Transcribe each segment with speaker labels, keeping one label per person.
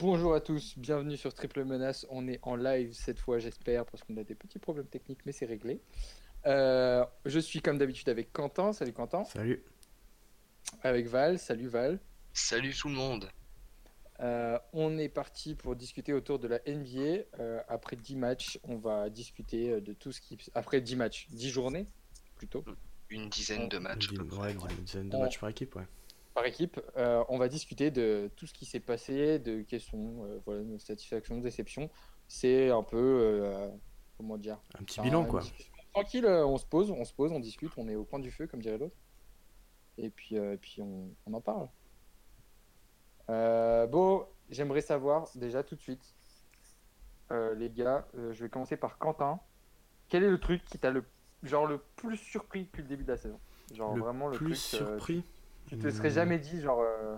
Speaker 1: Bonjour à tous, bienvenue sur Triple Menace. On est en live cette fois, j'espère, parce qu'on a des petits problèmes techniques, mais c'est réglé. Euh, je suis comme d'habitude avec Quentin. Salut Quentin.
Speaker 2: Salut.
Speaker 1: Avec Val. Salut Val.
Speaker 3: Salut tout le monde.
Speaker 1: Euh, on est parti pour discuter autour de la NBA. Euh, après 10 matchs, on va discuter de tout ce qui. Après 10 matchs, 10 journées plutôt,
Speaker 3: Une dizaine de matchs.
Speaker 2: Une dizaine-
Speaker 3: près,
Speaker 2: ouais,
Speaker 3: ouais.
Speaker 2: une dizaine de
Speaker 1: On-
Speaker 2: matchs par équipe, ouais.
Speaker 1: Par équipe. Euh, on va discuter de tout ce qui s'est passé, de quelles sont euh, voilà, nos satisfactions, nos déceptions. C'est un peu. euh, comment dire
Speaker 2: Un petit bilan, quoi.
Speaker 1: Tranquille, on se pose, on se pose, on discute, on est au coin du feu, comme dirait l'autre. Et puis, et puis on, on en parle. Bon, j'aimerais savoir déjà tout de suite, les gars, je vais commencer par Quentin. Quel est le truc qui t'a le genre le plus surpris depuis le début de la saison? Genre
Speaker 2: Le
Speaker 1: vraiment le
Speaker 2: Plus
Speaker 1: truc.
Speaker 2: surpris?
Speaker 1: Tu te serais jamais dit, genre, euh,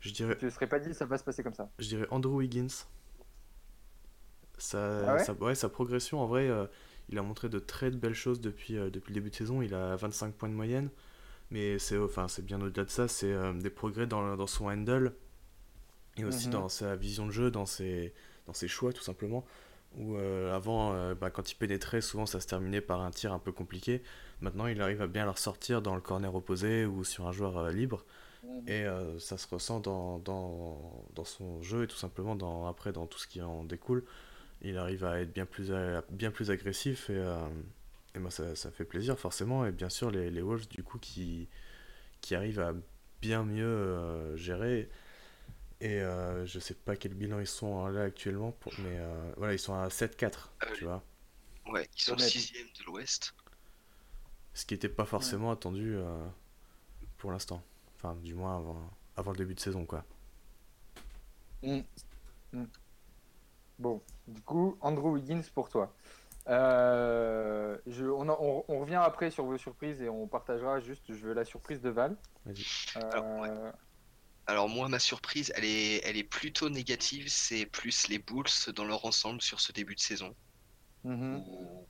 Speaker 2: Je dirais,
Speaker 1: tu te serais pas dit, ça va se passer comme ça.
Speaker 2: je dirais Andrew Wiggins. Sa,
Speaker 1: Ah ouais?
Speaker 2: sa, ouais, sa progression, en vrai, euh, il a montré de très belles choses depuis, euh, depuis le début de saison. Il a 25 points de moyenne. Mais c'est enfin, c'est bien au-delà de ça. C'est euh, des progrès dans, dans son handle. Et aussi
Speaker 1: Mhm.
Speaker 2: dans sa vision de jeu, dans ses, dans ses choix, tout simplement. Où euh, avant, euh, bah, quand il pénétrait, souvent ça se terminait par un tir un peu compliqué. Maintenant, il arrive à bien la ressortir dans le corner opposé ou sur un joueur euh, libre. Et euh, ça se ressent dans, dans, dans son jeu et tout simplement dans, après dans tout ce qui en découle. Il arrive à être bien plus, a- bien plus agressif et, euh, et moi ça, ça fait plaisir forcément. Et bien sûr les, les Wolves du coup qui, qui arrivent à bien mieux euh, gérer. Et euh, je sais pas quel bilan ils sont hein, là actuellement, pour- mais euh, voilà, ils sont à 7-4,
Speaker 3: Euh,
Speaker 2: tu vois.
Speaker 3: Ouais, ils sont
Speaker 1: Honnête.
Speaker 3: sixième de l'Ouest.
Speaker 2: Ce qui n'était pas forcément attendu euh, pour l'instant. Enfin, du moins avant, avant le début de saison, quoi.
Speaker 1: Mm. Mm. Bon, du coup, Andrew Wiggins pour toi. Euh, je, on, en- on- on revient après sur vos surprises et on partagera juste, je veux la surprise de Val.
Speaker 2: Vas-y.
Speaker 1: Euh,
Speaker 3: Alors, ouais. Alors moi, ma surprise, elle est, elle est plutôt négative. C'est plus les Bulls dans leur ensemble sur ce début de saison.
Speaker 1: mhm.
Speaker 3: Où,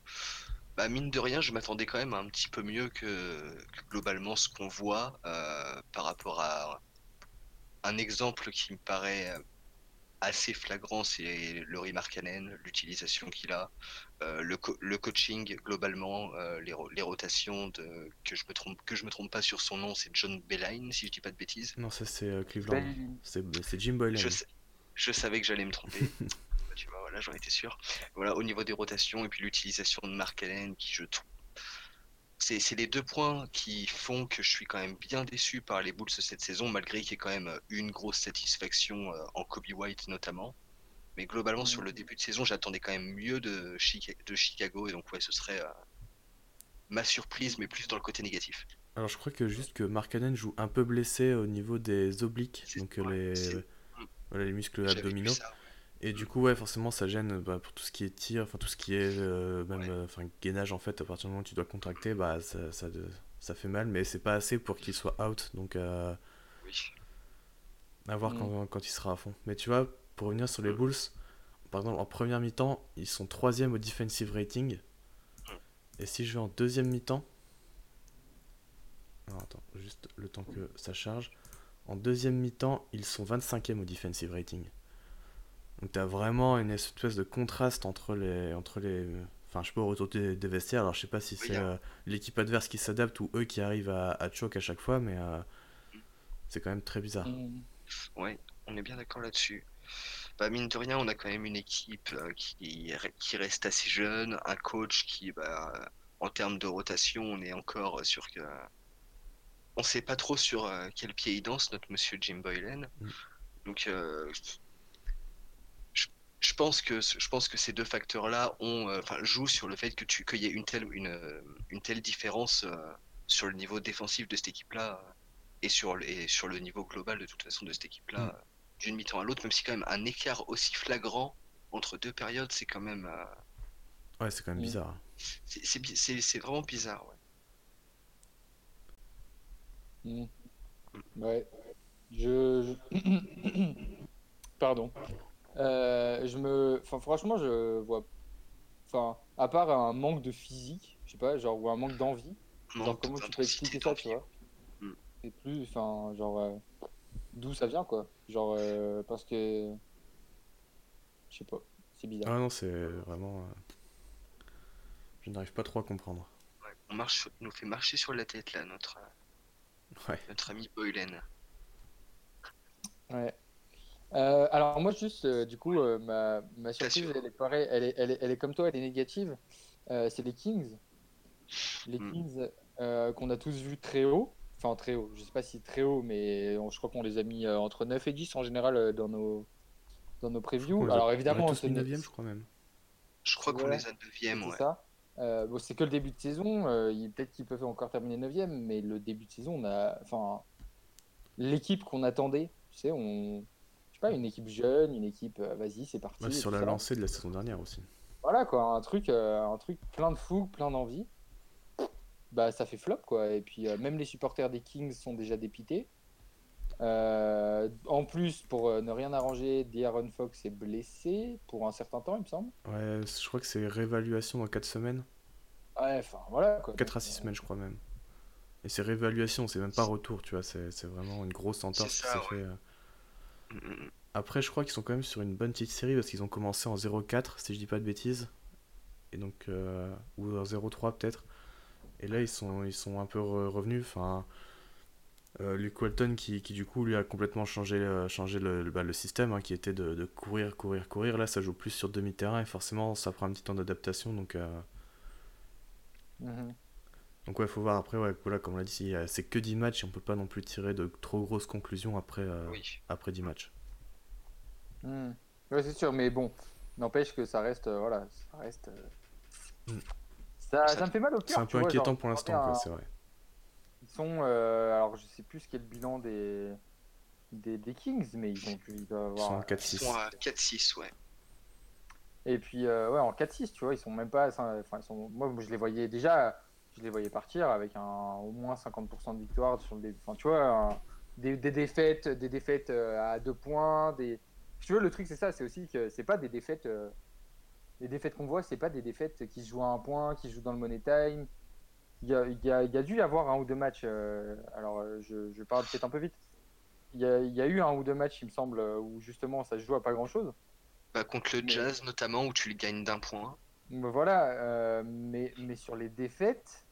Speaker 3: bah, mine de rien, je m'attendais quand même à un petit peu mieux que, que globalement ce qu'on voit euh, par rapport à un exemple qui me paraît euh, assez flagrant, c'est Laurie Markkanen, l'utilisation qu'il a, euh, le, co- le coaching globalement, euh, les, ro- les rotations de, que je me trompe que je me trompe pas sur son nom, c'est John Beline si je dis pas de bêtises.
Speaker 2: Non, ça c'est euh, Cleveland. C'est Jim Boylan.
Speaker 3: Je, je savais que j'allais me tromper. J'en étais sûr. Voilà, au niveau des rotations et puis l'utilisation de Mark Allen, qui je trouve. C'est c'est les deux points qui font que je suis quand même bien déçu par les Bulls cette saison, malgré qu'il y ait quand même une grosse satisfaction euh, en Kobe White notamment. Mais globalement, sur le début de saison, j'attendais quand même mieux de, Chica- de Chicago, et donc ouais, ce serait euh, ma surprise, mais plus dans le côté négatif.
Speaker 2: Alors je crois que juste que Mark Cannon joue un peu blessé au niveau des obliques, donc euh,
Speaker 3: ouais,
Speaker 2: les, voilà, les muscles abdominaux.
Speaker 3: ça.
Speaker 2: Et du coup, ouais, forcément, ça gêne bah, pour tout ce qui est tir, enfin tout ce qui est euh, même
Speaker 3: Ouais.
Speaker 2: euh, enfin gainage en fait. À partir du moment où tu dois contracter, bah ça, ça, de- ça fait mal, mais c'est pas assez pour qu'il soit out. Donc euh,
Speaker 3: Oui.
Speaker 2: à voir
Speaker 1: Mm.
Speaker 2: quand, quand il sera à fond. Mais tu vois, pour revenir sur les
Speaker 3: Mm.
Speaker 2: Bulls, par exemple en première mi-temps, ils sont troisième au defensive rating.
Speaker 3: Mm.
Speaker 2: Et si je vais en deuxième mi-temps, alors, attends, juste le temps que ça charge. En deuxième mi-temps, ils sont 25e au defensive rating. Donc t'as vraiment une espèce de contraste entre les, entre les, enfin je sais pas au retour des, des vestiaires. Alors je sais pas si c'est
Speaker 3: hein.
Speaker 2: euh, l'équipe adverse qui s'adapte ou eux qui arrivent à, à choke à chaque fois, mais euh, c'est quand même très bizarre.
Speaker 3: Ouais, on est bien d'accord là-dessus. Bah, mine de rien, on a quand même une équipe euh, qui, qui reste assez jeune, un coach qui, bah, en termes de rotation, on est encore sur que. On sait pas trop sur quel pied il danse, notre monsieur Jim Boylan.
Speaker 2: Mm.
Speaker 3: Donc, euh, je, pense que, je pense que ces deux facteurs-là ont, euh, enfin, jouent sur le fait que tu, qu'il y ait une telle, une, euh, une telle différence euh, sur le niveau défensif de cette équipe-là euh, et sur, le- et sur le niveau global de toute façon de cette équipe-là,
Speaker 2: Mm.
Speaker 3: d'une mi-temps à l'autre, même si quand même un écart aussi flagrant entre deux périodes, c'est quand même, euh,
Speaker 2: Ouais, c'est quand même
Speaker 1: Mm.
Speaker 2: bizarre.
Speaker 3: c'est- vraiment bizarre. ouais.
Speaker 1: Mhm. Ouais. Je. je- Pardon. Euh, je me. Enfin, franchement, je vois. Enfin, à part un manque de physique, je sais pas, genre, ou un manque d'envie. Genre, comment tu peux expliquer ça, tu vois
Speaker 3: Mm.
Speaker 1: C'est plus. Enfin, genre. euh, D'où ça vient, quoi. Genre, euh, parce que. Je sais pas, c'est bizarre.
Speaker 2: Ah non, c'est vraiment. Je n'arrive pas trop à comprendre.
Speaker 3: Ouais, on marche, nous fait marcher sur la tête là, notre,
Speaker 2: Ouais.
Speaker 3: notre ami Boylen.
Speaker 1: Ouais. Euh, alors moi juste euh, du coup euh, ma, ma surprise elle est pareille, elle est, elle est, elle est comme toi, elle est négative. Euh, c'est les Kings. Les
Speaker 3: Hmm.
Speaker 1: Kings euh, qu'on a tous vus très haut. Enfin très haut, je sais pas si très haut, mais on- je crois qu'on les a mis euh, entre 9 et 10 en général euh, dans nos, dans nos
Speaker 2: On
Speaker 1: previews.
Speaker 2: a-
Speaker 1: Alors
Speaker 2: on a
Speaker 1: évidemment,
Speaker 2: tous
Speaker 1: c'est une-
Speaker 2: 9 je crois même.
Speaker 3: Je crois qu'on
Speaker 1: Ouais,
Speaker 3: les a 9ème,
Speaker 1: c'est
Speaker 3: ouais.
Speaker 1: ça. Euh, bon, c'est que le début de saison. euh, il- Peut-être qu'ils peuvent encore terminer 9 mais le début de saison, on a. Enfin, l'équipe qu'on attendait, tu sais, on. Sais pas, une équipe jeune, une équipe. euh, Vas-y, c'est parti.
Speaker 2: Ouais, sur la
Speaker 1: ça.
Speaker 2: lancée de la saison dernière aussi.
Speaker 1: Voilà, quoi, un truc, euh, un truc plein de fougue, plein d'envie. Bah, ça fait flop, quoi. Et puis, euh, même les supporters des Kings sont déjà dépités. Euh, en plus, pour euh, ne rien arranger, De'Aaron Fox est blessé pour un certain temps, il me semble.
Speaker 2: Ouais, je crois que c'est réévaluation dans 4 semaines.
Speaker 1: Ouais, enfin, voilà, quoi.
Speaker 2: 4 à
Speaker 1: Donc,
Speaker 2: 6
Speaker 1: euh,
Speaker 2: semaines, je crois même. Et c'est réévaluation, c'est même pas retour, tu vois. C'est c'est vraiment une grosse entorse qui s'est
Speaker 3: ouais.
Speaker 2: fait. euh. Après, je crois qu'ils sont quand même sur une bonne petite série parce qu'ils ont commencé en 0-4, si je dis pas de bêtises. Et donc, euh, ou en 0-3 peut-être. Et là, ils sont, ils sont un peu re- revenus. Enfin, euh, Luke Walton qui, qui, du coup, lui a complètement changé, euh, changé le, le- bah, système hein, qui était de, courir, courir, courir. Là, ça joue plus sur demi-terrain et forcément, ça prend un petit temps d'adaptation. Donc,
Speaker 1: mhm.
Speaker 2: Donc ouais, faut voir après. Ouais, voilà, comme on l'a dit, c'est que 10 matchs et on peut pas non plus tirer de trop grosses conclusions après, euh,
Speaker 3: Oui.
Speaker 2: après 10 matchs.
Speaker 1: Hmm. Ouais, c'est sûr, mais bon, n'empêche que ça reste, euh, voilà, ça reste. euh,
Speaker 2: Hmm.
Speaker 1: Ça,
Speaker 3: Ça-
Speaker 1: ça me fait mal au cœur.
Speaker 2: C'est un peu
Speaker 1: vois,
Speaker 2: inquiétant
Speaker 1: genre,
Speaker 2: pour l'instant,
Speaker 1: un-
Speaker 2: c'est vrai.
Speaker 1: Ils sont, euh, alors je sais plus ce qu'est le bilan des, des, des Kings, mais ils ont pu, ils doivent
Speaker 2: Ils sont en
Speaker 1: avoir.
Speaker 3: Ils
Speaker 2: 4-6.
Speaker 3: sont à 4-6, ouais.
Speaker 1: Et puis euh, ouais, en 4-6, tu vois, ils sont même pas, enfin, ils sont, moi je les voyais déjà, je les voyais partir avec un au moins 50% de victoire sur le, enfin, tu vois, un- des, des défaites, des défaites euh, à deux points, des. Si tu veux, le truc c'est ça, c'est aussi que c'est pas des défaites. euh, les défaites qu'on voit, c'est pas des défaites qui se jouent à un point, qui se jouent dans le money time. Il y a, il y a- il y a dû y avoir un ou deux matchs. euh, alors, euh, je, je parle peut-être un peu vite. Il y, a, il y a eu un ou deux matchs, il me semble, où justement ça se joue à pas grand-chose.
Speaker 3: Bah, contre le
Speaker 1: Mais-
Speaker 3: Jazz, notamment, où tu le gagnes d'un point.
Speaker 1: Voilà, euh, mais, mais sur les défaites,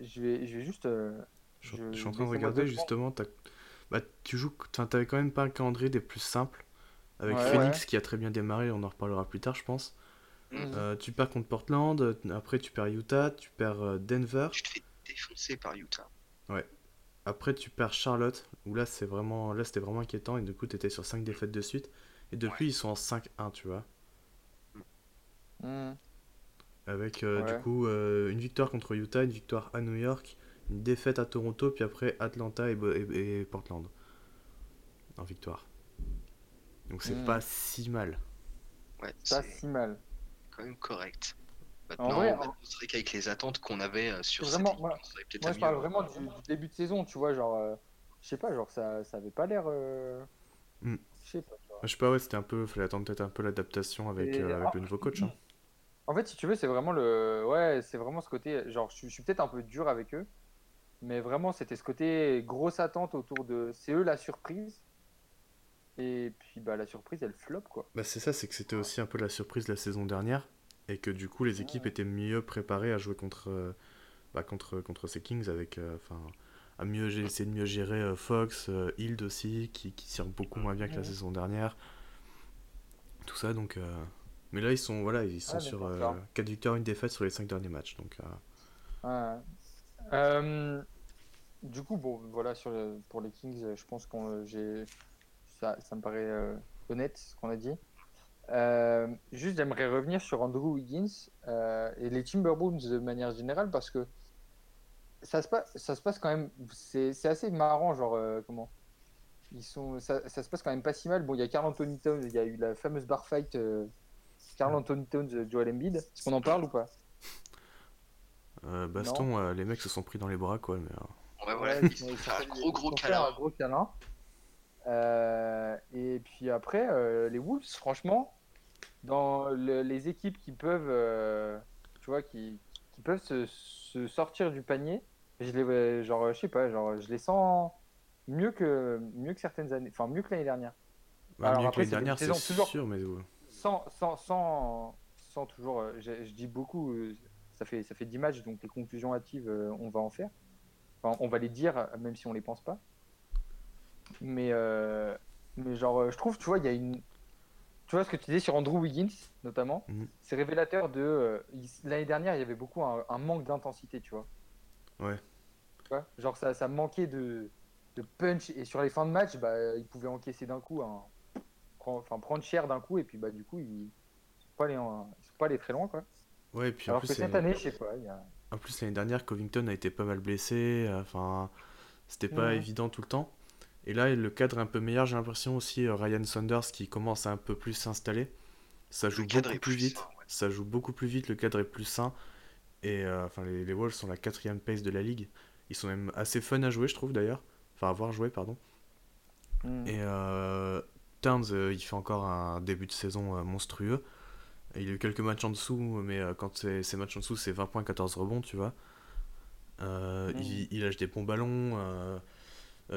Speaker 1: je, vais, je vais juste. euh,
Speaker 2: Je,
Speaker 1: je-
Speaker 2: je suis en train de regarder justement. Bah, tu joues. Enfin, t'avais quand même pas un calendrier des plus simples. Avec
Speaker 1: Ouais,
Speaker 2: Phoenix
Speaker 1: ouais.
Speaker 2: qui a très bien démarré, on en reparlera plus tard, je pense.
Speaker 1: Mhm.
Speaker 2: Euh, tu perds contre Portland, euh, après tu perds Utah, tu perds euh, Denver,
Speaker 3: Tu te fais défoncer par Utah.
Speaker 2: après tu perds Charlotte, où là c'est vraiment là c'était vraiment inquiétant et du coup t'étais sur 5 défaites de suite. Et depuis ils sont en 5-1, tu vois.
Speaker 1: Mhm.
Speaker 2: Avec euh,
Speaker 1: Ouais.
Speaker 2: du coup euh, une victoire contre Utah, une victoire à New York, une défaite à Toronto, puis après Atlanta et, Bo- et- et Portland. En victoire. Donc c'est
Speaker 1: Mm.
Speaker 2: pas si mal.
Speaker 3: Ouais,
Speaker 1: Pas si mal.
Speaker 3: quand même correct.
Speaker 1: En
Speaker 3: Maintenant,
Speaker 1: vrai,
Speaker 3: c'est vrai qu'avec les attentes qu'on avait euh, sur cette
Speaker 1: vraiment-
Speaker 3: équipe,
Speaker 1: moi-
Speaker 3: on serait peut-être
Speaker 1: Moi, je parle
Speaker 3: mieux.
Speaker 1: vraiment du, du début de saison, tu vois, genre. euh, je sais pas, genre, ça, ça avait pas l'air. euh,
Speaker 2: Mhm.
Speaker 1: Je sais pas, tu vois.
Speaker 2: Je sais pas, ouais, c'était un peu. Fallait attendre peut-être un peu l'adaptation avec,
Speaker 1: Et-
Speaker 2: euh, avec
Speaker 1: ah.
Speaker 2: le nouveau coach. hein.
Speaker 1: En fait, si tu veux, c'est vraiment le. Ouais, c'est vraiment ce côté. Genre, je, suis- je suis peut-être un peu dur avec eux, mais vraiment, c'était ce côté grosse attente autour de. C'est eux la surprise. Et puis, bah, la surprise, elle flop, quoi.
Speaker 2: Bah c'est ça, c'est que c'était aussi un peu la surprise de la saison dernière et que du coup les équipes étaient mieux préparées à jouer contre, euh, bah, contre, contre ces Kings avec, euh, enfin, à mieux gé- essayer de mieux gérer euh, Fox, euh, Hild aussi qui, qui tire beaucoup moins bien que la saison dernière. Tout ça donc, euh, mais là ils sont voilà ils sont
Speaker 1: Ouais,
Speaker 2: sur
Speaker 1: d'accord.
Speaker 2: 4 victoires une défaite sur les 5 derniers matchs donc. euh.
Speaker 1: Euh, du coup, bon, voilà, sur le- pour les Kings, euh, je pense qu'on j'ai ça, ça me paraît euh, honnête ce qu'on a dit. Euh, juste, j'aimerais revenir sur Andrew Wiggins euh, et les Timberwolves de manière générale parce que ça se passe, ça se passe quand même, c'est assez marrant, genre euh, comment ils sont, ça, ça se passe quand même pas si mal. Bon, il y a Carl Anthony Towns, il y a eu la fameuse bar fight. Carl Anthony Towns, euh, Joel Embiid. Est-ce qu'on en parle ou pas?
Speaker 2: Euh, baston, euh, les mecs se sont pris dans les bras quoi. Mais, euh,
Speaker 3: Ouais, voilà,
Speaker 1: Ouais,
Speaker 3: ils
Speaker 1: ils
Speaker 3: sont fait un gros gros câlin.
Speaker 1: Un gros câlin. Euh, et puis après, euh, les Wolves, franchement, dans le- les équipes qui peuvent, euh, tu vois, qui, qui peuvent se, se sortir du panier, je les, genre, je sais pas, genre, je les sens mieux que, mieux que certaines années, enfin mieux que l'année dernière.
Speaker 2: Bah,
Speaker 1: Alors
Speaker 2: mieux
Speaker 1: après,
Speaker 2: que l'année dernière, c'est sûr, mais ouais.
Speaker 1: Sans, sans, sans, sans toujours. euh, Je, je dis beaucoup, euh, ça fait, ça fait 10 matchs, donc les conclusions hâtives, euh, on va en faire. Enfin, on va les dire, même si on les pense pas. Mais, euh, mais genre, je trouve, tu vois, il y a une. Tu vois ce que tu disais sur Andrew Wiggins, notamment
Speaker 2: Mhm.
Speaker 1: C'est révélateur de. euh, L'année dernière, il y avait beaucoup un, un manque d'intensité, tu vois.
Speaker 2: Ouais.
Speaker 1: Tu vois genre, ça, ça manquait de, de punch. Et sur les fins de match, bah, il pouvait encaisser d'un coup un. Prend- Enfin, prendre cher d'un coup, et puis bah, du coup, ils ne sont, pas allés en- ils sont pas allés très loin, quoi.
Speaker 2: Ouais, et puis en
Speaker 1: Alors
Speaker 2: plus,
Speaker 1: que cette
Speaker 2: l'année-
Speaker 1: année, je sais pas, il y a.
Speaker 2: en plus, l'année dernière, Covington a été pas mal blessé. Enfin, c'était pas évident tout le temps. Et là, le cadre est un peu meilleur. J'ai l'impression aussi euh, Ryan Saunders qui commence à un peu plus s'installer. Ça joue beaucoup plus
Speaker 3: plus
Speaker 2: vite.
Speaker 3: sain, ouais.
Speaker 2: Ça joue beaucoup plus vite. Le cadre est plus sain. Et euh, enfin, les, les Wolves sont la quatrième pace de la ligue. Ils sont même assez fun à jouer, je trouve d'ailleurs. Enfin, à voir jouer, pardon.
Speaker 1: Hmm.
Speaker 2: Et euh, Towns, euh, il fait encore un début de saison euh, monstrueux. Il a eu quelques matchs en dessous, mais euh, quand c'est ces matchs en dessous, c'est 20 points, 14 rebonds, tu vois. Il, il lâche des bons ballons.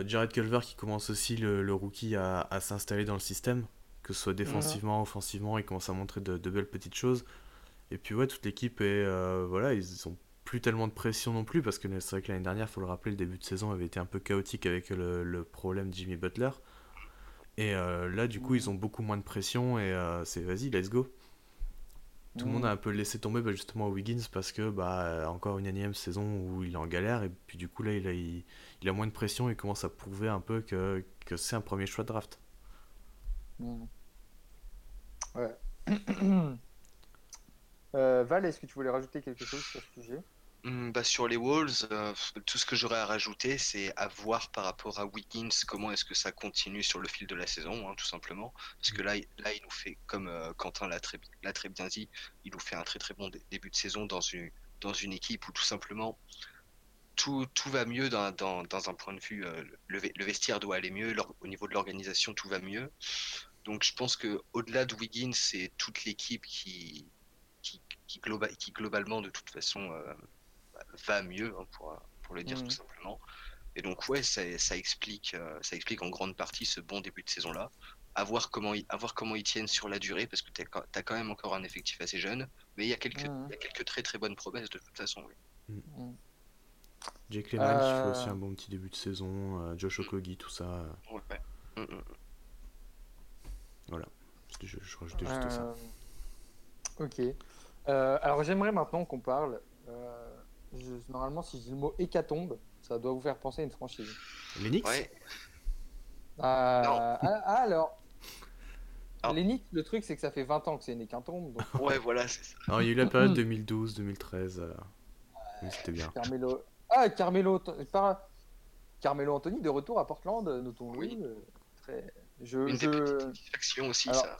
Speaker 2: Jared Culver qui commence aussi, le, le rookie, à, à s'installer dans le système, que ce soit défensivement, offensivement, il commence à montrer de, de belles petites choses. Et puis ouais, toute l'équipe est... voilà, ils ont plus tellement de pression non plus, parce que c'est vrai que l'année dernière, faut le rappeler, le début de saison avait été un peu chaotique avec le, le problème de Jimmy Butler. Et euh, là, du coup, ils ont beaucoup moins de pression et euh, c'est vas-y, let's go. Tout le monde a un peu laissé tomber bah, justement Wiggins parce que bah euh, encore une énième saison où il est en galère et puis du coup là il a, il, a moins de pression et commence à prouver un peu que, que c'est un premier choix de draft.
Speaker 1: Ouais. Val, est-ce que tu voulais rajouter quelque chose sur ce sujet?
Speaker 3: Bah, sur les Wolves, euh, tout ce que j'aurais à rajouter, c'est à voir par rapport à Wiggins, comment est-ce que ça continue sur le fil de la saison, hein, tout simplement. Parce que là, il- là il nous fait, comme euh, Quentin l'a très, l'a très bien dit, il nous fait un très très bon dé- début de saison dans une, dans une équipe où tout simplement tout, tout va mieux dans, dans, dans un point de vue, euh, le, ve- le vestiaire doit aller mieux, au niveau de l'organisation, tout va mieux. Donc je pense que au-delà de Wiggins, c'est toute l'équipe qui, qui, qui, globa- qui globalement, de toute façon, va mieux, hein, pour, pour le dire
Speaker 1: Mhm.
Speaker 3: tout simplement. Et donc ouais, ça, ça explique, euh, ça explique en grande partie ce bon début de saison-là. À voir comment ils, à voir comment ils tiennent sur la durée, parce que tu as, quand même encore un effectif assez jeune, mais il y a quelques,
Speaker 1: Mhm.
Speaker 3: il y a quelques très très bonnes promesses de toute façon. oui.
Speaker 2: Jake Lehman qui fait
Speaker 1: Euh.
Speaker 2: aussi un bon petit début de saison, euh, Josh Okogie, tout ça. euh,
Speaker 3: Ouais, ouais. Mm.
Speaker 2: je, je rajoutais juste ça.
Speaker 1: Euh, Ok. Euh, alors j'aimerais maintenant qu'on parle. Euh, je- normalement, si je dis le mot hécatombe, ça doit vous faire penser à une franchise.
Speaker 2: Knicks
Speaker 3: Ouais, Non.
Speaker 1: ah, ah, alors.
Speaker 3: Ah.
Speaker 1: Knicks, le truc, c'est que ça fait 20 ans que c'est une hécatombe. Donc,
Speaker 3: ouais, voilà, c'est ça.
Speaker 2: Alors, il y a eu la période 2012-2013, euh, oui, c'était bien.
Speaker 1: Carmelo. Ah, Carmelo. Par... Carmelo Anthony de retour à Portland, notons-le.
Speaker 3: Oui.
Speaker 1: euh, Très... Je,
Speaker 3: Une des
Speaker 1: je...
Speaker 3: petites satisfactions aussi,
Speaker 1: Alors,
Speaker 3: ça.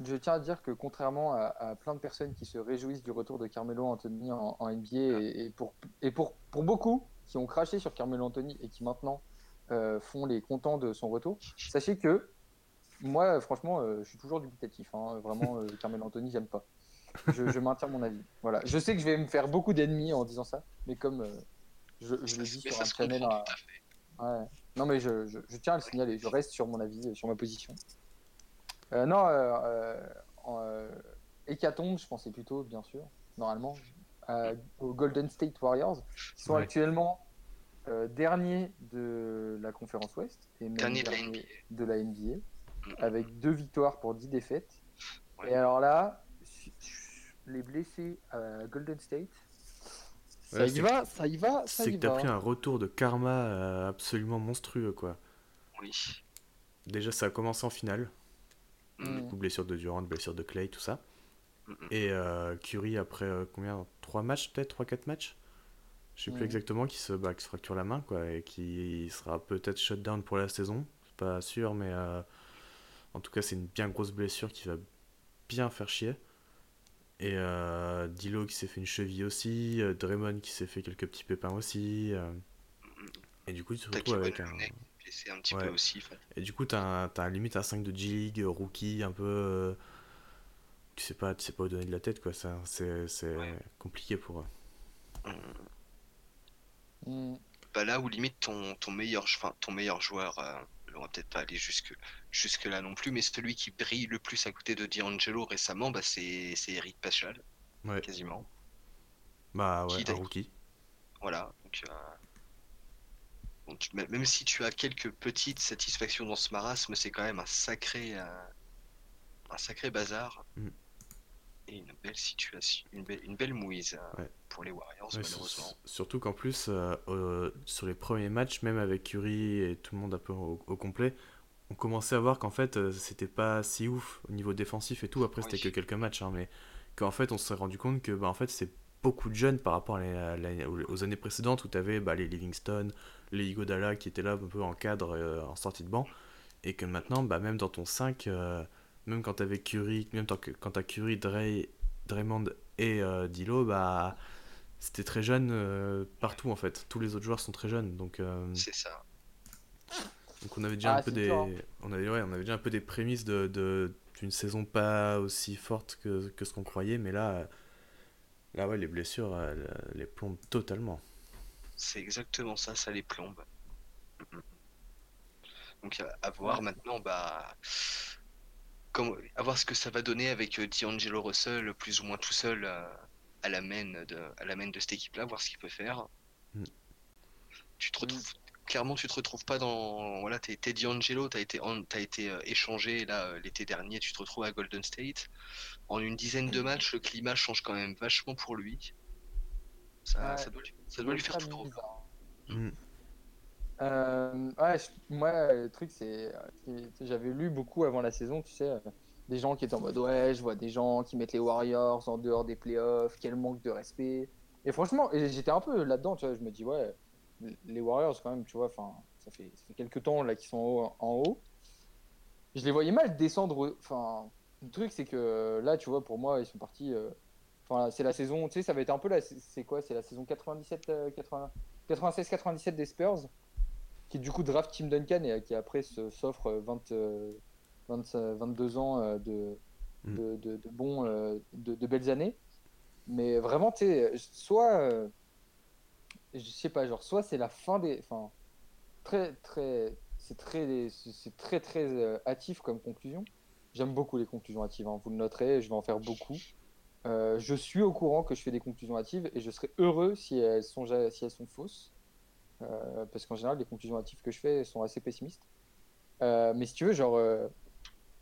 Speaker 1: Je tiens à dire que contrairement à, à plein de personnes qui se réjouissent du retour de Carmelo Anthony en, en NBA et, et pour, et pour, pour beaucoup qui ont craché sur Carmelo Anthony et qui maintenant euh, font les contents de son retour, sachez que moi, franchement, euh, je suis toujours dubitatif. hein. Vraiment, euh, Carmelo Anthony, j'aime pas. Je, je maintiens mon avis. Voilà. Je sais que je vais me faire beaucoup d'ennemis en disant ça, mais comme je, le dis sur un channel. Ouais. Non, mais je, je, je tiens à le signaler. Je reste sur mon avis, sur ma position. Euh, non, euh, euh, euh, Hécatombe, je pensais plutôt, bien sûr, normalement, aux Golden State Warriors, qui sont
Speaker 2: Ouais.
Speaker 1: actuellement euh, derniers de la conférence Ouest et même
Speaker 3: Dernier de la
Speaker 1: derniers de la NBA,
Speaker 3: Mm.
Speaker 1: avec deux victoires pour 10 défaites.
Speaker 3: Ouais.
Speaker 1: Et alors là, les blessés à Golden State, ça
Speaker 2: Ouais,
Speaker 1: y
Speaker 2: c'est-
Speaker 1: va, ça y va, ça
Speaker 2: C'est que t'as pris un retour de karma absolument monstrueux, quoi.
Speaker 3: Oui.
Speaker 2: Déjà, ça a commencé en finale.
Speaker 1: Mm.
Speaker 2: Du coup, blessure de Durant, blessure de Clay, tout ça.
Speaker 3: Mm, mm.
Speaker 2: Et euh, Curry, après euh, combien? 3 matchs, peut-être? 3-4 matchs? Je sais plus exactement, qui se, bah, qui se fracture la main, quoi, et qui sera peut-être shutdown pour la saison. C'est pas sûr, mais euh, en tout cas, c'est une bien grosse blessure qui va bien faire chier. Et euh, Dilo qui s'est fait une cheville aussi, Draymond qui s'est fait quelques petits pépins aussi. euh, et du coup, tu te retrouves avec un.
Speaker 3: Blessé un petit
Speaker 2: Ouais.
Speaker 3: peu aussi.
Speaker 2: Et du coup, t'as un, un limite à 5 de G-League, euh, rookie, un peu. euh, tu sais pas, tu sais pas où donner de la tête, quoi. Ça, c'est c'est
Speaker 3: Ouais.
Speaker 2: compliqué pour eux.
Speaker 1: Mm.
Speaker 3: Bah là où limite ton, ton meilleur, enfin, ton meilleur joueur, euh, on va peut-être pas aller jusque, jusque là non plus, mais celui qui brille le plus à côté de D'Angelo récemment, bah, c'est Eric Pachal,
Speaker 2: Ouais.
Speaker 3: quasiment.
Speaker 2: Bah ouais,
Speaker 3: Qui
Speaker 2: un rookie.
Speaker 3: Voilà. Donc, euh, même si tu as quelques petites satisfactions dans ce marasme, c'est quand même un sacré, euh, un sacré bazar.
Speaker 2: Mm.
Speaker 3: Et une belle situation, une belle, une belle mouise euh,
Speaker 2: Ouais.
Speaker 3: pour les Warriors,
Speaker 2: Ouais,
Speaker 3: malheureusement.
Speaker 2: surtout qu'en plus, euh, sur les premiers matchs, même avec Curry et tout le monde un peu au, au complet, on commençait à voir qu'en fait, c'était pas si ouf au niveau défensif et tout. Après, c'était que quelques matchs, hein, mais qu'en fait, on s'est rendu compte que bah, en fait, c'est beaucoup de jeunes par rapport à aux années précédentes où tu avais bah, les Livingston, les Igodala qui étaient là un peu en cadre, euh, en sortie de banc, et que maintenant, bah, même dans ton 5, euh, même quand tu avais Curry, même quand tu as Curry, Dray, Draymond et euh, Dilo, bah c'était très jeune euh, partout en fait. Tous les autres joueurs sont très jeunes, donc, euh,
Speaker 3: C'est ça.
Speaker 2: donc on avait déjà
Speaker 1: Ah,
Speaker 2: un peu des,
Speaker 1: hein.
Speaker 2: on avait, ouais, on avait déjà un peu des prémices de, de- d'une saison pas aussi forte que, que ce qu'on croyait, mais là, là ouais, les blessures elles, les plombent totalement.
Speaker 3: C'est exactement ça, ça les plombe. Donc à, voir maintenant, bah, comme, à voir ce que ça va donner avec euh, D'Angelo Russell plus ou moins tout seul euh, à la main de, à la main de cette équipe-là, voir ce qu'il peut faire.
Speaker 2: Mm.
Speaker 3: Tu te retrouves, clairement, tu te retrouves pas dans, voilà, t'es, t'es D'Angelo, t'as été, en- t'as été euh, échangé là euh, l'été dernier, tu te retrouves à Golden State. En une dizaine de matchs, le climat change quand même vachement pour lui. Ça,
Speaker 1: Ouais.
Speaker 3: ça doit lui, ça doit lui faire tout
Speaker 1: bizarre.
Speaker 2: Mm.
Speaker 1: Euh, ouais, je- moi, le truc, c'est. J'avais lu beaucoup avant la saison, tu sais, euh, des gens qui étaient en mode Ouais, je vois des gens qui mettent les Warriors en dehors des playoffs, quel manque de respect. Et franchement, j'étais un peu là-dedans, tu vois, je me dis Ouais, les Warriors, quand même, tu vois, enfin, ça fait, ça fait quelques temps là qu'ils sont en haut, en haut. Je les voyais mal descendre. Enfin, le truc, c'est que là, tu vois, pour moi, ils sont partis. euh, Enfin, c'est la saison, tu sais, ça va être un peu la. C'est quoi C'est la saison 97, euh, 80 96-97 des Spurs qui du coup draft Tim Duncan et euh, qui après s'offre euh, 20, euh, 20, euh, 22 ans euh, de,
Speaker 2: Mm.
Speaker 1: de, de, de bons, de, de belles années. Mais vraiment, tu sais, soit, je sais pas, genre, soit c'est la fin des, enfin, très, très, c'est très, c'est très, très hâtif comme conclusion. J'aime beaucoup les conclusions hâtives, hein, vous le noterez, je vais en faire beaucoup. Euh, je suis au courant que je fais des conclusions hâtives et je serais heureux si elles sont, si elles sont fausses. Euh, parce qu'en général, les conclusions hâtives que je fais sont assez pessimistes. Euh, mais si tu veux, genre,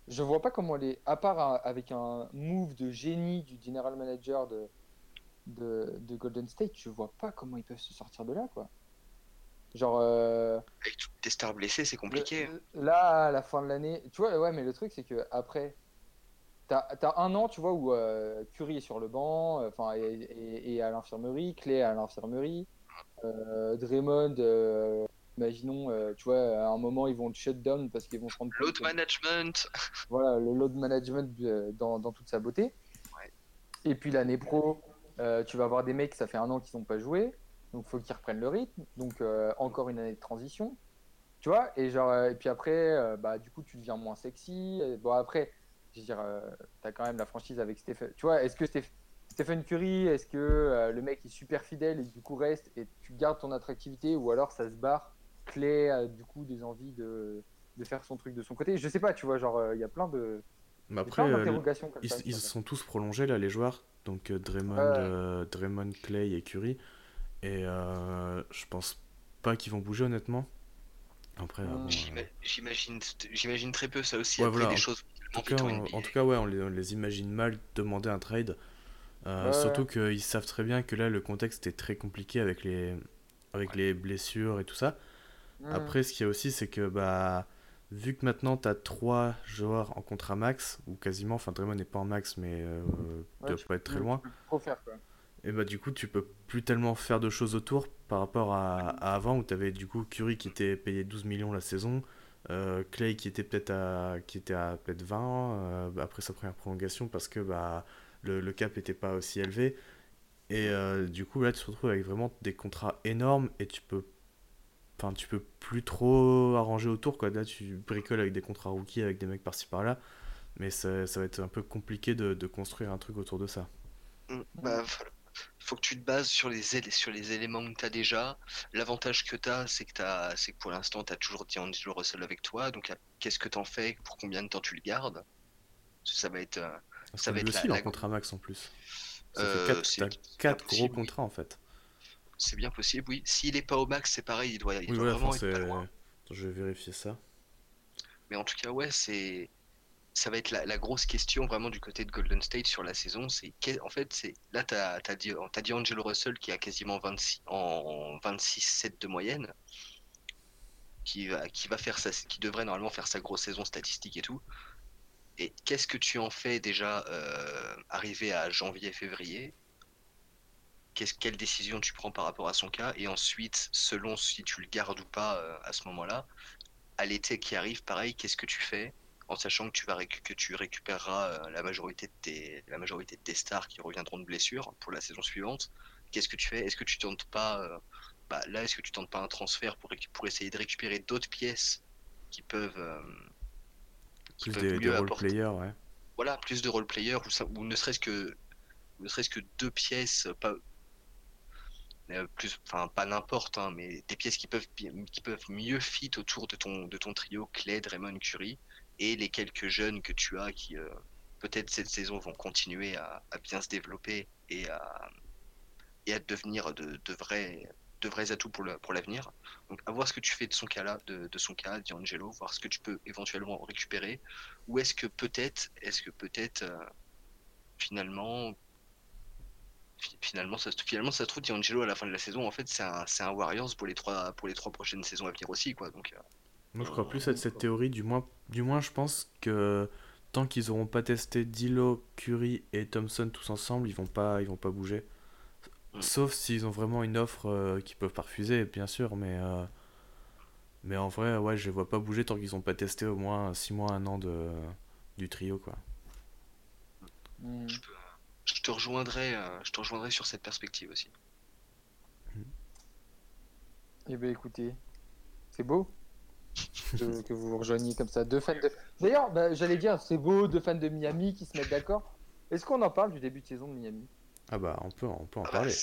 Speaker 1: je vois pas comment les. À part un- avec un move de génie du general manager de, de, de Golden State, je vois pas comment ils peuvent se sortir de là, quoi. Genre,
Speaker 3: Avec toutes tes stars blessées, c'est compliqué.
Speaker 1: le- là, à la fin de l'année, tu vois, ouais, mais le truc, c'est que après, t'as as un an, tu vois, où euh, Curry est sur le banc, euh, enfin, et, et- et à l'infirmerie, Clay à l'infirmerie, euh, Draymond, euh, imaginons, euh, tu vois, à un moment, ils vont le shut down parce qu'ils vont se rendre compte
Speaker 3: Load management.
Speaker 1: voilà, le load management euh, dans, dans toute sa beauté.
Speaker 3: Ouais.
Speaker 1: Et puis l'année pro, euh, tu vas avoir des mecs, ça fait un an qu'ils n'ont pas joué, donc faut qu'ils reprennent le rythme. Donc euh, encore une année de transition, tu vois. Et genre, euh, et puis après, euh, bah du coup, tu deviens moins sexy. Bon après, je veux dire, tu as quand même la franchise avec Stephen. Tu vois, est-ce que Steph- Stephen Curry, est-ce que euh, le mec est super fidèle et du coup reste et tu gardes ton attractivité, ou alors ça se barre, Clé a du coup des envies de de faire son truc de son côté? Je sais pas, tu vois, genre, euh, il y a plein de.
Speaker 2: Mais après, euh,
Speaker 1: d'interrogations comme
Speaker 2: ils,
Speaker 1: ça,
Speaker 2: ils sont tous prolongés là, les joueurs. Donc euh, Draymond, euh, Draymond, Clay et Curry. Et euh, je pense pas qu'ils vont bouger honnêtement. Après, euh, bon,
Speaker 3: J'imagine, j'imagine très peu ça aussi.
Speaker 2: Ouais,
Speaker 3: après
Speaker 2: voilà,
Speaker 3: des choses
Speaker 2: En tout, cas,
Speaker 3: vite
Speaker 2: en,
Speaker 3: NBA.
Speaker 2: en tout cas, ouais, on les, on les imagine mal demander un trade. Euh,
Speaker 1: Ouais.
Speaker 2: Surtout qu'ils savent très bien que là, le contexte est très compliqué avec les, avec les blessures et tout ça. Après, ce qu'il y a aussi, c'est que bah, vu que maintenant tu as trois joueurs en contrat max, ou quasiment, enfin Draymond n'est pas en max, mais euh,
Speaker 1: Ouais,
Speaker 2: doit
Speaker 1: tu
Speaker 2: pas être très loin,
Speaker 1: plus trop faire, quoi.
Speaker 2: Et bah du coup, tu peux plus tellement faire de choses autour par rapport à, avant où tu avais du coup Curry qui était payé 12 millions la saison, euh, Clay qui était peut-être à, qui était à peut-être 20 euh, après sa première prolongation parce que bah, le, le cap était pas aussi élevé. Et euh, du coup, là, tu te retrouves avec vraiment des contrats énormes et tu peux, enfin, tu peux plus trop arranger autour. Quoi. Là, tu bricoles avec des contrats rookies, avec des mecs par-ci par-là. Mais ça, ça va être un peu compliqué de, de construire un truc autour de ça.
Speaker 3: Mm. Bah, faut que tu te bases sur les, sur les éléments que tu as déjà. L'avantage que tu as, c'est que, as, que pour l'instant, tu as toujours D'Angelo Russell avec toi. Donc, qu'est-ce que tu en fais? Pour combien de temps tu le gardes? Ça va être. Euh,
Speaker 2: ça va être aussi la, contrat max en plus. Ça fait 4, euh, gros contrats en fait.
Speaker 3: C'est bien possible, oui. S'il est pas au max, c'est pareil, il doit, il doit vraiment être
Speaker 2: Je vais vérifier ça.
Speaker 3: Mais en tout cas, ouais, c'est ça va être la, grosse question vraiment du côté de Golden State sur la saison. C'est en fait, c'est là, tu as, dit, Angelo Russell qui a quasiment 26 en 26-7 de moyenne, qui va, qui va faire ça, qui devrait normalement faire sa grosse saison statistique et tout. Et qu'est-ce que tu en fais déjà euh, arrivé à janvier-février Quelle décision tu prends par rapport à son cas? Et ensuite, selon si tu le gardes ou pas euh, à ce moment-là, à l'été qui arrive, pareil, qu'est-ce que tu fais? En sachant que tu, vas que tu récupéreras euh, la majorité, de tes, la majorité de tes stars qui reviendront de blessure pour la saison suivante. Qu'est-ce que tu fais? Est-ce que tu tentes pas euh, bah, là Est-ce que tu tentes pas un transfert pour, pour essayer de récupérer d'autres pièces qui peuvent euh,
Speaker 2: qui plus des, role players, ouais.
Speaker 3: Voilà, plus de role players ou, ou ne serait-ce que ne serait-ce que deux pièces, pas plus, enfin pas n'importe, hein, mais des pièces qui peuvent qui peuvent mieux fit autour de ton de ton trio Clay, Raymond, Curry et les quelques jeunes que tu as qui euh, peut-être cette saison vont continuer à, bien se développer et à, devenir de, vrais, atouts pour l'avenir. Donc à voir ce que tu fais de son cas là, de, son cas, D'Angelo, voir ce que tu peux éventuellement récupérer. Ou est-ce que peut-être, est-ce que peut-être euh, finalement finalement ça, finalement ça se trouve D'Angelo à la fin de la saison en fait c'est un, un, Warriors pour les trois pour les trois prochaines saisons à venir aussi quoi donc euh,
Speaker 2: moi, je crois plus à cette théorie. Du moins, du moins je pense que tant qu'ils n'auront pas testé Dilo, Curry et Thompson tous ensemble, ils vont pas, ils vont pas bouger. Sauf s'ils ont vraiment une offre euh, qu'ils peuvent pas refuser, bien sûr, mais euh, mais en vrai, ouais, je les vois pas bouger tant qu'ils n'ont pas testé au moins 6 mois, 1 an de du trio, quoi.
Speaker 3: Mm. Je, te rejoindrai, euh, je te rejoindrai sur cette perspective aussi.
Speaker 1: Mm. Eh bien, écoutez, c'est beau que, vous vous rejoigniez comme ça. Deux fans de. D'ailleurs, bah, j'allais dire, c'est beau, deux fans de Miami qui se mettent d'accord. Est-ce qu'on en parle du début de saison de Miami?
Speaker 2: Ah bah, on peut, on peut en ah bah, parler.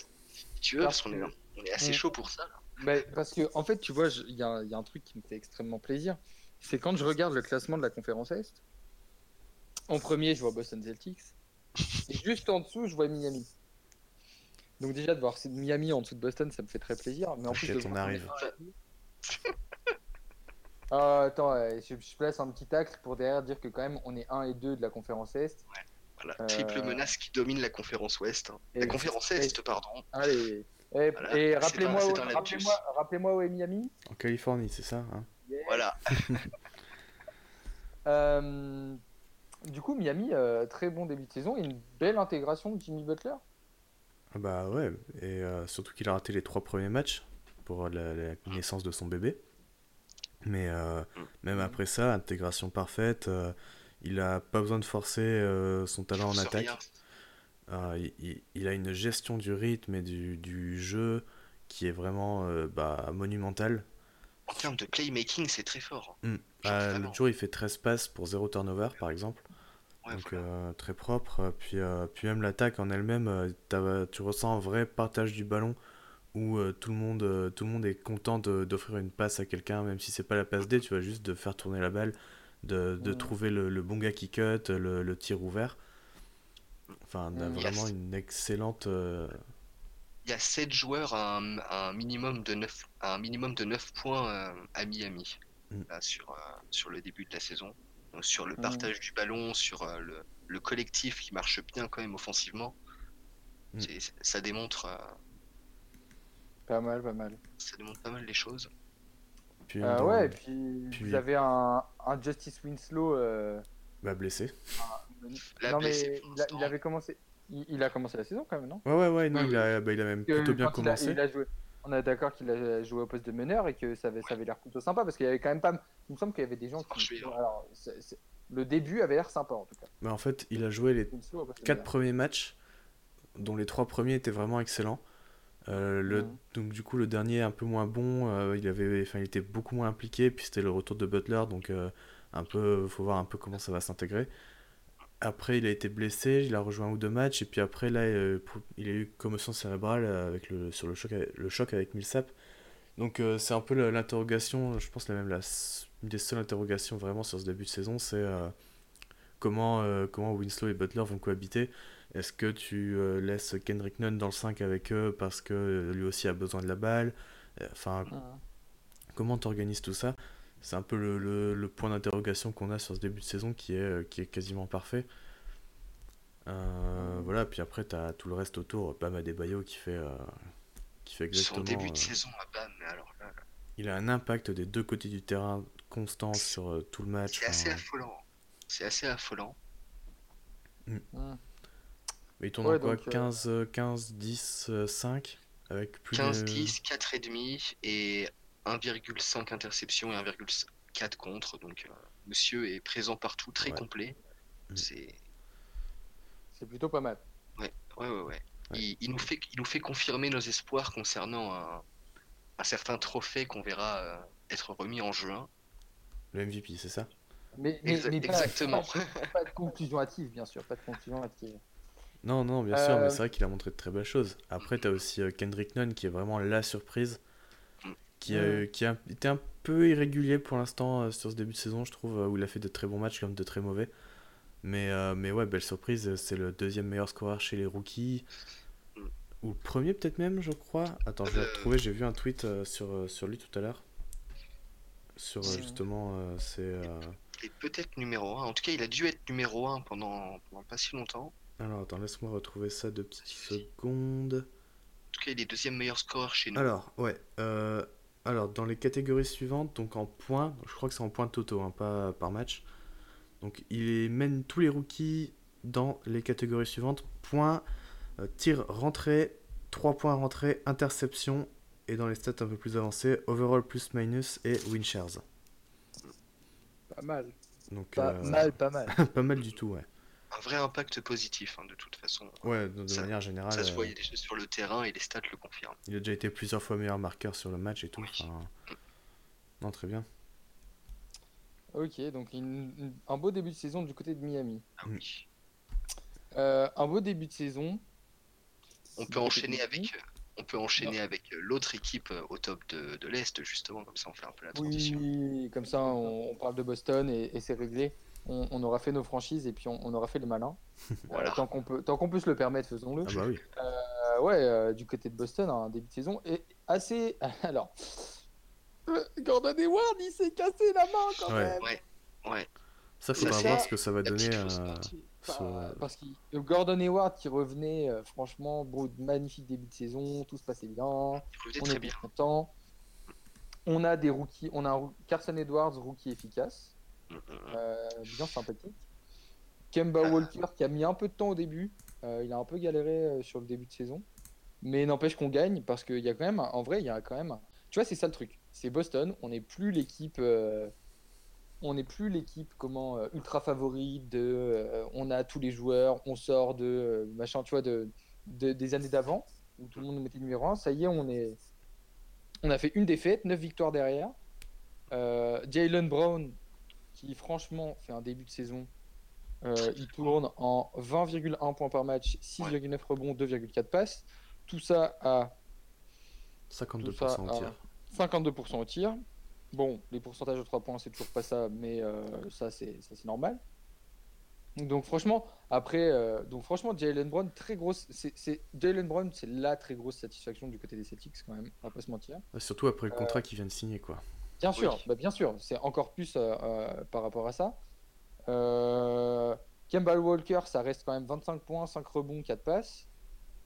Speaker 3: tu veux, parce qu'on est, on est assez chaud pour ça.
Speaker 1: Bah, parce que, en fait, tu vois, il y, a, y a un truc qui me fait extrêmement plaisir. C'est quand je regarde le classement de la conférence Est. En premier, je vois Boston Celtics. Et juste en dessous, je vois Miami. Donc déjà de voir Miami en dessous de Boston, ça me fait très plaisir. Mais en plus,
Speaker 2: on arrive.
Speaker 1: Euh, attends, je, place un petit tacle pour derrière dire que quand même on est 1 et 2 de la conférence Est.
Speaker 3: Ouais. Voilà, triple euh, menace qui domine la conférence Ouest. Hein. La conférence Est, pardon.
Speaker 1: Allez. Et, rappelez-moi où, rappelez où est Miami
Speaker 2: En Californie, c'est ça hein
Speaker 3: Voilà.
Speaker 1: Euh, du coup, Miami, très bon début de saison et une belle intégration de Jimmy Butler.
Speaker 2: Ah bah ouais, et surtout qu'il a raté les trois premiers matchs pour la naissance de son bébé. Mais euh, mm. même après ça, intégration parfaite. Euh, il a pas besoin de forcer euh, son talent en attaque. Il, a une gestion du rythme et du, du jeu qui est vraiment bah, monumentale.
Speaker 3: En termes de playmaking, c'est très fort.
Speaker 2: Mm. le jour, il fait 13 passes pour 0 turnover, par exemple. Donc très propre. Puis, puis même l'attaque en elle-même, tu ressens un vrai partage du ballon où euh, tout, le monde, euh, tout le monde est content d'offrir une passe à quelqu'un, même si c'est pas la passe D, tu vas juste de faire tourner la balle, de, de trouver le, le, bon gars qui cut, le, le tir ouvert. Enfin, vraiment une excellente. Euh,
Speaker 3: Il y a 7 joueurs à un, minimum de 9, un minimum de 9 points à Miami mm. sur, sur le début de la saison. sur le mm. partage du ballon, sur le, le, collectif qui marche bien quand même offensivement. Mm. Ça démontre
Speaker 1: pas mal, pas mal.
Speaker 3: Ça demande pas mal les choses.
Speaker 1: Puis, euh, ouais, et puis, vous avez un, un Justice Winslow. Euh...
Speaker 2: Bah, blessé.
Speaker 1: non, mais il, avait commencé. Il, a commencé la saison quand même, non?
Speaker 2: Ouais, ouais, ouais, non, il, a, bah, il a même plutôt bien commencé.
Speaker 1: On est d'accord qu'il a joué au poste de meneur et que ça avait, ça avait l'air plutôt sympa parce qu'il y avait quand même pas. Il me semble qu'il y avait des gens qui. Alors, Le début avait l'air sympa en tout cas.
Speaker 2: Mais en fait, il a joué les 4 premiers matchs, dont les 3 premiers étaient vraiment excellents. Euh, le, Donc du coup le dernier un peu moins bon, euh, il avait, enfin il était beaucoup moins impliqué, puis c'était le retour de Butler, donc euh, un peu, faut voir un peu comment ça va s'intégrer. après, il a été blessé, il a rejoint un ou deux matchs, et puis après, là, euh, il a eu commotion cérébrale avec le, sur le choc, avec- le choc avec Millsap. Donc, c'est un peu l'interrogation, je pense, la même, la, une des seules interrogations vraiment sur ce début de saison, c'est comment, comment Winslow et Butler vont cohabiter. Est-ce que tu euh, laisses Kendrick Nunn dans le 5 avec eux parce que euh, lui aussi a besoin de la balle? Euh, Enfin, comment t'organises tout ça? C'est un peu le, le- le point d'interrogation qu'on a sur ce début de saison qui est, qui est quasiment parfait. Euh, voilà, puis après, tu as tout le reste autour. Bam Adebayo qui fait, euh, qui fait
Speaker 3: Son
Speaker 2: exactement.
Speaker 3: début de
Speaker 2: euh,
Speaker 3: saison à Bam, mais alors là, là,
Speaker 2: il a un impact des deux côtés du terrain constant sur euh, tout le match.
Speaker 3: c'est assez affolant. C'est assez affolant.
Speaker 1: Mm.
Speaker 2: Mais il tourne
Speaker 1: Ouais,
Speaker 2: en quoi
Speaker 1: donc, euh,
Speaker 2: 15, euh, 15, 10, euh, 5 avec plus
Speaker 3: 15,
Speaker 2: de...
Speaker 3: 10, 4,5 et 1,5 interception et 1,4 contre. Donc, euh, monsieur est présent partout, très
Speaker 2: Ouais.
Speaker 3: complet.
Speaker 2: Mm.
Speaker 3: C'est.
Speaker 1: C'est plutôt pas mal.
Speaker 3: Ouais, ouais, ouais. ouais.
Speaker 2: Ouais.
Speaker 3: Il, il nous fait, il nous fait confirmer nos espoirs concernant un, un certain trophée qu'on verra euh, être remis en juin.
Speaker 2: Le MVP, c'est ça?
Speaker 1: Mais, mais,
Speaker 3: Exa-
Speaker 1: mais pas-
Speaker 3: exactement.
Speaker 1: Pas, pas de conclusion hâtive, bien sûr. Pas de conclusion hâtive.
Speaker 2: Non, non, bien sûr, mais
Speaker 1: Euh,
Speaker 2: c'est vrai qu'il a montré de très belles choses. Après, tu as aussi euh, Kendrick Nunn qui est vraiment la surprise, qui a,
Speaker 1: Mm.
Speaker 2: qui a été un peu irrégulier pour l'instant euh, sur ce début de saison, je trouve, euh, où il a fait de très bons matchs comme de très mauvais. Mais, euh, mais ouais, belle surprise, euh, c'est le deuxième meilleur scoreur chez les rookies. Ou le premier, peut-être même, je crois. Attends, je vais
Speaker 3: Euh,
Speaker 2: retrouver, j'ai vu un tweet euh, sur, euh, sur lui tout à l'heure. Sur euh, justement, euh, c'est. euh,
Speaker 3: Il est peut-être numéro 1. En tout cas, il a dû être numéro 1 pendant, pendant pas si longtemps.
Speaker 2: Alors, attends, laisse-moi retrouver ça deux petites secondes.
Speaker 3: En tout cas, il est deuxième meilleur scoreur chez nous.
Speaker 2: Alors, ouais. euh, alors, dans les catégories suivantes, donc en points, je crois que c'est en points totaux, hein, pas par match. Donc, il mène tous les rookies dans les catégories suivantes points, euh, tir rentré, 3 points rentrés, interception, et dans les stats un peu plus avancées, overall plus minus et win shares.
Speaker 1: Pas mal.
Speaker 2: Donc,
Speaker 1: Pas
Speaker 2: euh,
Speaker 1: mal, pas mal.
Speaker 2: pas mal du tout, ouais.
Speaker 3: Un vrai impact positif, hein, de toute façon.
Speaker 2: Ouais, de, de
Speaker 3: Ça-
Speaker 2: manière générale,
Speaker 3: Ça se
Speaker 2: euh,
Speaker 3: voyait déjà sur le terrain et les stats le confirment.
Speaker 2: il a déjà été plusieurs fois meilleur marqueur sur le match et tout.
Speaker 3: Oui.
Speaker 2: enfin, Non, très bien.
Speaker 1: Ok, donc une- une- un beau début de saison du côté de Miami.
Speaker 3: Ah
Speaker 2: Mm.
Speaker 3: oui.
Speaker 1: Euh, un beau début de saison.
Speaker 3: On peut enchaîner avec, euh, on peut enchaîner avec l'autre équipe au top de, de l'Est, justement, comme ça on fait un peu la transition.
Speaker 1: Oui, comme ça on, on parle de Boston et, et c'est réglé. On, on aura fait nos franchises et puis on, on aura fait les malins.
Speaker 3: Voilà.
Speaker 1: Tant qu'on peut, tant qu'on peut se le permettre, faisons-le.
Speaker 2: Ah bah oui.
Speaker 1: Euh, ouais, euh, du côté de Boston, un début de saison est assez. Alors, euh, Gordon Hayward, il s'est cassé la main quand
Speaker 2: Ouais.
Speaker 1: même.
Speaker 3: Ouais, ouais.
Speaker 2: Ça,
Speaker 3: Ça,
Speaker 2: faudra
Speaker 1: c'est
Speaker 2: voir ce que ça va donner.
Speaker 1: Enfin, Parce que Gordon Hayward qui revenait, euh, franchement, beau, magnifique début de saison, tout se passait bien, on
Speaker 3: très
Speaker 1: était
Speaker 3: bien.
Speaker 1: content. On a des rookies, on a un Carson Edwards, rookie efficace. Euh, bien sympathique. Kemba Walker qui a mis un peu de temps au début, euh, il a un peu galéré euh, sur le début de saison, mais n'empêche qu'on gagne parce qu'il y a quand même, en vrai, il y a quand même, tu vois, c'est ça le truc. C'est Boston, on n'est plus l'équipe, euh, on n'est plus l'équipe comment ultra favorite de, on a tous les joueurs, on sort de machin, tu vois, de, de- des années d'avant où tout le monde nous mettait numéro 1. Ça y est, on est, on a fait une défaite, 9 victoires derrière. Jalen Brown, qui franchement fait un début de saison, euh, il tourne en 20,1 points par match, 6,9 rebonds, 2,4 passes. Tout ça à
Speaker 2: 52%
Speaker 1: tout ça
Speaker 2: au tir.
Speaker 1: 52% au tir. Bon, les pourcentages de 3 points, c'est toujours pas ça, mais euh, ça, c'est normal. Donc franchement, après, euh, donc franchement, Jalen Brown, très grosse, c'est Jalen Brown, c'est la très grosse satisfaction du côté des Celtics quand même, on va pas se mentir.
Speaker 2: Surtout après
Speaker 1: Euh,
Speaker 2: le contrat qu'il vient de signer, quoi.
Speaker 1: Bien
Speaker 3: Oui.
Speaker 1: sûr, bah bien sûr, c'est encore plus euh, euh, par rapport à ça. Euh, Kemba Walker, ça reste quand même 25 points, 5 rebonds, 4 passes.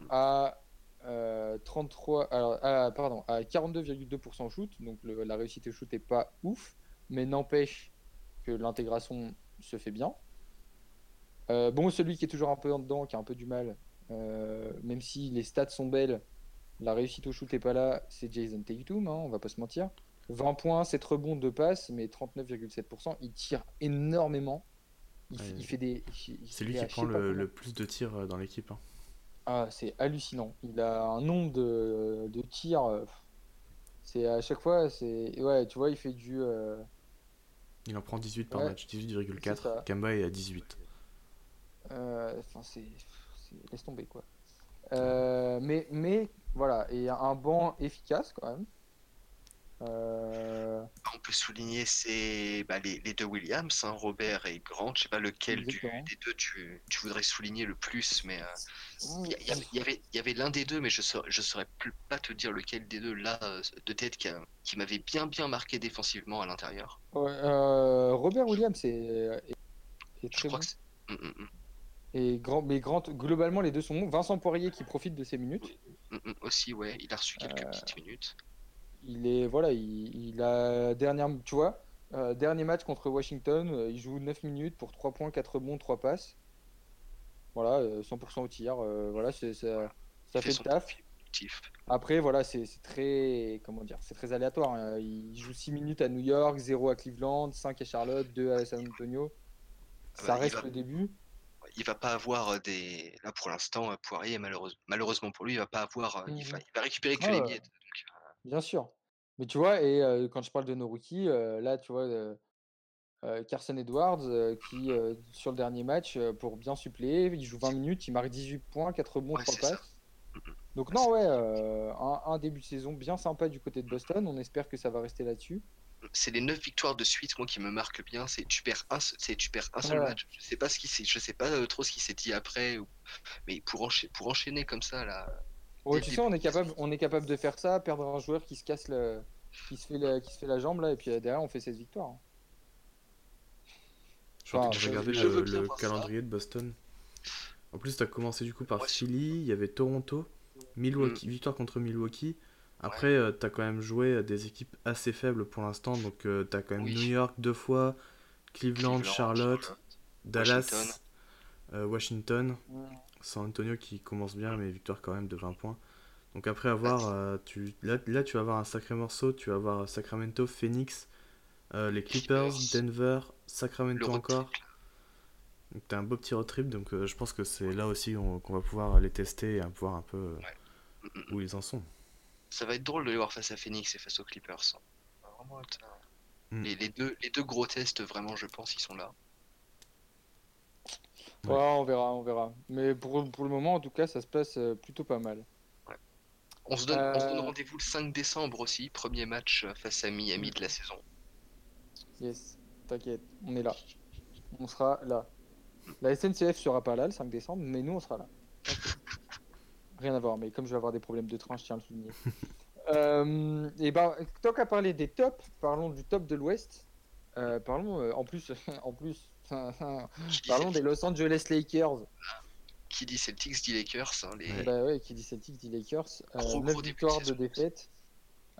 Speaker 1: À euh, 33, alors, à- pardon, à 42,2% au shoot, donc le- la réussite au shoot est pas ouf, mais n'empêche que l'intégration se fait bien. Euh, bon, celui qui est toujours un peu en dedans, qui a un peu du mal, euh, même si les stats sont belles, la réussite au shoot est pas là, c'est Jason Tatum, hein, on va pas se mentir. 20 points, 7 rebonds, 2 passes, mais 39,7%. Il tire énormément. Il,
Speaker 2: Ouais.
Speaker 1: il fait des. il- il
Speaker 2: C'est lui qui prend le, plus de tirs euh, dans l'équipe. hein.
Speaker 1: Ah, c'est hallucinant. Il a un nombre de, de tirs. euh, C'est à chaque fois, c'est. Ouais, tu vois, il fait du. euh,
Speaker 2: Il en prend 18 par
Speaker 1: Ouais,
Speaker 2: match, 18,4.
Speaker 1: c'est ça.
Speaker 2: Kemba est à 18.
Speaker 1: Euh, Enfin, c'est. c'est- Laisse tomber, quoi. Euh, mais, mais, voilà, et un banc efficace quand même. Euh,
Speaker 3: On peut souligner c'est bah, les, les deux Williams, hein, Robert et Grant. Je sais pas lequel du- des deux tu, tu voudrais souligner le plus, mais euh,
Speaker 1: Mm.
Speaker 3: il y, avait- il y avait, il y avait l'un des deux, mais je saurais, je saurais plus pas te dire lequel des deux là euh, de tête qui, m'avait bien bien marqué défensivement à l'intérieur.
Speaker 1: ouais, euh, Robert Williams est, est- est
Speaker 3: Je
Speaker 1: très
Speaker 3: crois
Speaker 1: bon.
Speaker 3: que Hum, hum, hum,
Speaker 1: Et grand, mais Grant, globalement, les deux sont bons. Vincent Poirier qui profite de ses minutes.
Speaker 3: aussi, ouais, il a reçu quelques petites minutes.
Speaker 1: Il est, voilà, il, il a dernière, tu vois, euh, dernier match contre Washington, euh, il joue 9 minutes pour 3 points, 4 rebonds, 3 passes. Voilà, euh, 100% au tir. euh, voilà, c'est, ça, ça
Speaker 3: Il
Speaker 1: fait le taf. Après, voilà, c'est c'est très, comment dire, c'est très aléatoire. hein. Il joue 6 minutes à New York, 0 à Cleveland, 5 à Charlotte, 2 à San Antonio. Ça reste
Speaker 3: va-
Speaker 1: le début.
Speaker 3: il va pas avoir euh, des. Là pour l'instant, euh, Poirier, malheureusement, malheureusement pour lui, il va pas avoir. il, va,
Speaker 1: Mhm.
Speaker 3: il va récupérer que
Speaker 1: Ah
Speaker 3: les miettes. donc,
Speaker 1: Bien sûr. Mais tu vois, et euh, quand je parle de nos rookies, euh, là, tu vois, Carson Edwards, qui, sur le dernier match, pour bien suppléer, il joue 20 minutes, il marque 18 points, 4 rebonds,
Speaker 3: Ouais,
Speaker 1: 3
Speaker 3: c'est ça.
Speaker 1: passes. Donc non, ouais, un, un début de saison bien sympa du côté de Boston. On espère que ça va rester là-dessus.
Speaker 3: c'est les 9 victoires de suite, moi qui me marquent bien. C'est tu perds un, tu perds un seul match. Je sais pas ce qui je sais pas trop ce qui s'est dit après, ou- mais pour, encha- pour enchaîner comme ça là.
Speaker 1: Ouais,
Speaker 3: Dès
Speaker 1: tu sais, on est capable, on est capable de faire ça, perdre un joueur qui se casse le, qui se fait la, qui se fait la jambe là, et puis euh, derrière on fait 16 victoires. hein.
Speaker 2: Je suis en train de
Speaker 1: Enfin,
Speaker 2: regarder le,
Speaker 3: ça.
Speaker 2: calendrier de Boston. En plus, tu as commencé du coup par
Speaker 3: Ouais,
Speaker 2: Philly, il y avait Toronto, Milwaukee, victoire contre Milwaukee. Après, euh, t'as quand même joué à des équipes assez faibles pour l'instant. Donc, euh, t'as quand même
Speaker 3: Oui.
Speaker 2: New York deux fois, Cleveland,
Speaker 3: Cleveland,
Speaker 2: Charlotte, Dallas,
Speaker 3: Washington.
Speaker 2: euh, Washington, San Antonio qui commence bien, mais victoire quand même de 20 points. Donc, après avoir, euh, tu, là, là, tu vas avoir un sacré morceau. Tu vas avoir Sacramento, Phoenix, euh, les Clippers. Denver, Sacramento encore. Donc t'as un beau petit road trip, donc euh, je pense que c'est là aussi on- qu'on va pouvoir les tester et voir un peu
Speaker 3: Mm, mm, mm.
Speaker 2: où ils en sont.
Speaker 3: Ça va être drôle de les voir face à Phoenix et face aux Clippers. Vraiment être,
Speaker 2: Mm.
Speaker 3: les, les deux, les deux gros tests, vraiment, je pense, ils sont là.
Speaker 2: Ouais.
Speaker 1: Ouais, on verra, on verra. Mais pour, pour le moment, en tout cas, ça se passe euh, plutôt pas mal.
Speaker 3: On se donne,
Speaker 1: Euh,
Speaker 3: rendez-vous le 5 décembre aussi, premier match euh, face à Miami de la saison.
Speaker 1: Yes, t'inquiète, on est là. On sera là. La SNCF sera pas là le 5 décembre, mais nous on sera là. Rien à voir, mais comme je vais avoir des problèmes de train, je tiens à le souligner. Euh, et ben, tant qu'à parler des tops, parlons du top de l'Ouest. Euh, parlons euh, en plus, en plus, parlons des Los Angeles Lakers.
Speaker 3: qui dit Celtics dit Lakers. hein, les...
Speaker 2: Ouais.
Speaker 1: Bah ouais, qui dit Celtics dit Lakers. Euh,
Speaker 3: Gros,
Speaker 1: 9
Speaker 3: gros début de
Speaker 1: victoires de défaite.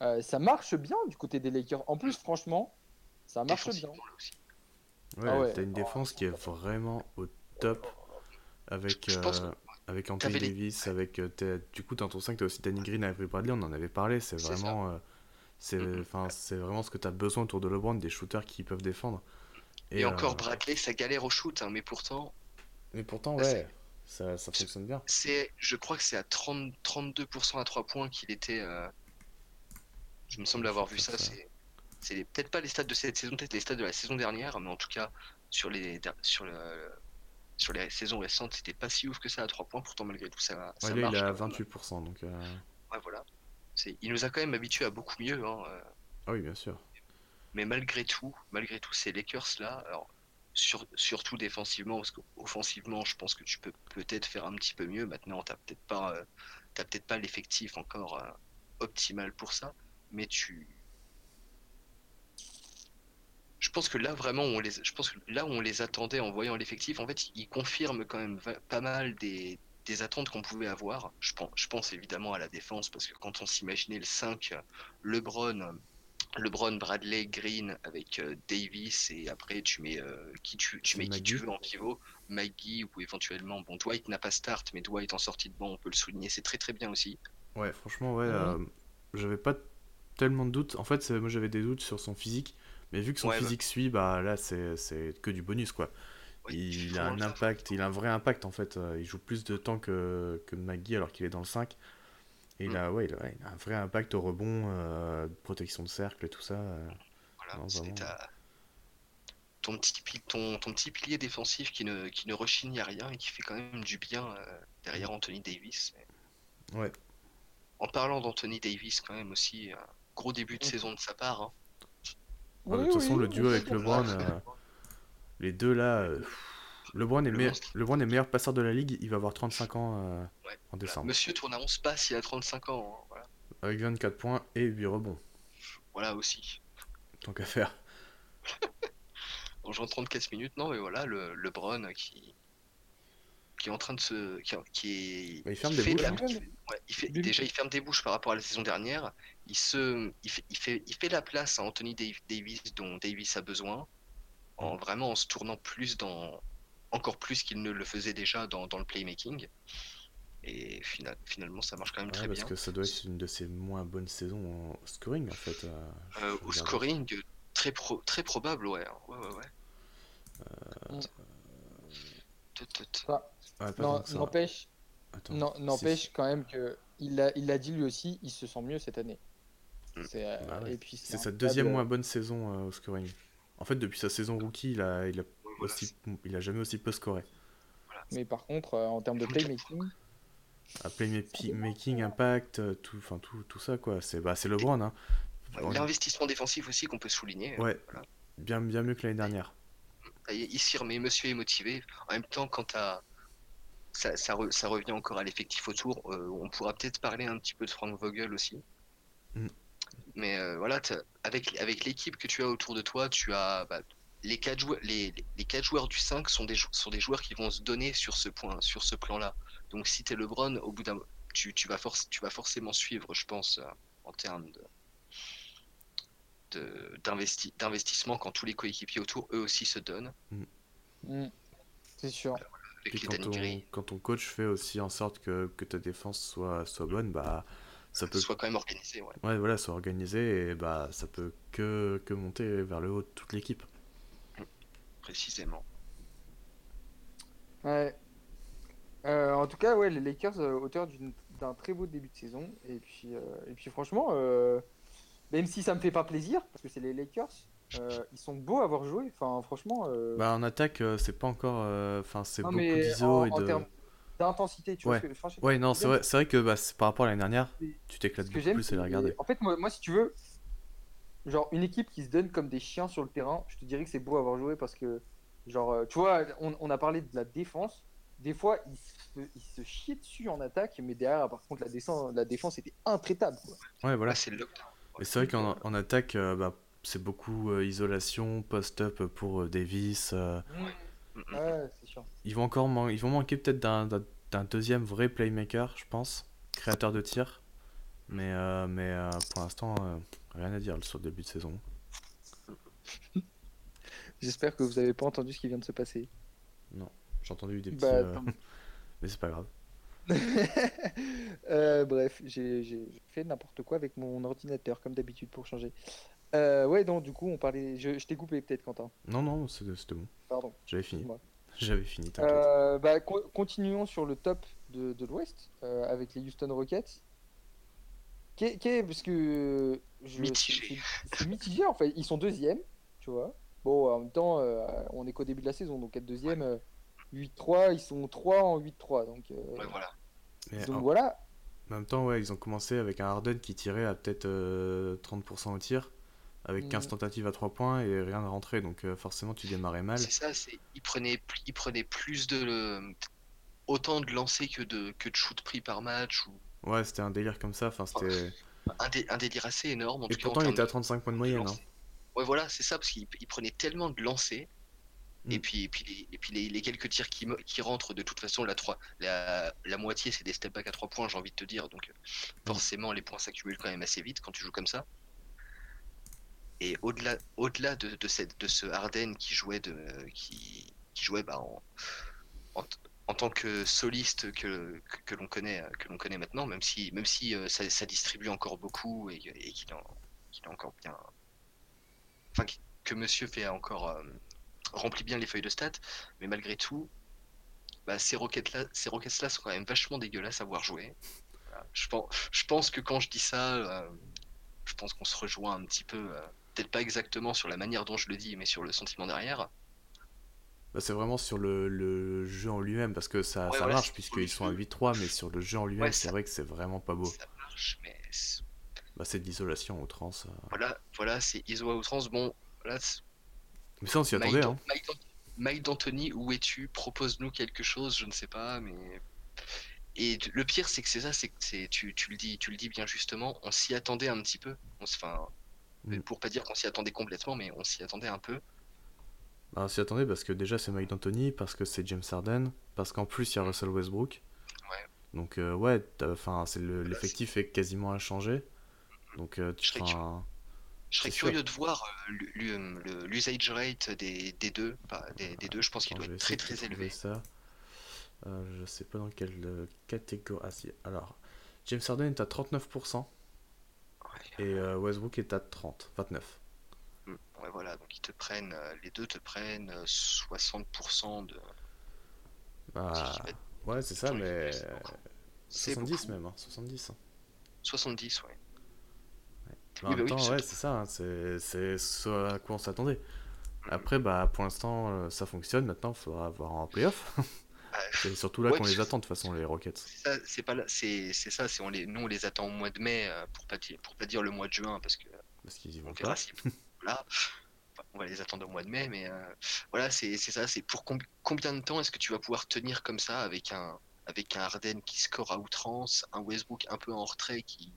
Speaker 1: Euh, ça marche bien du côté des Lakers. En plus, franchement, ça marche bien.
Speaker 2: Ouais,
Speaker 1: Ah ouais.
Speaker 2: t'as une défense qui est vraiment au top avec, euh, avec Anthony
Speaker 3: t'avais les-
Speaker 2: Davis, avec euh, du coup dans ton 5 t'as aussi Danny Green et Avery Bradley, on en avait parlé, c'est vraiment c'est enfin c'est vraiment ce que t'as besoin autour de LeBron, des shooters qui peuvent défendre.
Speaker 3: Et,
Speaker 2: euh,
Speaker 3: encore Bradley, ça galère au shoot, hein, mais pourtant,
Speaker 2: Mais pourtant
Speaker 3: Là,
Speaker 2: ouais, ça, ça fonctionne bien.
Speaker 3: c'est, je crois que c'est à 30, 32% à 3 points qu'il était. euh, Je me semble avoir vu ça.
Speaker 2: Ça.
Speaker 3: C'est, peut-être pas les stats de cette saison, peut-être les stats de la saison dernière, mais en tout cas sur les sur le sur les saisons récentes, c'était pas si ouf que ça à 3 points. Pourtant malgré tout, ça, ça
Speaker 2: Ouais, là
Speaker 3: marche.
Speaker 2: il est à
Speaker 3: quand même.
Speaker 2: 28% donc euh,
Speaker 3: Ouais, voilà. Il nous a quand même habitués à beaucoup mieux. Hein,
Speaker 2: ah oui bien sûr.
Speaker 3: Mais malgré tout, malgré tout, ces Lakers là, alors sur- surtout défensivement, parce qu'offensivement, je pense que tu peux peut-être faire un petit peu mieux. Maintenant, t'as peut-être pas, euh, t'as peut-être pas l'effectif encore euh, optimal pour ça, mais tu. Je pense que là vraiment, on les, je pense que là où on les attendait en voyant l'effectif, en fait, ils confirment quand même pas mal des, des attentes qu'on pouvait avoir. Je pense, je pense évidemment à la défense, parce que quand on s'imaginait le 5, euh, LeBron. LeBron, Bradley, Green avec euh, Davis et après tu mets euh, qui tu, mets qui tu
Speaker 2: Maggie.
Speaker 3: veux en pivot, Maggie ou éventuellement bon Dwight n'a pas start mais Dwight en sortie de banc on peut le souligner c'est très très bien aussi.
Speaker 2: Ouais, franchement, ouais, euh, j'avais pas tellement de doutes. En fait, moi j'avais des doutes sur son physique, mais vu que son
Speaker 3: Ouais, bah.
Speaker 2: physique suit, bah là c'est que du bonus quoi.
Speaker 3: Ouais,
Speaker 2: il a un impact, il a un vrai impact en fait. il joue plus de temps que, que Maggie alors qu'il est dans le 5. Et il
Speaker 3: Mm.
Speaker 2: a, ouais, il a, ouais, il a un vrai impact au rebond, euh, protection de cercle et tout ça. euh.
Speaker 3: Voilà,
Speaker 2: Non,
Speaker 3: c'est
Speaker 2: vraiment.
Speaker 3: ta- ton petit, ton, ton petit pilier défensif qui ne, qui ne rechigne à rien et qui fait quand même du bien euh, derrière Anthony Davis.
Speaker 2: Ouais.
Speaker 3: En parlant d'Anthony Davis, quand même aussi, un gros début de
Speaker 1: Mm.
Speaker 3: saison de sa part. hein.
Speaker 2: Ah, de
Speaker 1: Oui,
Speaker 2: toute façon,
Speaker 1: oui,
Speaker 2: le duo avec LeBron, euh, les deux là, euh, LeBron est,
Speaker 3: Le
Speaker 2: meilleur,
Speaker 3: monstre.
Speaker 2: LeBron est meilleur passeur de la ligue, il va avoir 35 ans euh,
Speaker 3: Ouais,
Speaker 2: en
Speaker 3: Voilà.
Speaker 2: décembre.
Speaker 3: Monsieur Tournamence passe, il a 35 ans. hein, Voilà.
Speaker 2: Avec 24 points et 8 rebonds,
Speaker 3: voilà aussi.
Speaker 2: tant qu'à faire.
Speaker 3: En jouant 34 minutes, non, mais voilà, le LeBron qui, qui est en train de se. qui, qui est.
Speaker 2: Bah, il ferme
Speaker 3: qui
Speaker 2: des
Speaker 3: fait
Speaker 2: bouches,
Speaker 3: la- qui fait- ouais, il fait-
Speaker 1: Lui-
Speaker 3: déjà, il ferme des bouches par rapport à la saison dernière. Il, se, il, fait, il, fait, il fait la place à Anthony Dav- Davis dont Davis a besoin, en vraiment en se tournant plus dans. Encore plus qu'il ne le faisait déjà dans, dans le playmaking. Et final- finalement, ça marche quand même
Speaker 2: Ouais,
Speaker 3: très
Speaker 2: parce
Speaker 3: bien.
Speaker 2: que ça doit être une de ses moins bonnes saisons en scoring en fait. euh,
Speaker 3: Euh, au scoring, très, pro, très probable, ouais. hein. Ouais, ouais, ouais.
Speaker 1: Non, n'empêche, quand même que il a, il a dit lui aussi, il se sent mieux cette année.
Speaker 3: Mm.
Speaker 1: C'est, euh,
Speaker 2: Bah ouais. C'est sa deuxième moins bonne saison euh, au scoring. En fait, depuis sa saison rookie, il a, il a,
Speaker 3: Voilà,
Speaker 2: aussi, il a jamais aussi peu scoré.
Speaker 1: Mais par contre, euh, en termes de
Speaker 3: 24
Speaker 1: playmaking,
Speaker 2: À playmaking, impact, euh, tout, enfin tout, tout ça quoi. C'est bah, c'est LeBron. Hein.
Speaker 3: Ouais, L'investissement défensif aussi qu'on peut souligner.
Speaker 2: Ouais,
Speaker 3: Voilà.
Speaker 2: bien, bien mieux que l'année dernière.
Speaker 3: Il s'y remet, monsieur est motivé. En même temps, quand t'as- ça, ça, re- ça revient encore à l'effectif autour, euh, on pourra peut-être parler un petit peu de Frank Vogel aussi.
Speaker 2: Mm.
Speaker 3: Mais euh, voilà, avec, avec l'équipe que tu as autour de toi, tu as bah, les, quatre joueurs, les, les quatre joueurs du 5 sont des, jou- sont des joueurs qui vont se donner sur ce point, sur ce plan-là. Donc si tu es LeBron, au bout d'un tu, tu, vas forc- tu vas forcément suivre, je pense, euh, en termes de d'investissement quand tous les coéquipiers autour, eux aussi se donnent.
Speaker 1: mm, c'est sûr.
Speaker 3: Avec
Speaker 2: Puis
Speaker 3: les
Speaker 2: quand ton, quand ton coach fait aussi en sorte que, que ta défense soit, soit bonne, bah ça peut
Speaker 3: soit quand même organisé. Ouais.
Speaker 2: ouais, voilà, soit organisé et bah ça peut que, que monter vers le haut de toute l'équipe.
Speaker 3: Précisément.
Speaker 1: Ouais. Euh, en tout cas, ouais, les Lakers, euh, auteur d'une- d'un très beau début de saison. Et puis, euh, et puis franchement, euh, même si ça me fait pas plaisir, parce que c'est les Lakers, euh, ils sont beaux à avoir joué. Enfin, franchement, euh,
Speaker 2: Bah en attaque, euh, c'est pas encore, euh, enfin c'est beaucoup d'ISO
Speaker 1: en,
Speaker 2: et de.
Speaker 1: termes d'intensité, tu vois
Speaker 2: Ouais.
Speaker 1: que, pas
Speaker 2: non, c'est vrai, c'est vrai que bah, c'est- par rapport à l'année dernière, tu t'éclates
Speaker 1: Ce que
Speaker 2: beaucoup
Speaker 1: j'aime,
Speaker 2: plus à les regarder.
Speaker 1: En fait, moi, moi, si tu veux, genre une équipe qui se donne comme des chiens sur le terrain, je te dirais que c'est beau à avoir joué parce que, genre, euh, tu vois, on, on a parlé de la défense. Des fois, ils se, ils se chiaient dessus en attaque, mais derrière, par contre, la, défense, la défense était intraitable. Quoi.
Speaker 2: Ouais, voilà.
Speaker 3: Ah, c'est le lockdown.
Speaker 2: Mais c'est vrai qu'en en attaque, euh, bah, c'est beaucoup euh, isolation, post-up pour euh, Davis.
Speaker 1: Ouais, c'est sûr.
Speaker 2: Ils vont encore man- ils vont manquer peut-être d'un deuxième vrai playmaker, je pense, créateur de tir. Mais, euh, mais euh, pour l'instant, euh, rien à dire sur le début de saison.
Speaker 1: J'espère que vous avez pas entendu ce qui vient de se passer.
Speaker 2: J'ai entendu des petits.
Speaker 1: Bah,
Speaker 2: euh,
Speaker 1: tant-
Speaker 2: mais c'est pas grave.
Speaker 1: Euh, bref, j'ai fait n'importe quoi avec mon ordinateur, comme d'habitude, pour changer. Euh, ouais, donc du coup, on parlait. Je, je t'ai coupé peut-être, Quentin.
Speaker 2: Non, non, c'était bon.
Speaker 1: Pardon.
Speaker 2: J'avais fini. J'avais fini.
Speaker 1: Euh, bah, co- continuons sur le top de, de l'Ouest euh, avec les Houston Rockets. Qu'est- qu'est- parce que je,
Speaker 3: Mitigé.
Speaker 1: c'est- C'est mitigé en fait. Ils sont deuxièmes, tu vois. Bon, en même temps, euh, on est qu'au début de la saison, donc être deuxième, euh, 8-3, ils sont 3 en 8-3. Donc, euh,
Speaker 3: Ouais, voilà.
Speaker 1: Donc
Speaker 2: en,
Speaker 1: voilà.
Speaker 2: en même temps, ouais, ils ont commencé avec un Harden qui tirait à peut-être euh, 30% au tir, avec 15
Speaker 1: Mhm.
Speaker 2: tentatives à 3 points et rien de rentré. Donc euh, forcément, tu démarrais mal.
Speaker 3: C'est ça, c'est il prenait, pl- il prenait plus de autant de lancers que de que de shoots pris par match ou
Speaker 2: Ouais, c'était un délire comme ça. Enfin, c'était.
Speaker 3: un, dé- un délire assez énorme en
Speaker 2: Et
Speaker 3: tout cas
Speaker 2: pourtant, il
Speaker 3: termes
Speaker 2: était à
Speaker 3: de-
Speaker 2: 35 points de moyenne. hein.
Speaker 3: Ouais, voilà, c'est ça parce qu'il il prenait tellement de lancers. Et
Speaker 2: Mm.
Speaker 3: puis, et puis, les, et puis les, les quelques tirs qui, qui rentrent, de toute façon, la, 3, la, la moitié, c'est des step back à 3 points, j'ai envie de te dire. Donc, euh, forcément, les points s'accumulent quand même assez vite quand tu joues comme ça. Et au-delà au-delà de, de, cette, de ce Harden qui jouait, de, qui, qui jouait bah, en, en tant que soliste que, que, l'on connaît, que l'on connaît maintenant, même si, même si euh, ça, distribue encore beaucoup et, qu'il en- encore bien. Enfin, qu- que monsieur fait encore. euh, remplit bien les feuilles de stats, mais malgré tout, bah, ces roquettes-là ces roquettes -là sont quand même vachement dégueulasses à voir jouer. Je, pense, je pense que quand je dis ça, euh, je pense qu'on se rejoint un petit peu. euh, peut-être pas exactement sur la manière dont je le dis, mais sur le sentiment derrière.
Speaker 2: Bah, c'est vraiment sur le, le jeu en lui-même, parce que ça,
Speaker 3: Ouais,
Speaker 2: ça
Speaker 3: voilà,
Speaker 2: marche, puisqu'ils sont à
Speaker 3: le
Speaker 2: 8-3, mais sur le jeu en lui-même,
Speaker 3: Ouais,
Speaker 2: c'est vrai que c'est vraiment pas beau.
Speaker 3: Ça marche, mais c'est-
Speaker 2: Bah, c'est de l'isolation à outrance. euh.
Speaker 3: voilà, voilà, c'est ISO à outrance. Bon, là,
Speaker 2: Mais ça, on s'y attendait, hein.
Speaker 3: Mike Mike D'Antoni, où es-tu? Propose-nous quelque chose, je ne sais pas, mais. Et le pire, c'est que c'est ça, c'est que c'est, tu, tu le dis, tu le dis bien justement, on s'y attendait un petit peu. On Enfin,
Speaker 2: Mm.
Speaker 3: pour pas dire qu'on s'y attendait complètement, mais on s'y attendait un peu.
Speaker 2: Bah, on s'y attendait parce que déjà, c'est Mike D'Antoni, parce que c'est James Harden, parce qu'en plus, il y a Russell Westbrook.
Speaker 3: Ouais.
Speaker 2: Donc, euh, ouais, enfin, c'est le- l'effectif est quasiment inchangé. Donc, euh, tu
Speaker 3: Je serais
Speaker 2: feras
Speaker 3: Je serais
Speaker 2: C'est sûr.
Speaker 3: curieux de voir euh, l'usage rate des, des deux, pas des, des deux. Je pense qu'il doit
Speaker 2: je
Speaker 3: être très très élevé.
Speaker 2: ça. Euh, je sais pas dans quelle euh, catégorie. Ah, si. Alors, James Harden est à 39%
Speaker 3: Ouais.
Speaker 2: et euh, Westbrook est à 30, 29.
Speaker 3: Mm. Ouais, voilà, donc ils te prennent, euh, les deux te prennent euh, 60% de.
Speaker 2: Bah, ouais, c'est ça, mais
Speaker 3: Lakers, c'est beaucoup. C'est
Speaker 2: 70
Speaker 3: beaucoup.
Speaker 2: même, hein, 70. hein.
Speaker 3: 70, ouais.
Speaker 2: Mais en
Speaker 3: Oui,
Speaker 2: même temps,
Speaker 3: c'est
Speaker 2: ouais, c'est ça, hein, c'est ce à quoi on s'attendait. Après, bah, pour l'instant, euh, ça fonctionne. Maintenant, il faudra voir en playoff.
Speaker 3: Ah,
Speaker 2: c'est surtout là
Speaker 3: Ouais,
Speaker 2: qu'on les attend, de toute façon, les Rockets.
Speaker 3: C'est ça, c'est ça, c'est on les, nous on les attend au mois de mai euh, pour pas dire, pour pas dire le mois de juin parce que
Speaker 2: Parce qu'ils y
Speaker 3: on
Speaker 2: vont
Speaker 3: verra
Speaker 2: pas.
Speaker 3: on va les attendre au mois de mai, mais euh, voilà, c'est ça, c'est pour combi- combien de temps est-ce que tu vas pouvoir tenir comme ça avec un avec un Harden qui score à outrance, un Westbrook un peu en retrait qui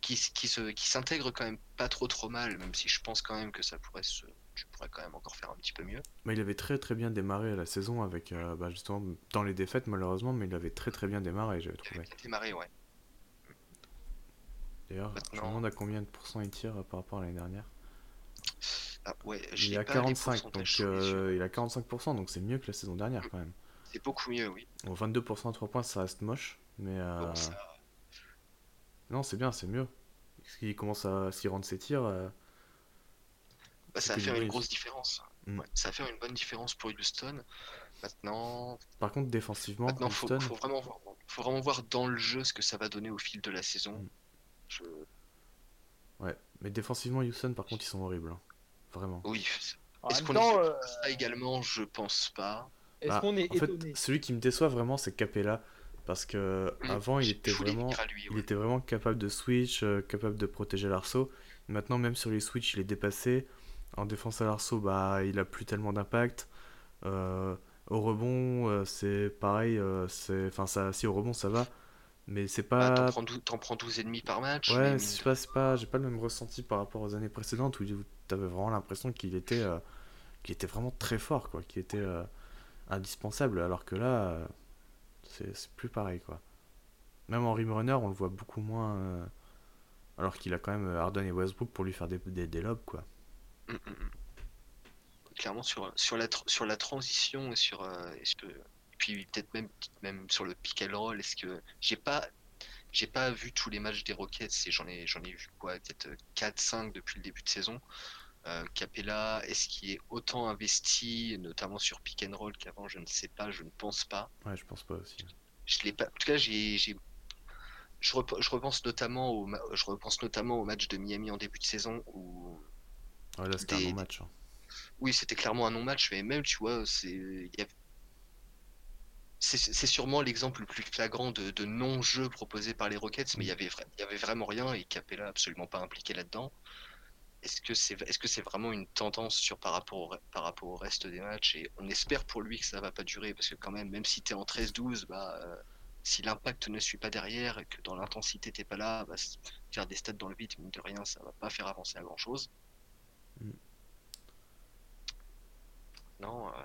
Speaker 3: qui, qui se qui s'intègre quand même pas trop trop mal, même si je pense quand même que ça pourrait se tu pourrais quand même encore faire un petit peu mieux.
Speaker 2: Mais il avait très très bien démarré la saison avec, euh, bah, justement, dans les défaites malheureusement, mais il avait très très bien démarré, j'avais
Speaker 3: Il
Speaker 2: trouvé.
Speaker 3: avait bien démarré, ouais.
Speaker 2: D'ailleurs, je me demande à combien de pourcents il tire par rapport à l'année dernière.
Speaker 3: Ah, ouais,
Speaker 2: Il à
Speaker 3: pas les
Speaker 2: 45, donc euh, il a 45%, donc c'est mieux que la saison dernière quand même.
Speaker 3: C'est beaucoup mieux, oui.
Speaker 2: Bon, 22% à 3 points, ça reste moche, mais euh,
Speaker 3: Bon, ça-
Speaker 2: non, c'est bien, c'est mieux. Qu'il commence à s'y rendre ses tirs. euh,
Speaker 3: Bah, ça va faire une grosse différence.
Speaker 2: Mm.
Speaker 3: Ouais, ça va faire une bonne différence pour Houston. Maintenant,
Speaker 2: Par contre, défensivement,
Speaker 3: maintenant faut,
Speaker 2: Houston,
Speaker 3: faut vraiment voir, faut vraiment voir dans le jeu ce que ça va donner au fil de la saison.
Speaker 2: Mm.
Speaker 3: Je-
Speaker 2: ouais, mais défensivement, Houston, par contre, ils sont horribles. hein. Vraiment.
Speaker 3: Oui. Est-ce qu'on
Speaker 1: temps,
Speaker 3: est
Speaker 1: euh,
Speaker 3: ça également? Je pense pas.
Speaker 1: est-ce
Speaker 2: Bah,
Speaker 1: qu'on est
Speaker 2: en fait, celui qui me déçoit vraiment, c'est Capella. Parce que
Speaker 3: Mm.
Speaker 2: avant, il était vraiment. Il était vraiment capable de switch, euh, capable de protéger l'arceau. Maintenant, même sur les switches, il est dépassé. En défense à l'arceau, bah, il a plus tellement d'impact. Euh, au rebond, euh, c'est pareil. euh, c'est... Enfin, ça, si au rebond, ça va. Mais c'est
Speaker 3: Bah,
Speaker 2: pas.
Speaker 3: T'en prends, dou- t'en prends 12 et demi par match.
Speaker 2: Ouais, je sais pas, j'ai pas le même ressenti par rapport aux années précédentes où t'avais vraiment l'impression qu'il était, euh, qu'il était vraiment très fort, quoi, qu'il était euh, indispensable. Alors que là, euh, c'est plus pareil, quoi. Même en rim runner, on le voit beaucoup moins. alors qu'il a quand même Harden et Westbrook pour lui faire des, des, des lobs, quoi.
Speaker 3: Mm, mm, mm. Clairement sur, sur, la, sur la transition et sur, puis peut-être même, même sur le pick and roll, est-ce que j'ai pas j'ai pas vu tous les matchs des Rockets et j'en ai j'en ai vu quoi peut-être 4-5 depuis le début de saison. Euh, Capella, est-ce qu'il est autant investi, notamment sur pick and roll qu'avant? Je ne sais pas, je ne pense pas.
Speaker 2: Ouais, je pense pas aussi.
Speaker 3: Je l'ai pas. En tout cas, j'ai, j'ai- je, rep- je repense notamment au, ma- je repense notamment au match de Miami en début de saison où
Speaker 2: Ouais, là, c'était un
Speaker 3: Des-
Speaker 2: bon match. hein.
Speaker 3: Oui, c'était clairement un non-match, mais même, tu vois, c'est il y a- c'est sûrement l'exemple le plus flagrant de, de non-jeu proposé par les Rockets, mais il y avait, vra- il y avait vraiment rien et Capella absolument pas impliqué là-dedans. Est-ce que c'est vraiment une tendance sur par rapport au, re- par rapport au reste des matchs et on espère pour lui que ça va pas durer parce que quand même même si tu es en 13-12 bah euh, si l'impact ne suit pas derrière et que dans l'intensité t'es pas là bah, faire des stats dans le vide mine de rien ça va pas faire avancer à grand chose.
Speaker 2: Mm.
Speaker 3: Non, euh,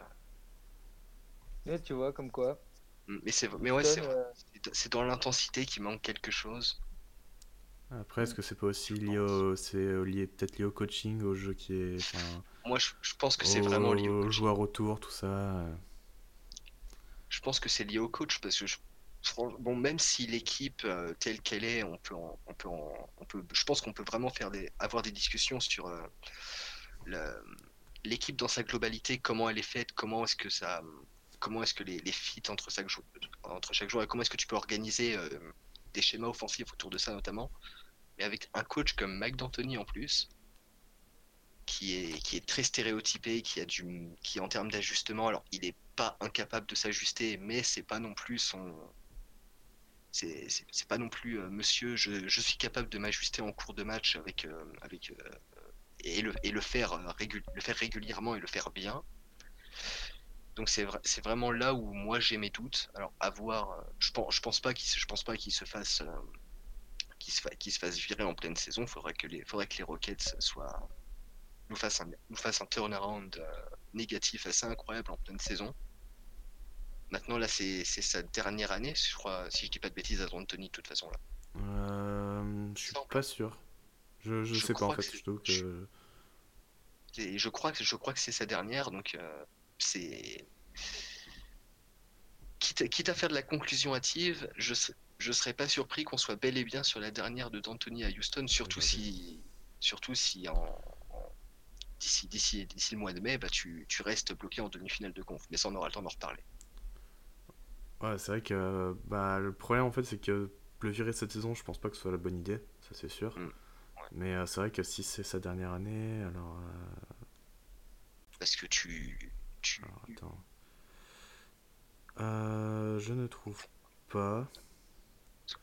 Speaker 1: Ouais, tu vois, comme quoi.
Speaker 3: Mais c'est mais ouais, c'est
Speaker 1: euh,
Speaker 3: C'est- dans l'intensité qu'il manque quelque chose.
Speaker 2: Après, est-ce que c'est pas aussi lié au, c'est euh, lié peut-être lié au coaching, au jeu qui est, enfin,
Speaker 3: Moi, je, je pense que c'est
Speaker 2: au-
Speaker 3: vraiment lié au
Speaker 2: joueurs autour, tout ça. euh.
Speaker 3: Je pense que c'est lié au coach parce que je- bon, même si l'équipe euh, telle qu'elle est, on peut, en- on peut, en- on peut, je pense qu'on peut vraiment faire des, avoir des discussions sur euh, le- l'équipe dans sa globalité, comment elle est faite, comment est-ce que ça, comment est-ce que les, les fits entre chaque, jou- entre chaque joueur et comment est-ce que tu peux organiser euh, des schémas offensifs autour de ça notamment. Mais avec un coach comme Mike D'Antoni en plus, qui est, qui est très stéréotypé, qui a du, qui en termes d'ajustement, alors il n'est pas incapable de s'ajuster, mais c'est pas non plus son, c'est c'est pas non plus euh, monsieur, je, je suis capable de m'ajuster en cours de match avec, euh, avec et, le, et le faire, euh, régu- le faire régulièrement et le faire bien. Donc c'est vrai, c'est vraiment là où moi j'ai mes doutes. Alors à voir, euh, je pense, je pense pas qu'il se, je pense pas qu'il se fasse, euh, qu'il se, fa- qu'il se fasse virer en pleine saison. Faudrait que les, faudrait que les Rockets soient nous fassent un, nous fassent un turnaround euh, négatif assez incroyable en pleine saison. Maintenant là c'est sa dernière année, je crois, si je dis pas de bêtises à Anthony de toute façon là.
Speaker 2: Euh, je suis pas sûr. Je, je
Speaker 3: Je
Speaker 2: sais pas en fait, je
Speaker 3: je-. Et je crois que je crois que c'est sa dernière, donc euh, c'est quitte, quitte à faire de la conclusion hâtive, je je serais pas surpris qu'on soit bel et bien sur la dernière de D'Antoni à Houston, surtout
Speaker 2: Oui,
Speaker 3: si surtout si en, d'ici d'ici d'ici le mois de mai, bah tu, tu restes bloqué en demi-finale de conf. Mais ça on aura le temps d'en reparler.
Speaker 2: Ouais, c'est vrai que bah, le problème en fait, c'est que le virer cette saison, je pense pas que ce soit la bonne idée, ça c'est sûr.
Speaker 3: Mm,
Speaker 2: Mais euh, c'est vrai que si c'est sa dernière année, alors. euh,
Speaker 3: Parce que tu tu
Speaker 2: alors, attends. Euh, je ne trouve pas.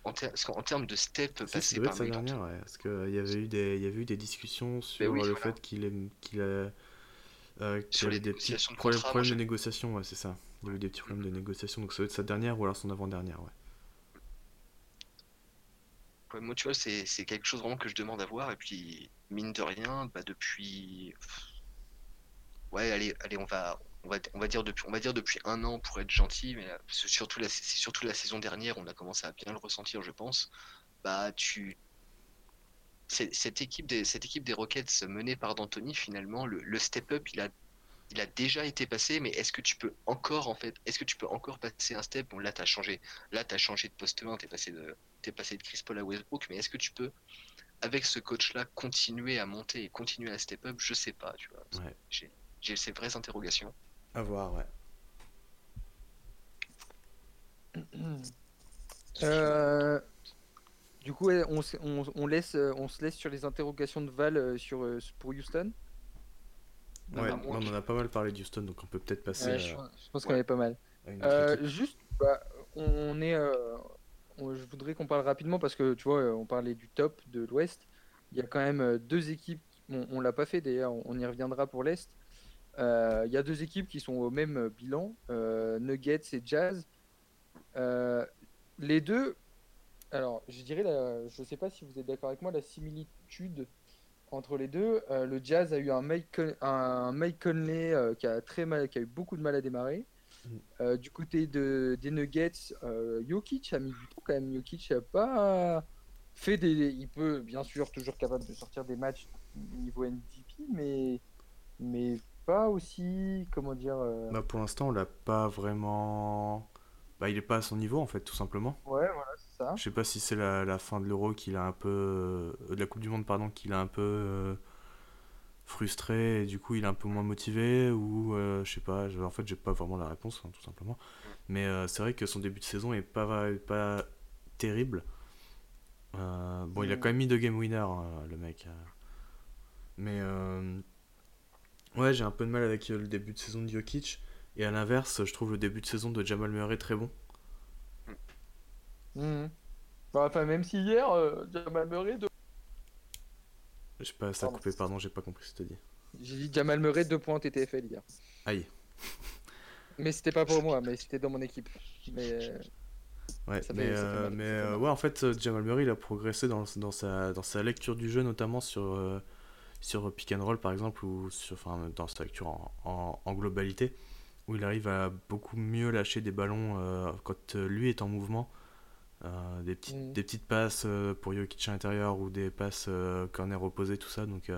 Speaker 3: en, ter- termes de step
Speaker 2: Si,
Speaker 3: passé
Speaker 2: être sa dernière, ouais. Parce qu'il y avait eu des, il y avait eu des discussions sur
Speaker 3: oui,
Speaker 2: le
Speaker 3: voilà.
Speaker 2: fait qu'il qu'il a, euh,
Speaker 3: Sur
Speaker 2: avait des petits
Speaker 3: de
Speaker 2: problèmes,
Speaker 3: contrat,
Speaker 2: problèmes
Speaker 3: moi,
Speaker 2: de négociation, ouais, c'est ça. Il y a eu des petits problèmes de négociation, donc ça doit être sa dernière ou alors son avant-dernière, ouais.
Speaker 3: Ouais, moi, tu vois, c'est c'est quelque chose vraiment que je demande à voir. Et puis, mine de rien, bah, depuis. Ouais, allez, allez, on va, on va, on va dire depuis, on va dire depuis un an pour être gentil, mais euh, surtout la, c'est surtout la saison dernière, on a commencé à bien le ressentir, je pense. Bah, tu. Cette équipe des, cette équipe des Rockets menée par D'Antoni, finalement, le, le step-up, il a, il a déjà été passé, mais est-ce que tu peux encore, en fait, est-ce que tu peux encore passer un step? Bon, là, t'as changé, là, t'as changé de poste 1, t'es passé de, t'es passé de Chris Paul à Westbrook, mais est-ce que tu peux, avec ce coach-là, continuer à monter et continuer à step up? Je sais pas, tu vois.
Speaker 2: Ouais.
Speaker 3: J'ai ces vraies interrogations.
Speaker 2: À voir, ouais.
Speaker 1: Euh, du coup, ouais, on, se- on, on laisse, euh, on se laisse sur les interrogations de Val euh, sur, pour Houston.
Speaker 2: Ouais, on en a pas mal parlé d'Houston, donc on peut peut-être passer
Speaker 1: Ouais, je, pense- je pense qu'on est pas mal. Euh, juste, bah, on est, euh, on- je voudrais qu'on parle rapidement parce que tu vois, on parlait du top de l'Ouest. Il y a quand même deux équipes. On, on l'a pas fait d'ailleurs. On y reviendra pour l'Est. Euh, Il y a deux équipes qui sont au même euh, bilan, euh, Nuggets et Jazz. Euh, les deux. Alors, je dirais, la, je sais pas si vous êtes d'accord avec moi, la similitude entre les deux. euh, le Jazz a eu un Mike, Con- un Mike Conley euh, qui a très mal, qui a eu beaucoup de mal à démarrer. Euh, du côté de, des Nuggets, euh, Jokic a mis du temps quand même. Jokic a pas fait des. Il peut, bien sûr, toujours capable de sortir des matchs niveau MVP, mais, mais pas aussi. Comment dire. euh,
Speaker 2: Bah, pour l'instant, on l'a pas vraiment. Bah, il est pas à son niveau en fait, tout simplement.
Speaker 1: Ouais, voilà, c'est ça.
Speaker 2: Je sais pas si c'est la, la fin de l'Euro qu'il a un peu. euh, de la Coupe du Monde, pardon, qu'il a un peu euh, frustré et du coup il est un peu moins motivé ou je sais pas. en fait, j'ai pas vraiment la réponse, hein, tout simplement. Mais c'est vrai que son début de saison est pas, pas terrible. Bon, il a
Speaker 1: Mm.
Speaker 2: quand même mis deux game winners, hein, le mec. Mais euh, ouais, j'ai un peu de mal avec euh, le début de saison de Jokic. Et à l'inverse, je trouve le début de saison de Jamal Murray très bon.
Speaker 1: Bah, enfin, même si hier, euh, Jamal Murray, de-
Speaker 2: Je sais pas, ça a coupé, pardon, j'ai pas compris ce que tu dit.
Speaker 1: j'ai dit Jamal Murray 2 points TTFL hier.
Speaker 2: Aïe.
Speaker 1: Mais c'était pas pour moi, mais c'était dans mon équipe. Mais euh,
Speaker 2: Ouais,
Speaker 1: Ça
Speaker 2: mais,
Speaker 1: fait-
Speaker 2: euh, mais euh, ouais, en fait, Jamal Murray, il a progressé dans, dans, sa, dans sa lecture du jeu, notamment sur, sur pick and roll, par exemple, ou sur, enfin, dans sa lecture en, en, en globalité, où il arrive à beaucoup mieux lâcher des ballons euh, quand euh, lui est en mouvement. Euh, des, petites,
Speaker 1: Mm.
Speaker 2: des petites passes pour Jokic à l'intérieur ou des passes corner opposé, tout ça. Donc,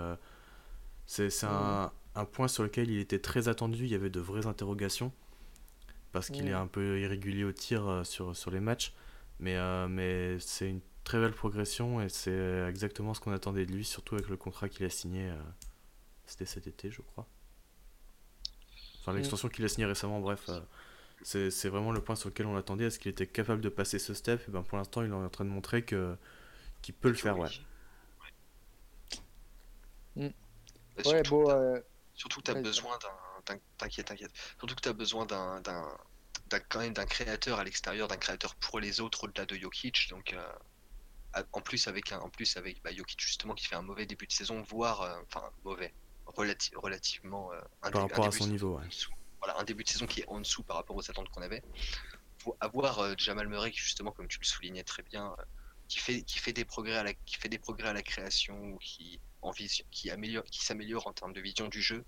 Speaker 2: c'est un, un point sur lequel il était très attendu. Il y avait de vraies interrogations parce qu'il
Speaker 1: Mm.
Speaker 2: est un peu irrégulier au tir sur, sur les matchs. Mais, mais c'est une très belle progression et c'est exactement ce qu'on attendait de lui, surtout avec le contrat qu'il a signé. euh, C'était cet été, je crois. Enfin,
Speaker 1: Mm.
Speaker 2: l'extension qu'il a signée récemment, bref. euh, c'est c'est vraiment le point sur lequel on l'attendait. Est-ce qu'il était capable de passer ce step? Et ben, Pour l'instant, il est en train de montrer que qu'il peut le faire, ouais.
Speaker 3: Euh,
Speaker 1: Ouais,
Speaker 3: surtout,
Speaker 1: bon,
Speaker 3: t'as-
Speaker 1: euh,
Speaker 3: surtout que tu as
Speaker 1: vas-y.
Speaker 3: besoin d'un. d'un- T'inquiète, t'inquiète. Surtout que tu as besoin d'un. d'un d'un- quand même d'un créateur à l'extérieur, d'un créateur pour les autres au-delà de Jokic. Donc, euh, en plus avec un, en plus avec bah, Jokic justement qui fait un mauvais début de saison, voire euh, enfin mauvais, relati- relativement euh, un,
Speaker 2: Par
Speaker 3: dé- un
Speaker 2: rapport à
Speaker 3: début
Speaker 2: son
Speaker 3: de saison
Speaker 2: niveau, ouais.
Speaker 3: Voilà, un début de saison qui est en dessous par rapport aux attentes qu'on avait. Faut avoir euh, Jamal Murray qui justement, comme tu le soulignais très bien, qui fait qui fait des progrès à la qui fait des progrès à la création ou qui en vision, qui améliore, qui s'améliore en termes de vision du jeu,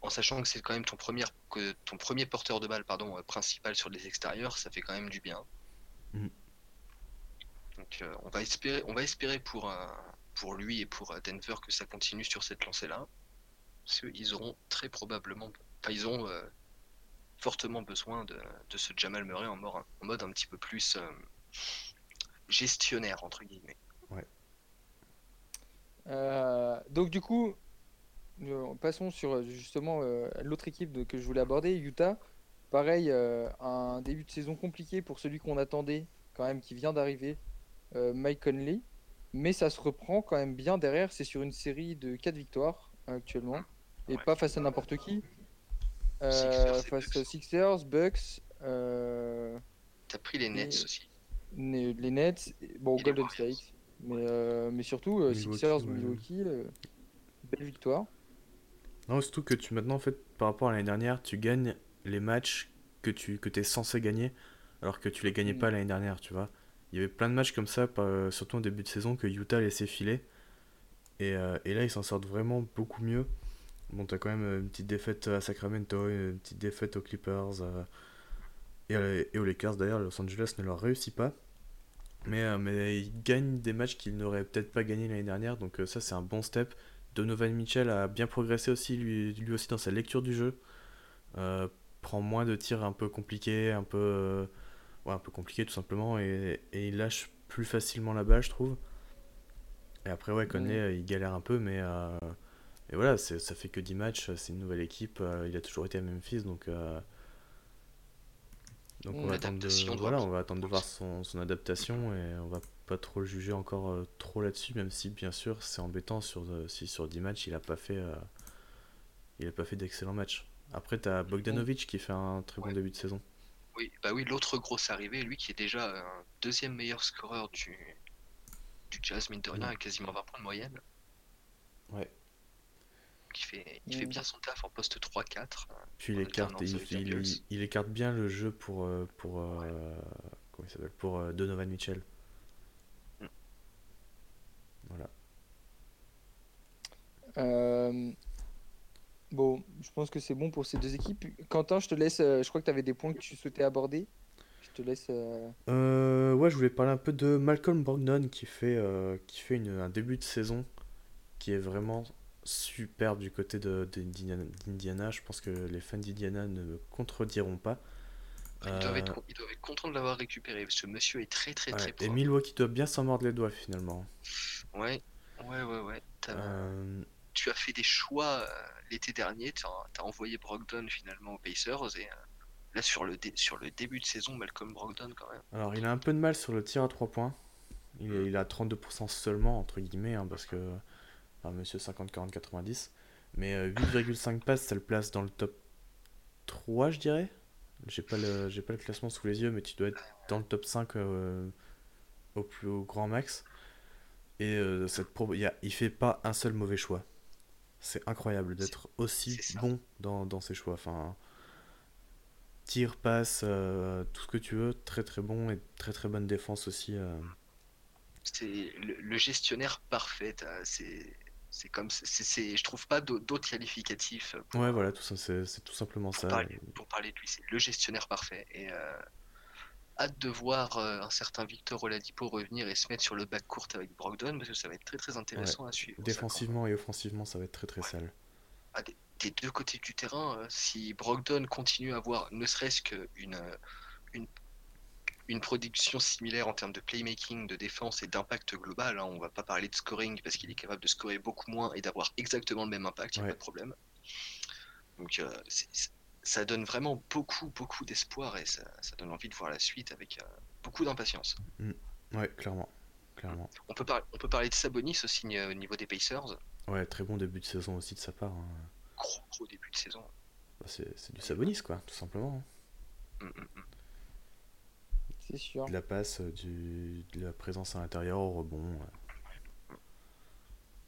Speaker 3: en sachant que c'est quand même ton premier que ton premier porteur de balle pardon principal sur les extérieurs, ça fait quand même du bien.
Speaker 2: Mm.
Speaker 3: Donc euh, on va espérer on va espérer pour euh, pour lui et pour euh, Denver que ça continue sur cette lancée là, parce qu'ils auront très probablement, enfin ils ont euh, fortement besoin de, de ce Jamal Murray en mode, en mode un petit peu plus euh, gestionnaire entre guillemets.
Speaker 1: Euh, donc du coup, euh, passons sur justement euh, l'autre équipe de- que je voulais aborder, Utah. Pareil, euh, un début de saison compliqué pour celui qu'on attendait, quand même, qui vient d'arriver, Mike Conley. Mais ça se reprend quand même bien derrière. C'est sur une série de 4 victoires euh, actuellement. Et
Speaker 3: Ouais.
Speaker 1: pas face à n'importe qui. Euh,
Speaker 3: Sixers
Speaker 1: face
Speaker 3: Bucks.
Speaker 1: aux Sixers, Bucks, euh,
Speaker 3: T'as pris les Nets
Speaker 1: Et-
Speaker 3: aussi.
Speaker 1: les les Nets, et- bon,
Speaker 3: Et
Speaker 1: Golden. State. Mais, euh, mais surtout, euh,
Speaker 2: Milwaukee,
Speaker 1: Sixers,
Speaker 2: ouais.
Speaker 1: Milwaukee, euh, belle victoire.
Speaker 2: Non, surtout que tu maintenant, en fait, par rapport à l'année dernière, tu gagnes les matchs que tu que es censé gagner, alors que tu les gagnais
Speaker 1: Mm.
Speaker 2: pas l'année dernière, tu vois. Il y avait plein de matchs comme ça, euh, surtout en début de saison, que Utah laissait filer. Et, euh, et là, ils s'en sortent vraiment beaucoup mieux. Bon, t'as quand même euh, une petite défaite à Sacramento, une petite défaite aux Clippers et, aux Lakers. D'ailleurs, Los Angeles ne leur réussit pas. Mais, ils gagnent des matchs qu'ils n'auraient peut-être pas gagné l'année dernière, donc ça, c'est un bon step. Donovan Mitchell a bien progressé aussi, lui, aussi, dans sa lecture du jeu. Prend moins de tirs un peu compliqués, un peu, ouais, un peu compliqués tout simplement, et, et il lâche plus facilement la balle, je trouve. Et après, ouais, Conley, euh, il galère un peu, mais euh, et voilà, c'est- ça fait que 10 matchs, c'est une nouvelle équipe, euh, il a toujours été à Memphis, donc, euh, donc on va attendre de, voilà, on va attendre de voir son, son adaptation, et on va pas trop le juger encore euh, trop là-dessus, même si bien sûr c'est embêtant sur, euh, si sur 10 matchs il a pas fait, euh, il a pas fait d'excellents matchs. Après, t'as Bogdanovic qui fait un très bon
Speaker 3: Ouais.
Speaker 2: début de saison.
Speaker 3: Oui, bah oui, l'autre grosse arrivée, lui qui est déjà un deuxième meilleur scoreur du, du Jazz, mine de rien, avec quasiment 20 points de moyenne.
Speaker 2: Ouais.
Speaker 3: Qui fait, il fait bien son taf en poste 3-4. euh,
Speaker 2: Puis il écarte, il, il- il- il bien le jeu pour, euh, pour, euh, comment il s'appelle pour euh, Donovan Mitchell.
Speaker 3: Mm.
Speaker 2: Voilà.
Speaker 1: Euh, Bon, je pense que c'est bon pour ces deux équipes. Quentin, je te laisse. euh, je crois que tu avais des points que tu souhaitais aborder. Je te laisse. euh,
Speaker 2: Euh, ouais, je voulais parler un peu de Malcolm Brogdon qui fait, euh, qui fait une- un début de saison qui est vraiment superbe du côté de, de- d'Indiana, d'Indiana. Je pense que les fans d'Indiana ne me contrediront pas.
Speaker 3: Ils, doivent être, ils doivent être contents de l'avoir récupéré. Ce monsieur est très très
Speaker 2: ouais,
Speaker 3: très
Speaker 2: et
Speaker 3: propre.
Speaker 2: Milwaukee doit bien s'en mordre les doigts finalement.
Speaker 3: Ouais, ouais, ouais, ouais.
Speaker 2: Euh,
Speaker 3: Tu as fait des choix l'été dernier. Tu as, envoyé Brogdon finalement aux Pacers. Et euh, là, sur le, dé- sur le début de saison, Malcolm Brogdon quand même.
Speaker 2: Alors, il a un peu de mal sur le tir à 3 points. Il, est- il a 32% seulement, entre guillemets, hein, parce que. Enfin, monsieur 50, 40, 90. Mais euh, 8,5 passes, ça le place dans le top 3, je dirais. J'ai pas, le, j'ai pas le classement sous les yeux, mais tu dois être dans le top 5 euh, au plus au grand max. Et euh, cette pro- il, a- il fait pas un seul mauvais choix. C'est incroyable d'être aussi bon dans, dans ses choix. Enfin, tir, passe, euh, tout ce que tu veux, très très bon et très très bonne défense aussi. euh.
Speaker 3: C'est le, le gestionnaire parfait. t'as- C'est c'est comme c'est c'est- je trouve pas d'au- d'autres qualificatifs pour,
Speaker 2: Ouais, voilà, tout ça, c'est c'est tout simplement
Speaker 3: pour
Speaker 2: ça.
Speaker 3: parler, pour parler de lui. C'est le gestionnaire parfait. Et euh, hâte de voir euh, un certain Victor Oladipo revenir et se mettre sur le back court avec Brogdon parce que ça va être très très intéressant à suivre. ça,
Speaker 2: Défensivement et offensivement, ça va être très très sale.
Speaker 3: quand- Des deux côtés du terrain, euh, si Brogdon continue à avoir ne serait-ce qu'une euh, une, une production similaire en termes de playmaking, de défense et d'impact global, hein, on va pas parler de scoring parce qu'il est capable de scorer beaucoup moins et d'avoir exactement le même impact, il n'y a
Speaker 2: Ouais.
Speaker 3: pas de problème. Donc euh, c'est- ça donne vraiment beaucoup, beaucoup d'espoir et ça, ça donne envie de voir la suite avec euh, beaucoup d'impatience.
Speaker 2: Ouais, clairement. Clairement.
Speaker 3: On peut, on peut parler de Sabonis aussi au niveau des Pacers.
Speaker 2: Ouais, très bon début de saison aussi de sa part. hein.
Speaker 3: Gros, gros début de saison.
Speaker 2: Bah, c'est du Sabonis, quoi, tout simplement. hein.
Speaker 3: Mm, mm, mm.
Speaker 1: C'est sûr.
Speaker 2: De la passe, euh, du, de la présence à l'intérieur, au rebond. ouais.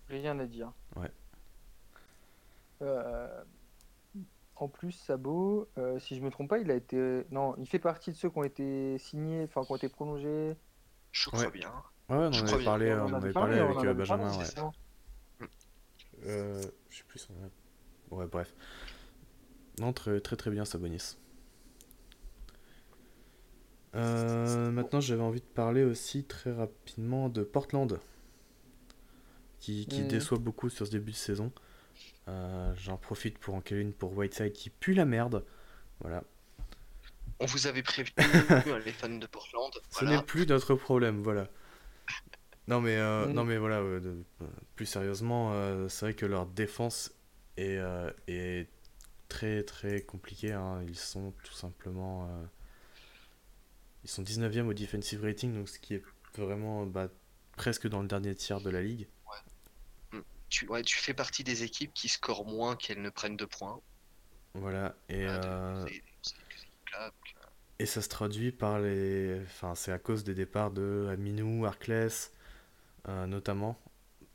Speaker 1: Rien à dire.
Speaker 2: Ouais.
Speaker 1: Euh, En plus, Sabo, euh, si je me trompe pas, il a été. Non, il fait partie de ceux qui ont été signés, enfin qui ont été prolongés.
Speaker 3: Je crois
Speaker 2: Ouais.
Speaker 3: bien.
Speaker 2: Ouais, on en
Speaker 3: Je
Speaker 2: avait
Speaker 3: crois bien.
Speaker 2: parlé,
Speaker 1: On
Speaker 2: on
Speaker 1: en
Speaker 2: en
Speaker 1: avait
Speaker 2: avait
Speaker 1: parlé,
Speaker 2: parlé
Speaker 1: on
Speaker 2: avec euh,
Speaker 1: avait
Speaker 2: Benjamin,
Speaker 1: parlé,
Speaker 2: ouais. Euh, je sais plus son nom. Ouais, bref. Non, très très, très bien Sabonis. Euh, maintenant, j'avais envie de parler aussi très rapidement de Portland, qui, qui
Speaker 1: Mhm.
Speaker 2: déçoit beaucoup sur ce début de saison. Euh, J'en profite pour en caler une pour Whiteside qui pue la merde. Voilà.
Speaker 3: On vous avait prévenu, les fans de Portland.
Speaker 2: Ce n'est plus notre problème, voilà. Non mais, euh,
Speaker 1: Mm.
Speaker 2: non mais voilà, euh, de- plus sérieusement, euh, c'est vrai que leur défense est, euh, est très très compliquée. hein. Ils sont tout simplement... euh, ils sont 19e au defensive rating, donc ce qui est vraiment bah, presque dans le dernier tiers de la ligue.
Speaker 3: Tu, ouais, tu fais partie des équipes qui scorent moins qu'elles ne prennent de points.
Speaker 2: Voilà, et, euh,
Speaker 3: euh,
Speaker 2: et ça se traduit par les... Enfin, c'est à cause des départs de Aminou, Arclès, euh, notamment,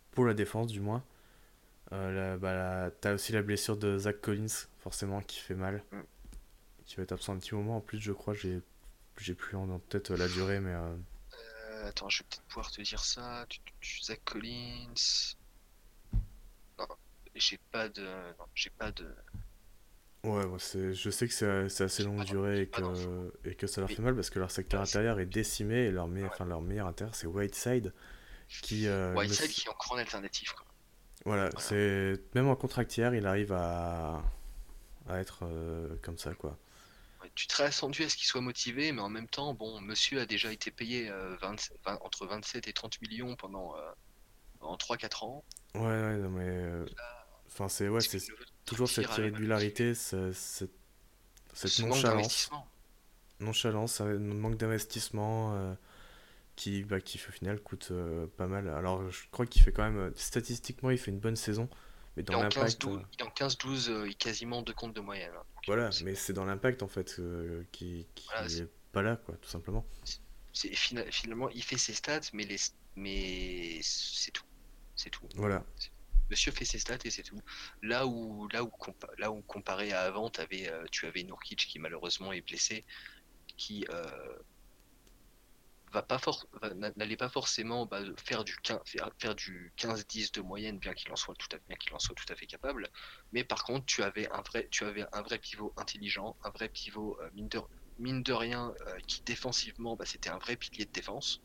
Speaker 2: pour la défense du moins. Euh, la- bah, la- T'as aussi la blessure de Zach Collins, forcément, qui fait mal.
Speaker 3: Mm.
Speaker 2: Qui va être absent un petit moment. En plus, je crois, j'ai j'ai plus en tête la durée, mais...
Speaker 3: attends, je vais peut-être pouvoir te dire ça. Zach Collins. Non, j'ai pas de. Non, j'ai pas de.
Speaker 2: Ouais, je sais que c'est assez longue durée et que... et que ça leur fait mal parce que leur secteur intérieur est décimé et leur, meilleur... enfin, leur meilleur intérieur, c'est Whiteside. Qui, euh,
Speaker 3: Whiteside qui est encore en alternative. Quoi.
Speaker 2: Voilà,
Speaker 3: Voilà.
Speaker 2: c'est même en contractière, il arrive à, à être euh, comme ça, quoi.
Speaker 3: Ouais, tu serais attendu à ce qu'il soit motivé, mais en même temps, bon, monsieur a déjà été payé euh, 20 20 entre 27 et 30 millions pendant, euh, pendant 3-4 ans.
Speaker 2: Ouais, ouais, non, mais. euh, Enfin, c'est ouais, c'est toujours cette irrégularité, ce- cette, nonchalance. Nonchalance, un manque d'investissement euh, qui, bah, qui, au final, coûte euh, pas mal. Alors, je crois qu'il fait quand même. euh, Statistiquement, il fait une bonne saison, mais dans l'impact.
Speaker 3: 15-12, il est en 15-12, euh, et quasiment deux comptes de moyenne. hein.
Speaker 2: Voilà, mais c'est dans l'impact, en fait, qui, qui
Speaker 3: Voilà,
Speaker 2: est pas là, quoi, tout simplement.
Speaker 3: c'est- finalement, il fait ses stats, mais, les, mais c'est tout. C'est tout.
Speaker 2: Voilà.
Speaker 3: Monsieur fait ses stats et c'est tout. Là où, là où, là où comparé à avant, t'avais, euh, tu avais Nurkic qui malheureusement est blessé, qui euh, n'allait pas forcément bah, faire du 15, faire, faire du 15-10 de moyenne, bien qu'il en soit tout à en soit tout à fait capable. Mais par contre, tu avais un vrai, tu avais un vrai pivot intelligent, un vrai pivot euh, mine, de, rien, qui défensivement, bah, c'était un vrai pilier de défense.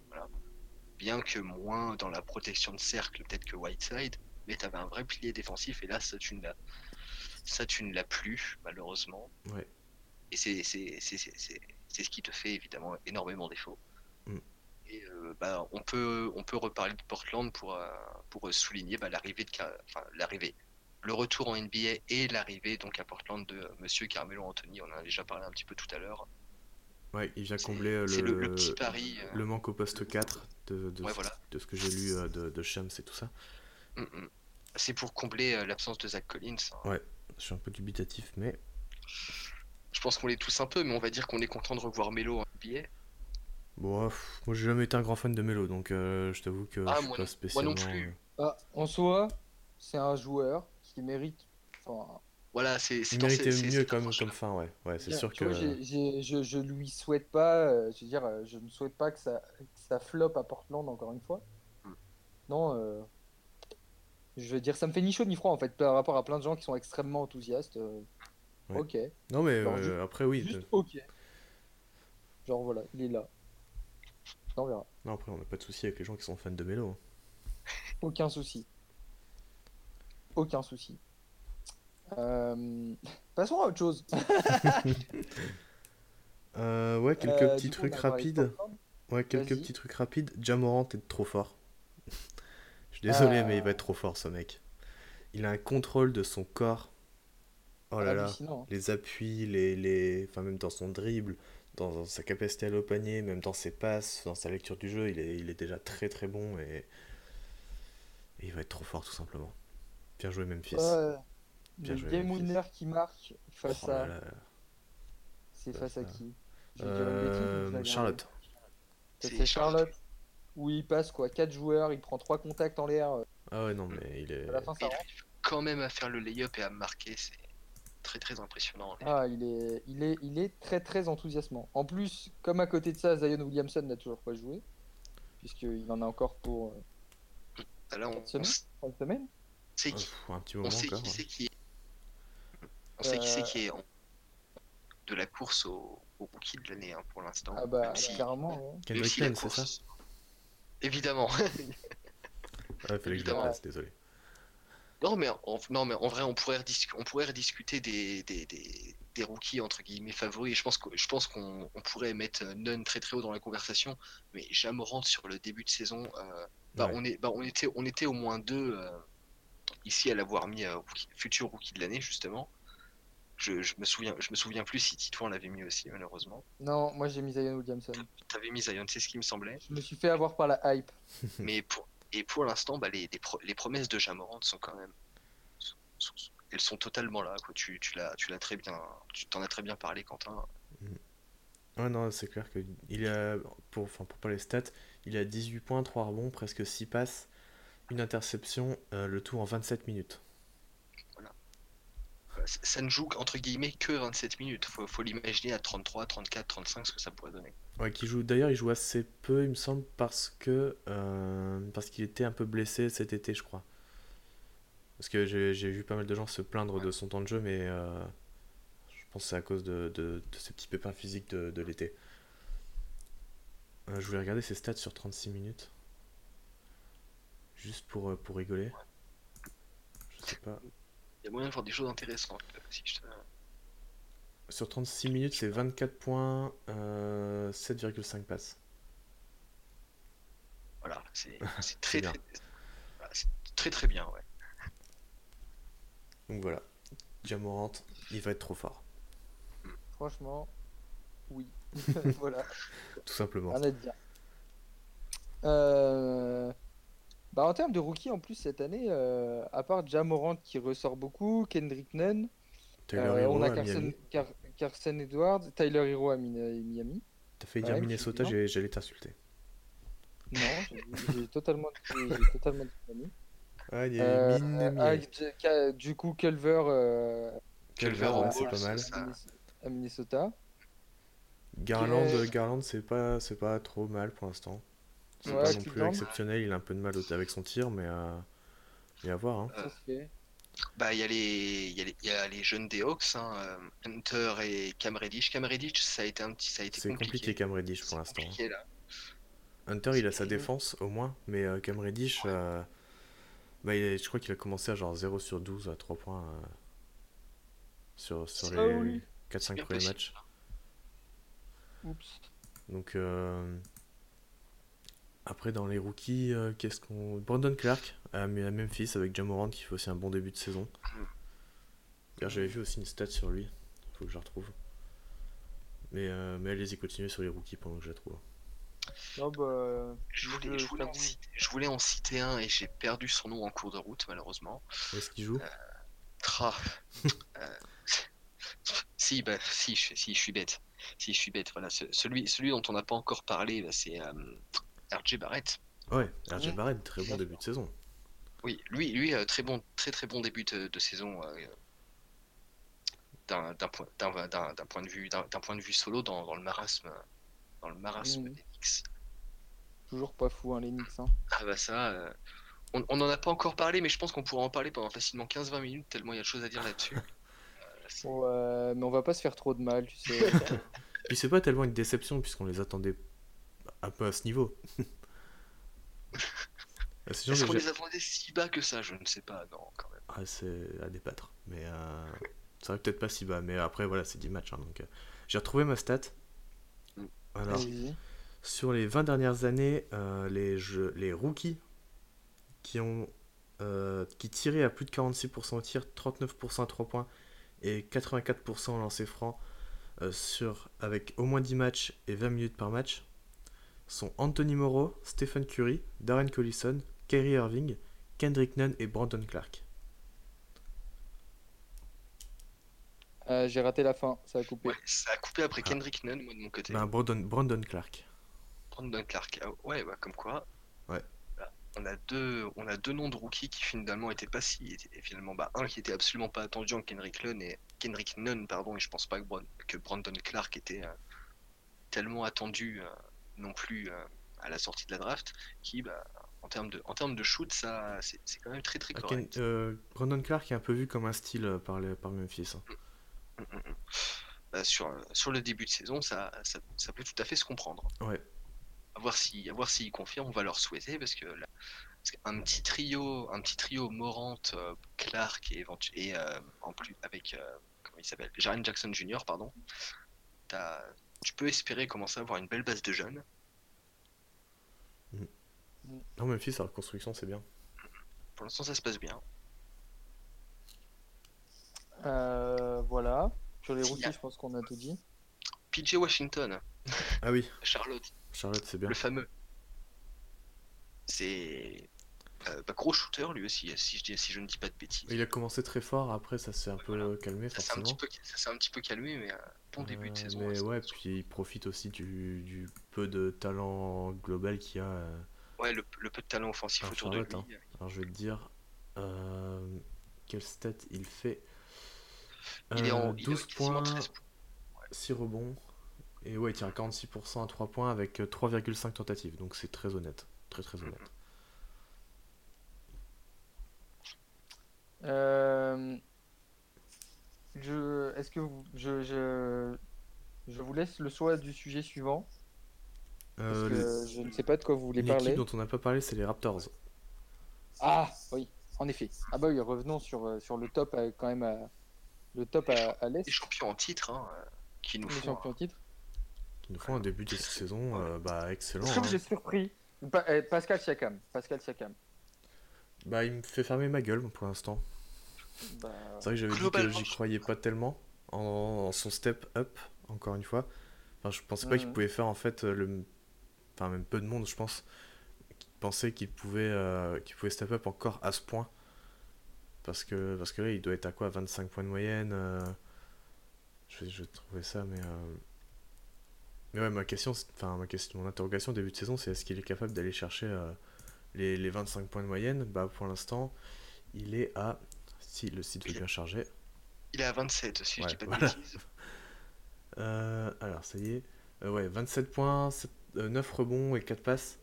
Speaker 3: Bien que moins dans la protection de cercle peut-être que Whiteside, mais tu avais un vrai pilier défensif et là ça tu ne l'as ça tu ne l'as plus malheureusement
Speaker 2: Ouais.
Speaker 3: et c'est c'est c'est c'est c'est- c'est ce qui te fait évidemment énormément défaut
Speaker 2: Mm.
Speaker 3: et euh, bah on peut on peut reparler de Portland pour euh, pour souligner bah, l'arrivée de enfin l'arrivée le retour en NBA et l'arrivée donc à Portland de Monsieur Carmelo Anthony on en a déjà parlé un petit peu tout à l'heure
Speaker 2: Ouais, il vient
Speaker 3: C'est-
Speaker 2: combler euh,
Speaker 3: c'est
Speaker 2: le,
Speaker 3: le, le petit pari euh,
Speaker 2: le manque au poste 4 de, de,
Speaker 3: Ouais,
Speaker 2: ce,
Speaker 3: voilà.
Speaker 2: de ce que j'ai lu euh, de, de Shams et tout ça.
Speaker 3: Mm, mm. c'est pour combler euh, l'absence de Zach Collins hein.
Speaker 2: Je suis un peu dubitatif, mais
Speaker 3: je pense qu'on l'est tous un peu mais on va dire qu'on est content de revoir Melo en NBA
Speaker 2: bon, pff, moi j'ai jamais été un grand fan de Melo, donc euh, je t'avoue que
Speaker 3: Ah,
Speaker 2: je suis
Speaker 3: moi
Speaker 2: pas
Speaker 3: non- moi
Speaker 2: spécialement.
Speaker 3: non plus.
Speaker 2: euh,
Speaker 1: Ah, en soi, c'est un joueur qui mérite. Enfin,
Speaker 3: Voilà, c'est
Speaker 2: Il méritait mieux comme, fin, ouais. Ouais, c'est sûr que.
Speaker 1: vois, je, je lui souhaite pas. euh, je veux dire, je ne souhaite pas que ça, que ça floppe à Portland encore une fois.
Speaker 3: Hmm.
Speaker 1: Non. euh, je veux dire, ça me fait ni chaud ni froid en fait par rapport à plein de gens qui sont extrêmement enthousiastes. euh,
Speaker 2: Ouais.
Speaker 1: Ok.
Speaker 2: Non, mais euh,
Speaker 1: juste-
Speaker 2: après, oui.
Speaker 1: Juste ok. Genre voilà, il est là. On verra.
Speaker 2: Non, après, on n'a pas de souci avec les gens qui sont fans de Melo. hein.
Speaker 1: Aucun souci. Aucun souci. Euh, Passons à autre chose.
Speaker 2: Euh, ouais, quelques petits trucs rapides. Ouais, quelques petits trucs rapides. Jamorant est trop fort. Suis désolé,
Speaker 1: Euh.
Speaker 2: mais il va être trop fort, ce mec. Il a un contrôle de son corps. Oh là là.
Speaker 1: Hein.
Speaker 2: Les appuis, les, les... Enfin, même dans son dribble, dans sa capacité à aller au panier, même dans ses passes, dans sa lecture du jeu, il est, il est déjà très très bon et... et il va être trop fort, tout simplement. Bien joué, Memphis.
Speaker 1: Ouais.
Speaker 2: Bien
Speaker 1: le
Speaker 2: joué,
Speaker 1: game
Speaker 2: Memphis.
Speaker 1: winner qui marque face
Speaker 2: Oh
Speaker 1: à. C'est
Speaker 2: face
Speaker 1: à qui?
Speaker 2: Euh. Charlotte.
Speaker 3: C'est Charlotte.
Speaker 1: Où il passe quoi 4 joueurs, il prend 3 contacts en l'air. euh,
Speaker 2: Ah ouais, non, mais il est.
Speaker 1: À la fin,
Speaker 3: Mais
Speaker 1: ça
Speaker 3: il arrive quand même à faire le lay-up et à marquer, c'est très très impressionnant.
Speaker 1: Ah, il est, il, est, il est très très enthousiasmant. En plus, comme à côté de ça, Zion Williamson n'a toujours pas joué. Puisqu'il en a encore pour euh,
Speaker 3: Ah, Là, on,
Speaker 1: Cette
Speaker 3: on
Speaker 1: semaine semaine.
Speaker 3: sait
Speaker 2: Oh,
Speaker 3: qui,
Speaker 2: un petit
Speaker 3: on
Speaker 2: moment
Speaker 3: sait
Speaker 2: encore.
Speaker 3: qui
Speaker 2: hein.
Speaker 3: c'est qui est, on sait qui c'est qui est en- de la course au, au rookie de l'année hein, pour l'instant.
Speaker 1: Ah bah,
Speaker 3: même si,
Speaker 1: carrément. ouais.
Speaker 3: même si la
Speaker 2: c'est
Speaker 3: course- Évidemment.
Speaker 2: Ah, fallait que je le
Speaker 3: Évidemment.
Speaker 2: fasse, désolé.
Speaker 3: Non mais, en, non, mais en vrai, on pourrait, redis- on pourrait rediscuter des, des, des, des rookies entre guillemets favoris. Et je pense que- je pense qu'on on pourrait mettre Nunn très très haut dans la conversation. Mais Jamorant sur le début de saison, euh, bah,
Speaker 2: Ouais.
Speaker 3: on, est, bah, on, était, on était au moins deux euh, ici à l'avoir mis euh, rookie- futur rookie de l'année justement. Je, je me souviens, je me souviens plus si Titouan l'avait mis aussi malheureusement.
Speaker 1: Non, moi j'ai mis Zion Williamson.
Speaker 3: T'avais mis Zion, c'est ce qui me semblait.
Speaker 1: Je me suis fait avoir par la hype.
Speaker 3: Mais pour, et pour l'instant, bah, les, les, pro- les promesses de Jamorant sont quand même. sont- sont- elles sont totalement là. Quoi. Tu, tu l'as tu l'as très bien. Tu t'en as très bien parlé, Quentin.
Speaker 2: Ouais, non, c'est clair que il a, pour, enfin, pour pas les stats, il a 18 points, 3 rebonds, presque 6 passes, une interception, euh, le tout en 27 minutes.
Speaker 3: Ça ne joue entre guillemets que 27 minutes. Faut, faut l'imaginer à 33, 34, 35 ce que ça pourrait donner.
Speaker 2: Ouais, qui joue, d'ailleurs, il joue assez peu, il me semble, parce que euh, parce qu'il était un peu blessé cet été, je crois. Parce que j'ai vu pas mal de gens se plaindre de son temps de jeu, mais euh, je pense que c'est à cause de, de, de ces petits pépins physiques de, de l'été. Euh, je voulais regarder ses stats sur 36 minutes. Juste pour, pour rigoler. Je sais pas.
Speaker 3: Il y a moyen de voir des choses intéressantes. euh, Si je te-
Speaker 2: Sur 36 minutes, c'est 24 points, euh, 7,5 passes.
Speaker 3: Voilà, c'est très,
Speaker 2: bien.
Speaker 3: très, voilà, c'est très très bien. Ouais.
Speaker 2: Donc voilà. Jamorant, il va être trop fort.
Speaker 1: Franchement, oui. voilà,
Speaker 2: Tout simplement.
Speaker 1: rien à dire. Euh, Bah, en termes de rookie, en plus, cette année, euh, à part Jamorant qui ressort beaucoup, Kendrick Nunn,
Speaker 2: Taylor
Speaker 1: euh,
Speaker 2: Hero
Speaker 1: on a Carson,
Speaker 2: Miami.
Speaker 1: Car- Carson Edwards, Tyler Hero à Mina- Miami.
Speaker 2: T'as failli dire
Speaker 1: Ouais,
Speaker 2: Minnesota, j'allais t'insulter.
Speaker 1: Non, j'ai totalement, totalement
Speaker 2: Ah, il y
Speaker 1: Euh,
Speaker 2: a
Speaker 1: ah, Ka- du coup, Culver euh,
Speaker 3: Culver
Speaker 2: ouais, c'est pas mal.
Speaker 1: à Minnes- à Minnesota.
Speaker 2: Garland,
Speaker 1: Euh,
Speaker 2: Garland c'est pas, c'est pas trop mal pour l'instant. C'est
Speaker 1: Ouais,
Speaker 2: pas non plus exceptionnel, il a un peu de mal avec son tir, mais, euh, mais à voir. Hein.
Speaker 1: Fait.
Speaker 3: Bah, il y, a les- il y, a les- il y a les jeunes des Hawks, hein, euh, Hunter et Cam Reddish. Cam Reddish, ça a été un petit, ça a été
Speaker 2: C'est compliqué, Cam Reddish pour l'instant.
Speaker 3: compliqué.
Speaker 2: Hunter, il a sa défense au moins, mais euh, Cam Reddish, euh, bah, il est- je crois qu'il a commencé à genre 0 sur 12 à 3 points euh, sur, les
Speaker 1: Ah oui.
Speaker 2: 4-5
Speaker 3: bien
Speaker 2: premiers
Speaker 3: possible.
Speaker 2: matchs.
Speaker 1: Oups.
Speaker 2: Donc euh, après dans les rookies, euh, qu'est-ce qu'on Brandon Clark à, Memphis avec Jamorant qui fait aussi un bon début de saison. J'avais vu aussi une stat sur lui, faut que je la retrouve. Mais, euh, mais allez-y continuez sur les rookies pendant que je la trouve.
Speaker 1: Non, bah,
Speaker 3: Je voulais, je voulais en citer, je voulais en citer un et j'ai perdu son nom en cours de route, malheureusement.
Speaker 2: Où est-ce qu'il joue?
Speaker 3: Tra. Euh, si, bah, si, je, si, je suis bête. Si, je suis bête. Voilà, ce- celui, celui dont on n'a pas encore parlé, bah, c'est euh, RJ Barrett.
Speaker 2: Ouais, RJ
Speaker 1: Mhm.
Speaker 2: Barrett, très bon début de saison.
Speaker 3: Oui, lui, lui euh, très bon, très très bon début de, de saison. euh, d'un d'un point, d'un- d'un- d'un point de vue, d'un point de vue solo dans, dans le marasme, dans le marasme
Speaker 1: Mhm.
Speaker 3: des Knicks.
Speaker 1: Toujours pas fou, hein, les Knicks. Hein.
Speaker 3: Ah bah ça, euh, on on n'en a pas encore parlé, mais je pense qu'on pourra en parler pendant facilement 15-20 minutes, tellement il y a de choses à dire là-dessus. Euh,
Speaker 1: Ouais, mais on va pas se faire trop de mal, tu sais.
Speaker 2: Puis c'est pas tellement une déception puisqu'on les attendait un peu à ce niveau. Ah, c'est
Speaker 3: Est-ce qu'on les attendait si bas que ça? Je ne sais pas, non, quand même.
Speaker 2: Ah, c'est à débattre. Mais euh, ça va peut-être pas si bas. Mais après, voilà, c'est 10 matchs. hein, donc, euh, j'ai retrouvé ma stat.
Speaker 3: Mm.
Speaker 2: Alors, sur les 20 dernières années, euh, les, jeux, les rookies qui ont euh, qui tiraient à plus de 46% au tir, 39% à 3 points et 84% au lancer franc euh, sur, avec au moins 10 matchs et 20 minutes par match sont Anthony Moreau, Stephen Curry, Darren Collison, Kyrie Irving, Kendrick Nunn et Brandon Clark.
Speaker 1: Euh, j'ai raté la fin, ça a coupé.
Speaker 3: Ça a coupé après.
Speaker 2: Ah.
Speaker 3: Kendrick Nunn, moi de mon côté.
Speaker 2: Ben, Brandon, Brandon Clark.
Speaker 3: Brandon Clark, ah, ouais, bah, comme quoi.
Speaker 2: Ouais.
Speaker 3: Bah, on a, deux, on a deux noms de rookies qui finalement étaient pas si. Finalement, bah, un qui était absolument pas attendu en Kendrick Nunn, et, Kendrick Nunn pardon, et je pense pas que, Brandon, Clark était euh, tellement attendu. Euh, non plus euh, à la sortie de la draft qui bah, en termes de en termes de shoot ça c'est c'est quand même très très correct.
Speaker 2: euh, Brandon Clark est un peu vu comme un style euh, par, les, par Memphis. hein.
Speaker 3: Mm, mm, mm. Bah, sur euh, sur le début de saison ça, ça ça peut tout à fait se comprendre.
Speaker 2: Ouais.
Speaker 3: à voir si à voir s'ils confirment on va leur souhaiter parce que là, parce qu'un petit trio un petit trio Morant euh, Clark et, et euh, en plus avec comment il s'appelle? Jaren Jackson Jr pardon t'as- tu peux espérer commencer à avoir une belle base de jeunes
Speaker 2: Non, Memphis, la reconstruction, c'est bien.
Speaker 3: pour l'instant ça se passe bien
Speaker 1: Euh, voilà. Sur les rookies, je pense qu'on a tout dit.
Speaker 3: PJ Washington
Speaker 2: Ah oui,
Speaker 3: Charlotte
Speaker 2: Charlotte, c'est bien.
Speaker 3: le fameux c'est euh, bah, gros shooter lui aussi si je dis si je ne dis pas de bêtises
Speaker 2: Il a commencé très fort, après ça s'est un peu
Speaker 3: Voilà.
Speaker 2: calmé
Speaker 3: ça s'est un petit
Speaker 2: forcément.
Speaker 3: peu ça s'est un petit peu calmé mais euh, bon début de
Speaker 2: Euh,
Speaker 3: saison
Speaker 2: Mais
Speaker 3: hein,
Speaker 2: ouais,
Speaker 3: ça-
Speaker 2: puis il profite aussi du, du peu de talent global qu'il y a. euh.
Speaker 3: ouais le, le peu de talent offensif autour de lui
Speaker 2: Alors je vais te dire euh, quel stat il fait.
Speaker 3: il est
Speaker 2: Euh,
Speaker 3: en il est
Speaker 2: 12
Speaker 3: quasiment
Speaker 2: points,
Speaker 3: 13 points.
Speaker 2: 6 rebonds. Et ouais, il tire à 46% à 3 points avec euh, 3,5 tentatives. Donc c'est très honnête. Très très honnête.
Speaker 1: Euh, je, est-ce que vous, je, je, je vous laisse le choix du sujet suivant parce
Speaker 2: Euh,
Speaker 1: que je ne sais pas de quoi vous voulez parler.
Speaker 2: équipe dont on n'a pas parlé, c'est les Raptors.
Speaker 1: Ah oui, en effet. Ah bah oui, revenons sur, euh, sur le top quand même, à- le top à, à l'est,
Speaker 3: Les champions en titre hein, qui nous
Speaker 1: les
Speaker 3: font.
Speaker 1: champions titre.
Speaker 2: Qui nous font un début de saison euh, bah, excellent.
Speaker 1: Est-ce que
Speaker 2: hein.
Speaker 1: êtes surpris Pa- euh, Pascal Siakam. Pascal Siakam.
Speaker 2: Bah, il me fait fermer ma gueule pour l'instant.
Speaker 1: Bah,
Speaker 2: C'est vrai que j'avais dit que j'y croyais pas tellement en, en son step up, encore une fois. Enfin, je pensais pas qu'il pouvait faire en fait euh, le. Enfin, même peu de monde, je pense, qui pensait qu'il pouvait, euh, qu'il pouvait step up encore à ce point. Parce que, parce que là, il doit être à quoi 25 points de moyenne euh, je, vais, je vais trouver ça, mais. euh, Mais ouais, ma question, enfin, ma question, mon interrogation au début de saison, c'est est-ce qu'il est capable d'aller chercher les, les 25 points de moyenne? Bah, pour l'instant, il est à. Si le site veut bien charger.
Speaker 3: Il est à 27 si
Speaker 2: Ouais,
Speaker 3: je dis pas de
Speaker 2: voilà.
Speaker 3: bêtises.
Speaker 2: Euh, alors, ça y est. Euh, ouais, 27 points, 7 euh, 9 rebonds et 4 passes.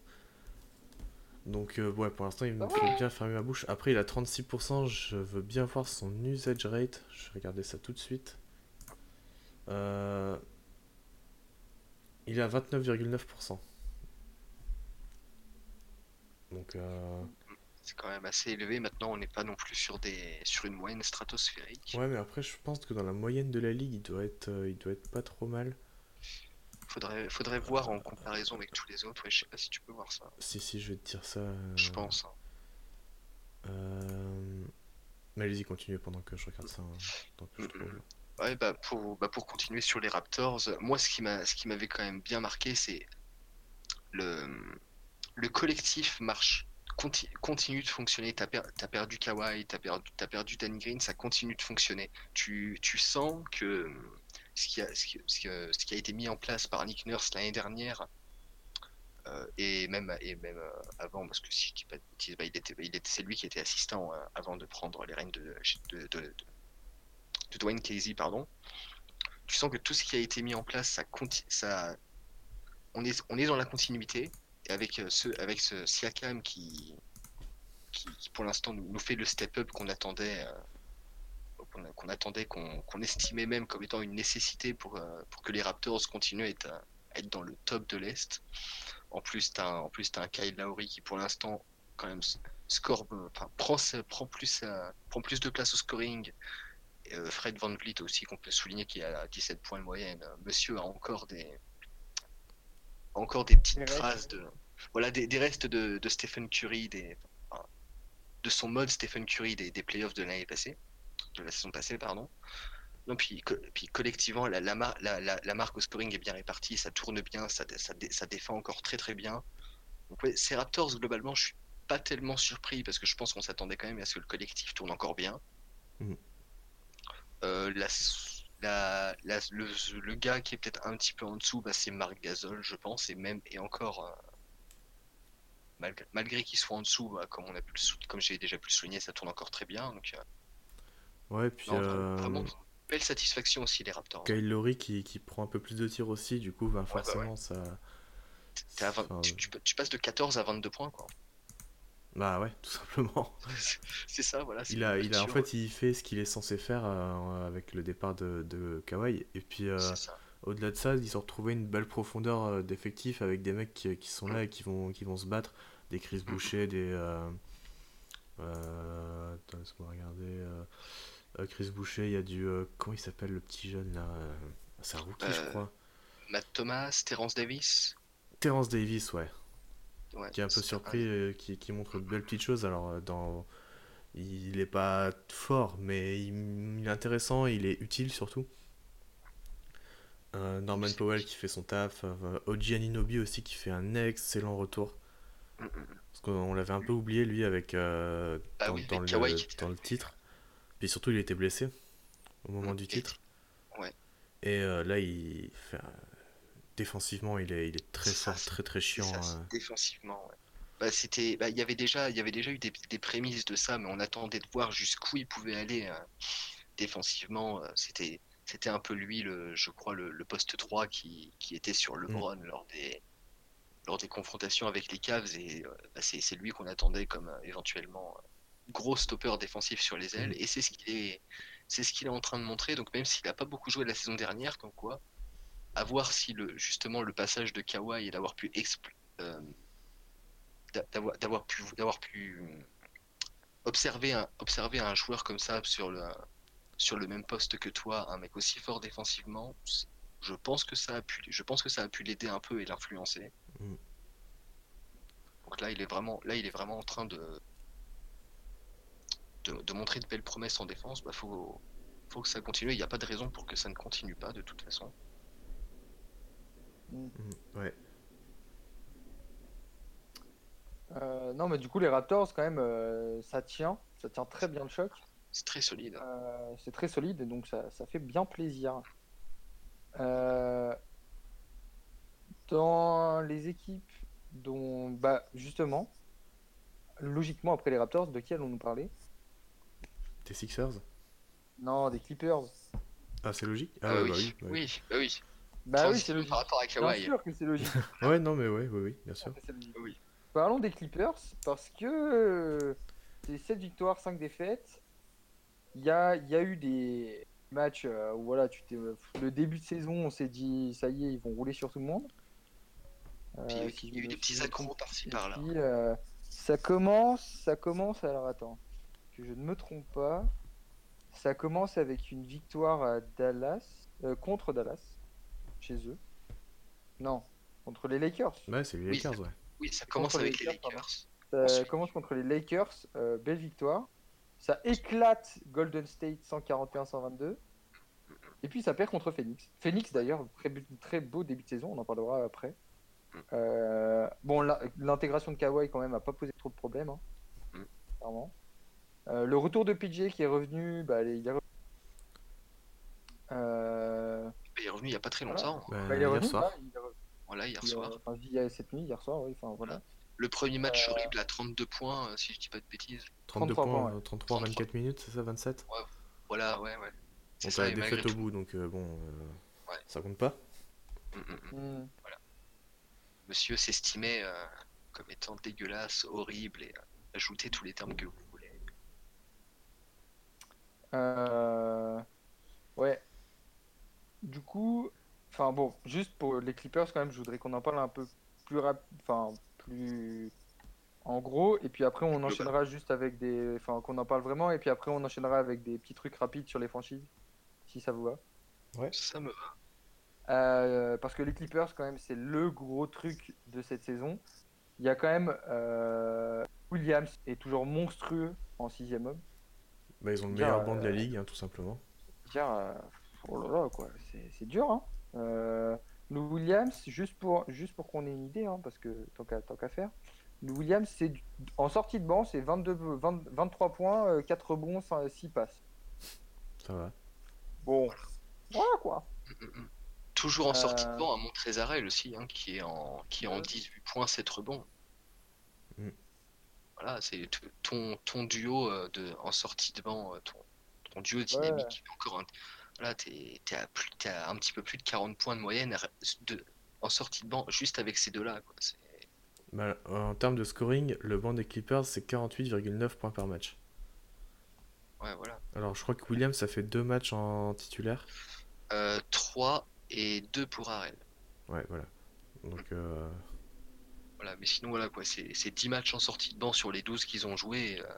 Speaker 2: Donc, ouais, pour l'instant, il me fait bien fermer ma bouche. Après, il a 36%. Je veux bien voir son usage rate. Je vais regarder ça tout de suite. Il est à 29,9%. Donc, euh,
Speaker 3: C'est quand même assez élevé. Maintenant, on n'est pas non plus sur des sur une moyenne stratosphérique.
Speaker 2: ouais, mais après, je pense que dans la moyenne de la ligue, il doit être, euh, il doit être pas trop mal.
Speaker 3: Faudrait faudrait voir en comparaison avec tous les autres. Ouais, je sais pas si tu peux voir ça.
Speaker 2: Si, si, je vais te dire ça. euh,
Speaker 3: Je pense. hein.
Speaker 2: Euh, Mais allez-y, continuez pendant que je regarde ça. hein, tant que je trouve.
Speaker 3: Ouais, bah pour, bah pour continuer sur les Raptors, moi ce qui m'a ce qui m'avait quand même bien marqué, c'est le, le collectif marche, conti- continue de fonctionner. Per- t'as perdu Kawhi, perdu, t'as perdu Danny Green, ça continue de fonctionner. Tu, tu sens que ce qui, a, ce, qui, a- été mis en place par Nick Nurse l'année dernière, euh, et même, euh, avant, parce que c'est lui qui était assistant euh, avant de prendre les rênes de, Dwayne Casey, pardon. Tu sens que tout ce qui a été mis en place, on est, dans la continuité, avec euh, ce, avec ce Siakam qui, qui, qui, pour l'instant nous, nous fait le step-up qu'on attendait, euh, qu'on a- qu'on attendait, qu'on qu'on estimait même comme étant une nécessité pour, euh, pour que les Raptors continuent à être, à être dans le top de l'Est. En plus, tu as, en plus, t'as un Kyle Lowry qui, pour l'instant, quand même, score, enfin, prend, prend, plus, prend plus de place au scoring. Fred Van Vliet aussi, qu'on peut souligner, qui est à 17 points de moyenne. Monsieur a encore des, encore des petites traces de, voilà, des, des restes de, de Stephen Curry, des, enfin, de son mode Stephen Curry des, des playoffs de l'année passée, de la saison passée, pardon. Non, puis, co- puis collectivement, la, la, la, la, marque au scoring est bien répartie, ça tourne bien, ça, ça, dé- ça défend encore très très bien. Donc ouais, ces Raptors, globalement, je suis pas tellement surpris parce que je pense qu'on s'attendait quand même à ce que le collectif tourne encore bien. Euh, la le gars qui est peut-être un petit peu en dessous, bah, c'est Marc Gasol, je pense, et même et encore, euh, malgré, malgré qu'il soit en dessous, bah, comme on a pu le sou- comme j'ai déjà pu le souligner, ça tourne encore très bien. Donc, euh,
Speaker 2: Ouais, puis
Speaker 3: non,
Speaker 2: euh,
Speaker 3: vraiment, belle satisfaction aussi les Raptors.
Speaker 2: Kyle Lowry qui, qui prend un peu plus de tirs aussi, du coup, bah,
Speaker 3: bah
Speaker 2: forcément, ça. Enfin,
Speaker 3: tu, tu- tu passes de 14 à 22 points, quoi.
Speaker 2: Bah ouais, tout simplement.
Speaker 3: c'est ça, voilà.
Speaker 2: Il a, il a, en fait, il fait ce qu'il est censé faire euh, avec le départ de, de Kawhi. Et puis, euh,
Speaker 3: c'est ça.
Speaker 2: Au-delà de ça, ils ont retrouvé une belle profondeur euh, d'effectifs avec des mecs qui, qui sont là et qui vont, qui vont se battre. Des Chris Boucher, des. Euh, euh, attends, laisse-moi regarder. euh, euh, Chris Boucher, il y a du. euh, comment il s'appelle le petit jeune là euh, C'est un rookie, je
Speaker 3: Euh,
Speaker 2: crois.
Speaker 3: Matt Thomas, Terence Davis.
Speaker 2: Terence Davis, ouais.
Speaker 3: Ouais,
Speaker 2: qui est un peu surpris, euh, qui, qui montre de belles petites choses. Alors, euh, dans... il est pas fort, mais il, il est intéressant, il est utile surtout. Euh, Norman Powell qui fait son taf, euh, Oji Aninobi aussi qui fait un excellent retour. Parce qu'on l'avait un peu oublié lui avec euh,
Speaker 3: Bah
Speaker 2: dans,
Speaker 3: oui,
Speaker 2: dans
Speaker 3: avec
Speaker 2: le, dans titre. Puis surtout il était blessé au moment
Speaker 3: Mm,
Speaker 2: du titre.
Speaker 3: ouais.
Speaker 2: Et là il fait défensivement il est, il est très fort, très très chiant.
Speaker 3: ça, défensivement, ouais. Bah, c'était, bah, il y avait déjà, il y avait déjà eu des, des prémices de ça, mais on attendait de voir jusqu'où il pouvait aller défensivement. c'était, c'était un peu lui, le, je crois, le, le poste 3 qui, qui était sur. LeBron lors des, lors des confrontations avec les Cavs, et euh, bah, c'est, c'est lui qu'on attendait comme euh, éventuellement euh, gros stopper défensif sur les ailes,
Speaker 2: Mm.
Speaker 3: et c'est ce qu'il est, c'est ce qu'il est en train de montrer. Donc même s'il n'a pas beaucoup joué la saison dernière, comme quoi, à voir si le, justement le passage de Kawhi et d'avoir pu euh, d'a- d'avoir d'avoir pu d'avoir pu observer un observer un joueur comme ça sur le sur le même poste que toi un mec aussi fort défensivement je pense que ça a pu je pense que ça a pu l'aider un peu et l'influencer
Speaker 2: Mm.
Speaker 3: donc là il est vraiment là il est vraiment en train de de, de montrer de belles promesses en défense bah faut faut que ça continue il n'y a pas de raison pour que ça ne continue pas de toute façon
Speaker 2: Mm, Ouais.
Speaker 1: Euh, non, mais du coup, les Raptors, quand même, euh, ça tient. Ça tient très bien le choc.
Speaker 3: C'est très solide
Speaker 1: Euh, c'est très solide et donc ça, ça fait bien plaisir. Euh, dans les équipes dont, bah, justement, logiquement après les Raptors, de qui allons-nous parler?
Speaker 2: Tes Sixers?
Speaker 1: Non, des Clippers.
Speaker 2: Ah, c'est logique
Speaker 3: Ah
Speaker 2: Ah,
Speaker 3: oui,
Speaker 2: bah oui, bah oui.
Speaker 3: oui bah oui
Speaker 1: Bah oui, c'est logique.
Speaker 3: par rapport à
Speaker 1: Bien
Speaker 3: Kawhi
Speaker 1: sûr que c'est logique.
Speaker 2: Ouais, non, mais ouais, oui, oui, bien sûr.
Speaker 3: Oui
Speaker 1: Parlons des Clippers parce que euh, c'est 7 victoires, 5 défaites. Il y a, il y a eu des matchs euh, où voilà, tu t'es, le début de saison, on s'est dit ça y est, ils vont rouler sur tout le monde. Euh,
Speaker 3: Puis il y a eu-
Speaker 1: si
Speaker 3: il y a eu
Speaker 1: je
Speaker 3: des petits accros par-ci par-là.
Speaker 1: puis, euh, ça commence, ça commence, alors attends, que je ne me trompe pas, ça commence avec une victoire à Dallas, euh, contre Dallas, chez eux. Non, contre les Lakers.
Speaker 2: Ouais, c'est les
Speaker 3: Oui,
Speaker 2: Lakers, ouais.
Speaker 3: Oui, ça commence
Speaker 1: Contre les
Speaker 3: avec les
Speaker 1: Lakers.
Speaker 3: Lakers.
Speaker 1: Ça
Speaker 3: Ensuite.
Speaker 1: commence contre les Lakers, euh, belle victoire. Ça éclate Golden State 141-122. Et puis ça perd contre Phoenix. Phoenix d'ailleurs, très, beau début de saison, on en parlera après. Euh, bon, l'intégration de Kawhi quand même a pas posé trop de problèmes, hein, clairement. Euh, le retour de PJ qui est revenu, bah, il est revenu. Euh,
Speaker 3: Il est revenu il n'y a pas très
Speaker 1: Voilà.
Speaker 3: longtemps.
Speaker 2: Bah,
Speaker 1: bah, il est
Speaker 2: hier
Speaker 1: revenu,
Speaker 2: soir.
Speaker 1: là, il est revenu,
Speaker 3: Voilà, hier soir.
Speaker 1: enfin, cette nuit, hier soir, oui, enfin voilà.
Speaker 3: Le premier match
Speaker 1: Euh,
Speaker 3: horrible à 32 points, euh, si je dis pas de bêtises.
Speaker 2: 32
Speaker 1: 33
Speaker 2: points,
Speaker 1: points,
Speaker 2: euh, 33, 24 minutes, c'est ça, 27
Speaker 3: Voilà, ouais, ouais. C'est
Speaker 2: On
Speaker 3: ça,
Speaker 2: a défaite au
Speaker 3: tout.
Speaker 2: bout, donc euh, bon, euh,
Speaker 3: Ouais.
Speaker 2: ça compte pas.
Speaker 3: Mm, mm, mm.
Speaker 1: Mm.
Speaker 3: Monsieur s'estimait euh, comme étant dégueulasse, horrible et euh, ajoutez tous les termes que vous voulez.
Speaker 1: Euh, Ouais. Du coup, enfin bon, juste pour les Clippers quand même, je voudrais qu'on en parle un peu plus rap... enfin plus en gros, et puis après on enchaînera juste avec des, enfin qu'on en parle vraiment, et puis après on enchaînera avec des petits trucs rapides sur les franchises, si ça vous va.
Speaker 3: Ça me va.
Speaker 1: Euh, parce que les Clippers quand même, c'est le gros truc de cette saison. Il y a quand même euh, Williams est toujours monstrueux en sixième homme.
Speaker 2: Bah, ils ont le meilleur banc de la
Speaker 1: euh,
Speaker 2: ligue, hein, tout simplement.
Speaker 1: dire, euh, oh là là, quoi, c'est c'est dur, hein. Lou Williams, juste pour, juste pour qu'on ait une idée, hein, parce que tant qu'à tant qu'à faire, Lou Williams, c'est en sortie de banc, c'est 22, 20 23 points, euh, 4 rebonds, 6 passes.
Speaker 2: Ça va.
Speaker 1: Bon, Voilà quoi.
Speaker 3: Toujours en sortie de
Speaker 1: Euh.
Speaker 3: banc à Montrezarel aussi, hein, qui est en qui est en 18 points, 7 rebonds.
Speaker 2: Mm.
Speaker 3: Voilà, c'est t- ton, ton duo euh, de, en sortie de banc, euh, ton, ton duo dynamique. qui est Encore un, voilà, t'es, t'es à un petit peu plus de 40 points de moyenne de, en sortie de banc, juste avec ces deux-là.
Speaker 2: Bah, en termes de scoring, le banc des Clippers, c'est 48,9 points par match.
Speaker 3: Ouais, voilà.
Speaker 2: Alors, je crois que Williams, ça fait deux matchs en titulaire.
Speaker 3: Euh, 3 et 2 pour Arel.
Speaker 2: Ouais, voilà. Donc, euh,
Speaker 3: Voilà, mais sinon, voilà, quoi, c'est, c'est 10 matchs en sortie de banc sur les 12 qu'ils ont joués. euh,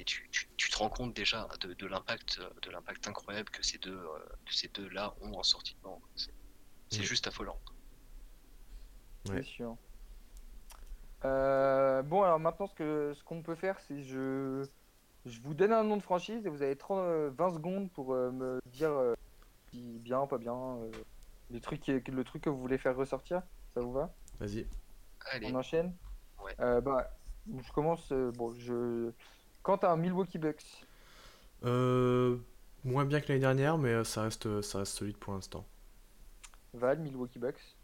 Speaker 3: et tu, tu, tu te rends compte déjà de, de l'impact, euh, de l'impact incroyable que ces deux, euh, que ces deux-là ont en sortie de banc. C'est, c'est
Speaker 2: Mm.
Speaker 3: juste affolant.
Speaker 2: Ouais.
Speaker 1: Sûr. Euh, bon, alors maintenant, ce que ce qu'on peut faire, c'est je je vous donne un nom de franchise et vous avez 30, euh, 20 secondes pour euh, me dire euh, si bien, pas bien, euh, les trucs, qui- le truc que vous voulez faire ressortir. Ça vous va?
Speaker 2: vas-y.
Speaker 3: Allez,
Speaker 1: On enchaîne?
Speaker 3: Ouais.
Speaker 1: Euh, bah, je commence. euh, bon, je. Quentin, Milwaukee Bucks.
Speaker 2: Euh, moins bien que l'année dernière, mais euh, ça reste, ça reste solide pour l'instant.
Speaker 1: Val, Milwaukee Bucks.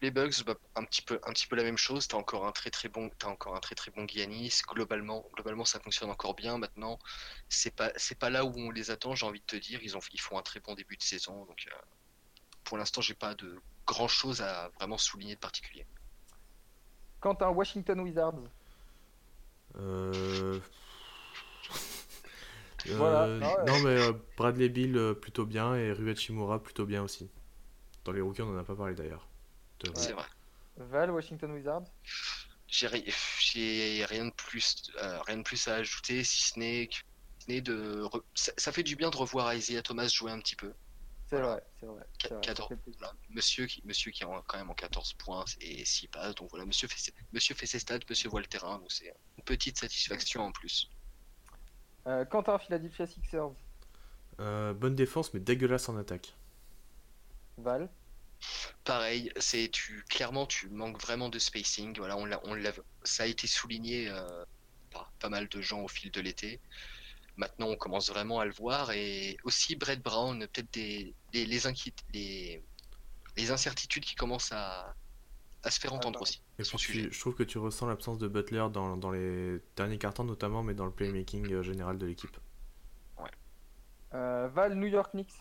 Speaker 3: les Bucks, bah, un petit peu, un petit peu la même chose. T'as encore un très très bon, t'as encore un très très bon Giannis. Globalement, globalement, ça fonctionne encore bien. Maintenant, c'est pas, c'est pas là où on les attend. J'ai envie de te dire, ils ont, ils font un très bon début de saison. Donc, euh, pour l'instant, j'ai pas de grand chose à vraiment souligner de particulier.
Speaker 1: Quentin, Washington Wizards.
Speaker 2: Euh...
Speaker 1: Voilà,
Speaker 2: euh,
Speaker 1: ah ouais.
Speaker 2: Non, mais euh, Bradley Bill euh, plutôt bien et Rui Hachimura plutôt bien aussi. Dans les rookies, on en a pas parlé d'ailleurs. De-
Speaker 3: C'est vrai.
Speaker 1: Val, Washington Wizards?
Speaker 3: J'ai, ri- j'ai rien de plus, euh, rien de plus à ajouter, si ce n'est, que- de, re- ça, ça fait du bien de revoir Isaiah Thomas jouer un petit peu.
Speaker 1: C'est
Speaker 3: Voilà.
Speaker 1: vrai, c'est vrai. c'est vrai, ça
Speaker 3: 14,
Speaker 1: fait plaisir.
Speaker 3: voilà, monsieur qui, monsieur qui est en- quand même en 14 points et 6 passes, donc voilà, monsieur fait, ses- monsieur fait ses stats, monsieur voit le terrain, donc c'est une petite satisfaction en plus.
Speaker 1: Euh, Quentin, Philadelphia Sixers.
Speaker 2: Euh, bonne défense, mais dégueulasse en attaque.
Speaker 1: Val.
Speaker 3: Pareil, c'est tu clairement tu manques vraiment de spacing. Voilà, on l'a, on l'a, ça a été souligné euh, par pas mal de gens au fil de l'été. Maintenant, on commence vraiment à le voir et aussi Brett Brown, peut-être des, des- les inquiét- les, les incertitudes qui commencent à, à se faire entendre
Speaker 1: bah.
Speaker 3: aussi.
Speaker 2: Et
Speaker 3: son
Speaker 2: puis,
Speaker 3: sujet.
Speaker 2: tu- je trouve que tu ressens l'absence de Butler dans, dans les derniers cartons notamment, mais dans le playmaking euh, général de l'équipe.
Speaker 1: Euh, Val, New York Knicks.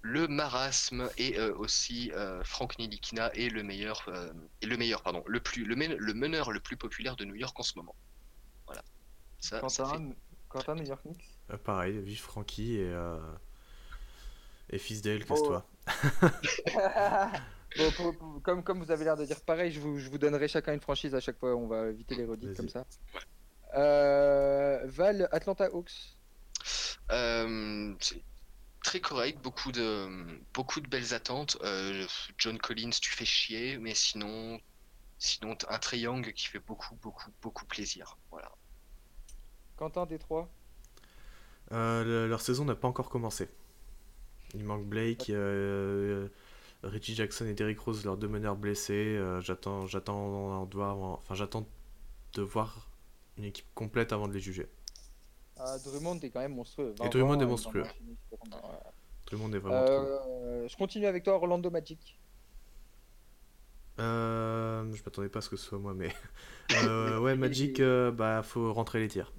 Speaker 3: Le marasme et euh, aussi euh, Frank Nilikina est le meilleur, euh, est le meilleur pardon, le plus, le, men- le meneur le plus populaire de New York en ce moment. Voilà. Ça, ça fait-
Speaker 1: Quentin, Quentin, New York Knicks.
Speaker 2: Euh, pareil, vive Frankie et, euh, et Fisdale,
Speaker 1: Oh.
Speaker 2: casse-toi.
Speaker 1: Bon, pour- pour- comme, comme vous avez l'air de dire pareil, je vous, je vous donnerai chacun une franchise à chaque fois. On va éviter les redites comme ça.
Speaker 3: Ouais.
Speaker 1: Euh, Val, Atlanta Hawks.
Speaker 3: Euh, c'est très correct, beaucoup de, beaucoup de belles attentes. Euh, John Collins, tu fais chier, mais sinon, sinon un triangle qui fait beaucoup, beaucoup, beaucoup plaisir. Voilà.
Speaker 1: Quentin, Détroit.
Speaker 2: Euh, le- leur saison n'a pas encore commencé. Il manque Blake, euh, Richie Jackson et Derrick Rose, leurs deux meneurs blessés. Euh, j'attends, j'attends de voir, enfin j'attends de voir une équipe complète avant de les juger.
Speaker 1: Ah, Drummond est quand même monstrueux.
Speaker 2: Et Drummond
Speaker 1: 20,
Speaker 2: est
Speaker 1: en
Speaker 2: monstrueux. monde est vraiment.
Speaker 1: Euh, je continue avec toi, Orlando Magic.
Speaker 2: Euh, je m'attendais pas à ce que ce soit moi, mais euh, ouais, Magic, euh, bah faut rentrer les tirs.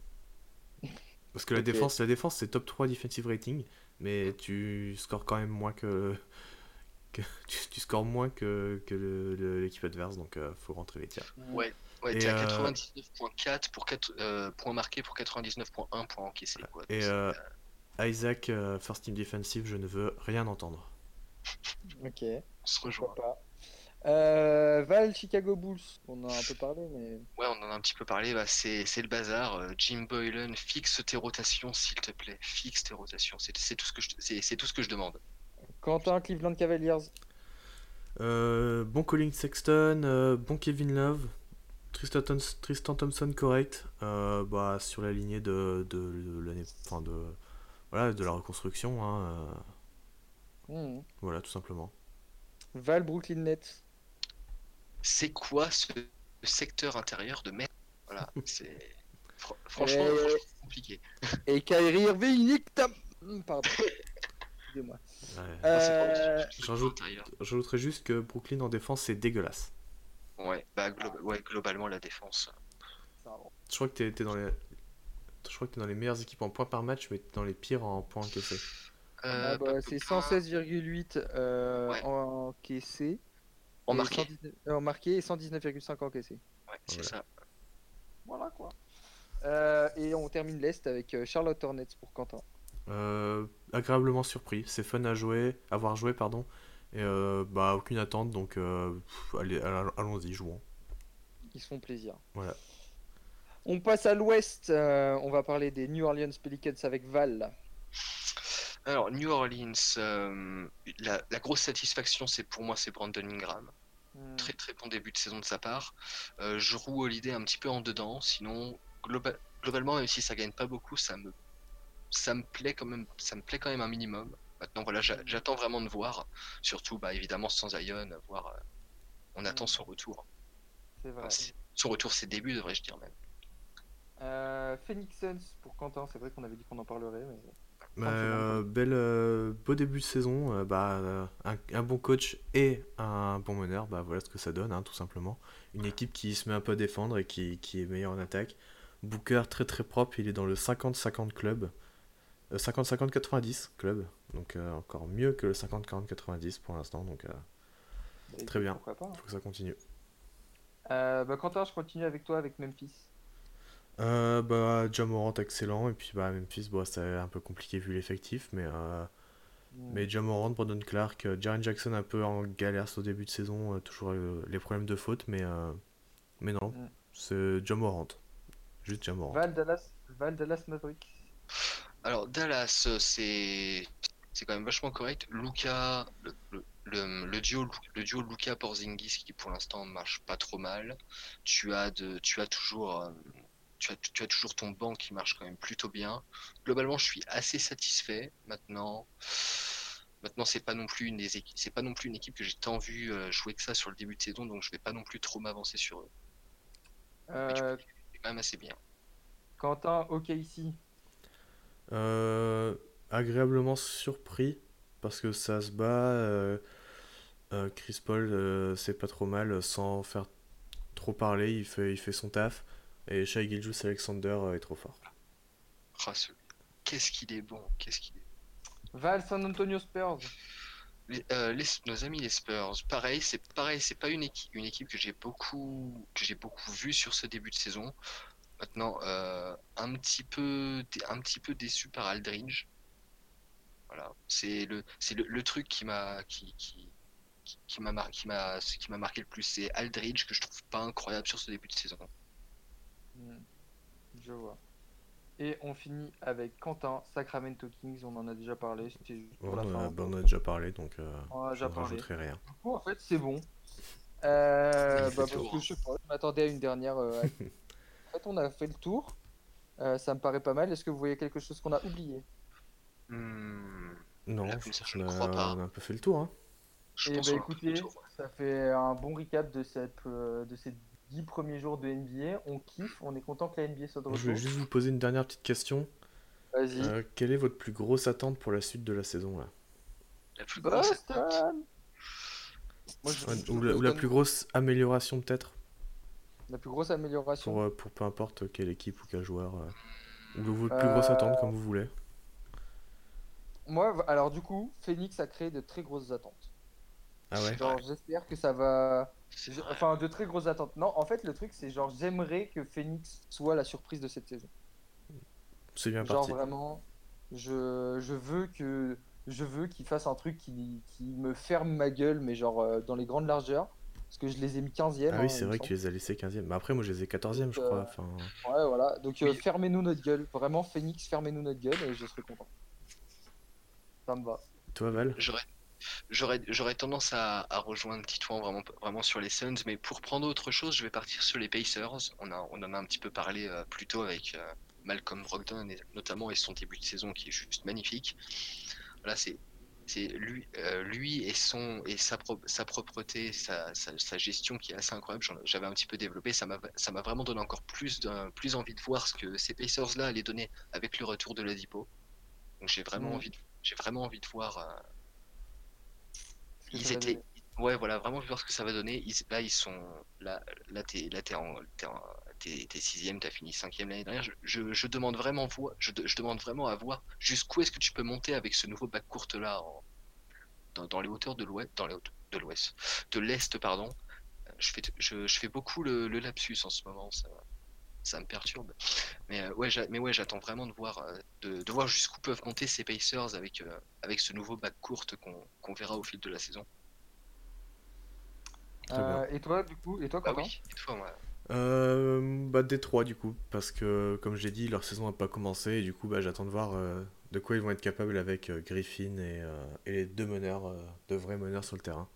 Speaker 2: Parce que la défense, la défense c'est top 3 defensive rating, mais tu scores quand même moins que, que tu, tu scores moins que, que le- le- l'équipe adverse, donc euh, faut rentrer les tirs.
Speaker 3: Ouais, ouais t'es à
Speaker 2: euh,
Speaker 3: 99.4 pour 4 euh, points marqués pour 99.1 points encaissés. Quoi.
Speaker 2: Et euh, Isaac, euh, first team defensive, je ne veux rien entendre.
Speaker 1: Ok,
Speaker 3: on se rejoint.
Speaker 1: pas. Euh, Val, Chicago Bulls. On en a un peu parlé, mais.
Speaker 3: Ouais, on en a un petit peu parlé, bah, c'est c'est le bazar. Euh, Jim Boylan, fixe tes rotations, s'il te plaît. Fixe tes rotations. C'est c'est tout, ce que je- c'est c'est tout ce que je demande.
Speaker 1: Quentin, Cleveland Cavaliers.
Speaker 2: Euh, bon Colin Sexton, euh, bon Kevin Love, Tristan, Thom- Tristan Thompson correct, euh, bah, sur la lignée de, de, de l'année, enfin de, voilà, de la reconstruction, hein, euh,
Speaker 1: Hmm.
Speaker 2: voilà tout simplement.
Speaker 1: Val, Brooklyn Nets.
Speaker 3: C'est quoi ce secteur intérieur de merde Voilà, c'est. fr- Franchement, franchement, c'est compliqué.
Speaker 1: Et Kyrie Irving, nique ta- Pardon. excusez-moi.
Speaker 2: Ouais.
Speaker 3: Ah, c'est
Speaker 1: Euh,
Speaker 3: c'est.
Speaker 2: J'ajouterais juste que Brooklyn en défense, c'est dégueulasse.
Speaker 3: Ouais, bah glo- ouais, globalement la défense.
Speaker 2: Je crois que t'es t'es dans les. Je crois que t'es dans les meilleures équipes en points par match, mais t'es dans les pires en points encaissés.
Speaker 3: Euh,
Speaker 1: Ah bah,
Speaker 3: bah,
Speaker 1: c'est
Speaker 3: bah,
Speaker 1: 116,8 euh,
Speaker 3: Ouais.
Speaker 1: en
Speaker 3: marqué.
Speaker 1: 119 en marqué et 119,5 en encaissé.
Speaker 3: Ouais, c'est
Speaker 2: Voilà.
Speaker 3: ça.
Speaker 1: Voilà quoi. Euh, et on termine l'Est avec Charlotte Hornets pour Quentin.
Speaker 2: Euh, agréablement surpris, c'est fun à jouer, à voir jouer, pardon. Et euh, bah, aucune attente, donc euh, pff, allez, all- allons-y, jouons.
Speaker 1: Ils se font plaisir.
Speaker 2: Voilà.
Speaker 1: On passe à l'Ouest. euh, on va parler des New Orleans Pelicans avec Val.
Speaker 3: Alors, New Orleans, euh, la, la grosse satisfaction, c'est pour moi, c'est Brandon Ingram.
Speaker 1: Hmm.
Speaker 3: Très très bon début de saison de sa part. Euh, je roue Holiday un petit peu en dedans, sinon, globa- globalement, même si ça gagne pas beaucoup, ça me, ça me plaît quand même, ça me plaît quand même un minimum. Maintenant, voilà, j'a- j'attends vraiment de voir. Surtout, bah, évidemment, sans Zion, voir. euh, on attend son retour.
Speaker 1: C'est vrai.
Speaker 3: Enfin, son retour, ses débuts, devrais-je dire même.
Speaker 1: Euh, Phoenix Suns pour Quentin. C'est vrai qu'on avait dit qu'on en parlerait. Mais...
Speaker 2: Bah, euh, bel, euh, beau début de saison, euh, bah, euh, un, un bon coach et un bon meneur, bah, voilà ce que ça donne, hein, tout simplement. Une équipe qui se met un peu à défendre et qui, qui est meilleure en attaque. Booker très très propre, il est dans le 50-50 club. Euh, 50-50-90 club, donc euh, encore mieux que le 50-40-90 pour l'instant, donc euh,
Speaker 1: Bah,
Speaker 2: Très bien.
Speaker 1: Pourquoi pas. hein.
Speaker 2: faut que ça continue.
Speaker 1: Euh, bah, Quentin, je continue avec toi avec Memphis.
Speaker 2: Euh, bah, Jamorant excellent, et puis bah, Memphis, bon, c'est un peu compliqué vu l'effectif, mais, euh,
Speaker 1: Hmm.
Speaker 2: mais Jamorant, Brandon Clark, euh, Jaren Jackson un peu en galère au début de saison, euh, toujours euh, les problèmes de faute, mais, euh, mais non,
Speaker 1: Mm.
Speaker 2: c'est Jamorant. Juste Jamorant.
Speaker 1: Val Dallas, Val Dallas Maverick.
Speaker 3: Alors Dallas, c'est c'est quand même vachement correct. Luca, le, le, le, le duo le duo Luca Porzingis qui pour l'instant marche pas trop mal. Tu as de tu as toujours euh, tu as, tu as toujours ton banc qui marche quand même plutôt bien. Globalement, je suis assez satisfait. Maintenant, maintenant c'est pas non plus une des équipes, c'est pas non plus une équipe que j'ai tant vu euh, jouer que ça sur le début de saison, donc je vais pas non plus trop m'avancer sur eux.
Speaker 1: Euh,
Speaker 3: c'est quand même assez bien.
Speaker 1: Quentin, ok ici.
Speaker 2: Euh, agréablement surpris, parce que ça se bat. euh, euh, Chris Paul, euh, c'est pas trop mal, sans faire trop parler, il fait, il fait son taf. Et Shai Gilgeous Alexander euh, est trop fort.
Speaker 3: Ah, ce- Qu'est-ce qu'il est bon, qu'est-ce qu'il est
Speaker 1: Val San Antonio Spurs.
Speaker 3: Les- euh, les- nos amis les Spurs, pareil, c'est pareil, c'est pas une équipe, une équipe que j'ai beaucoup, que j'ai beaucoup vu sur ce début de saison. Maintenant, euh, un petit peu, un petit peu déçu par Aldridge. Voilà, c'est le, c'est le, le truc qui m'a, qui, qui, qui- qui m'a mar- qui m'a, qui m'a marqué le plus, c'est Aldridge que je trouve pas incroyable sur ce début de saison.
Speaker 1: Hmm, Je vois. Et on finit avec Quentin, Sacramento Kings. On en a déjà parlé. C'était juste pour la
Speaker 2: a-
Speaker 1: fin.
Speaker 2: bah, on a déjà parlé, donc euh,
Speaker 1: On en a
Speaker 2: je
Speaker 1: déjà
Speaker 2: rajouterai rien.
Speaker 1: Du coup, en fait, c'est bon. Euh, bah, parce que je pas, je m'attendais à une dernière. euh, fait, on a fait le tour. Euh, ça me paraît pas mal. Est-ce que vous voyez quelque chose qu'on a oublié?
Speaker 3: Hmm,
Speaker 2: Non,
Speaker 3: Là,
Speaker 2: je
Speaker 3: ça, je
Speaker 2: qu'on
Speaker 3: ne
Speaker 2: a,
Speaker 3: crois pas.
Speaker 2: on a un peu fait le tour. Hein.
Speaker 3: je
Speaker 1: Eh
Speaker 3: pense
Speaker 1: bah
Speaker 3: le
Speaker 1: écoutez,
Speaker 3: tour.
Speaker 1: ça fait un bon recap de, cette, euh, de ces 10 premiers jours de NBA. On kiffe, on est content que la NBA soit de
Speaker 2: Je voulais
Speaker 1: retour.
Speaker 2: juste vous poser une dernière petite question.
Speaker 1: Vas-y.
Speaker 2: Euh, quelle est votre plus grosse attente pour la suite de la saison là?
Speaker 3: La plus grosse
Speaker 1: Moi, je- je-
Speaker 2: ou, la, ou la
Speaker 1: Boston,
Speaker 2: plus grosse amélioration peut-être?
Speaker 1: La plus grosse amélioration.
Speaker 2: pour, euh, pour peu importe quelle équipe ou quel joueur. euh, ou votre plus grosse
Speaker 1: Euh,
Speaker 2: attente comme vous voulez.
Speaker 1: Moi, alors du coup, Phoenix a créé de très grosses attentes.
Speaker 2: Ah ouais?
Speaker 1: Genre, j'espère que ça va. Enfin, de très grosses attentes. Non, en fait, le truc, c'est genre, j'aimerais que Phoenix soit la surprise de cette saison.
Speaker 2: C'est bien
Speaker 1: Genre,
Speaker 2: parti.
Speaker 1: vraiment, je, je veux que. Je veux qu'ils fassent un truc qui, qui me ferme ma gueule, mais genre euh, dans les grandes largeurs. Parce que je les ai mis 15e.
Speaker 2: Ah
Speaker 1: hein,
Speaker 2: oui,
Speaker 1: il
Speaker 2: c'est vrai que tu les as laissés 15e. Mais après, moi, je les ai 14e, je crois.
Speaker 1: euh,
Speaker 2: Enfin,
Speaker 1: Ouais, voilà. Donc, euh,
Speaker 3: Oui.
Speaker 1: fermez-nous notre gueule. Vraiment, Phoenix, fermez-nous notre gueule et je serai content. Ça me va.
Speaker 2: toi, Val?
Speaker 3: J'aurais, j'aurais, j'aurais tendance à, à rejoindre Titouan vraiment, vraiment sur les Suns, mais pour prendre autre chose, je vais partir sur les Pacers. On, a, on en a un petit peu parlé euh, plus tôt avec euh, Malcolm Brogdon, et, notamment, et son début de saison qui est juste magnifique. Voilà, c'est, c'est lui, euh, lui et, son, et sa, pro- sa propreté, sa, sa, sa gestion qui est assez incroyable. J'avais un petit peu développé, ça m'a, vraiment donné encore plus, plus envie de voir ce que ces Pacers-là allaient donner avec le retour de l'Adipo. Donc j'ai vraiment envie j'ai vraiment envie de voir. euh,
Speaker 1: Ce que
Speaker 3: ils
Speaker 1: ça va
Speaker 3: étaient.
Speaker 1: donner.
Speaker 3: Ouais, voilà, vraiment voir ce que ça va donner. Ils- là, ils sont. Là, là t'es là, t'es en... t'es en- t'es- sixième, t'as fini cinquième l'année dernière. Je, je, je demande vraiment je, de- je demande vraiment à voir jusqu'où est-ce que tu peux monter avec ce nouveau bac courte là en- dans, dans les hauteurs de l'ouest, dans les hauteurs de l'ouest, de l'est, pardon. Je fais, je, je fais beaucoup le, le lapsus en ce moment, ça, ça me perturbe. Mais euh, ouais, j'a- mais ouais, j'attends vraiment de voir, euh, de, de voir jusqu'où peuvent monter ces Pacers avec, euh, avec ce nouveau bac courte qu'on qu'on verra au fil de la saison.
Speaker 1: Euh, et toi, du coup, et toi,
Speaker 3: Ah
Speaker 1: Quentin
Speaker 3: oui, et toi, moi.
Speaker 2: Euh, bah Détroit du coup, parce que comme j'ai dit, leur saison n'a pas commencé et du coup bah, j'attends de voir euh, de quoi ils vont être capables avec euh, Griffin et, euh, et les deux meneurs, euh, de vrais meneurs sur le terrain.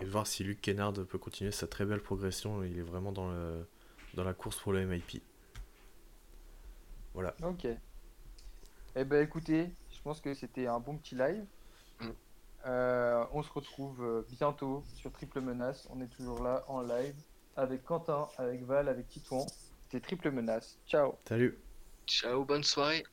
Speaker 2: Et de voir si Luke Kennard peut continuer sa très belle progression, il est vraiment dans, le, dans la course pour le MIP. Voilà.
Speaker 1: Ok. Eh ben écoutez, je pense que c'était un bon petit live.
Speaker 3: Mm.
Speaker 1: Euh, on se retrouve bientôt sur Triple Menace. On est toujours là en live avec Quentin, avec Val, avec Titouan. C'était Triple Menace. Ciao.
Speaker 2: Salut
Speaker 3: Ciao, bonne soirée.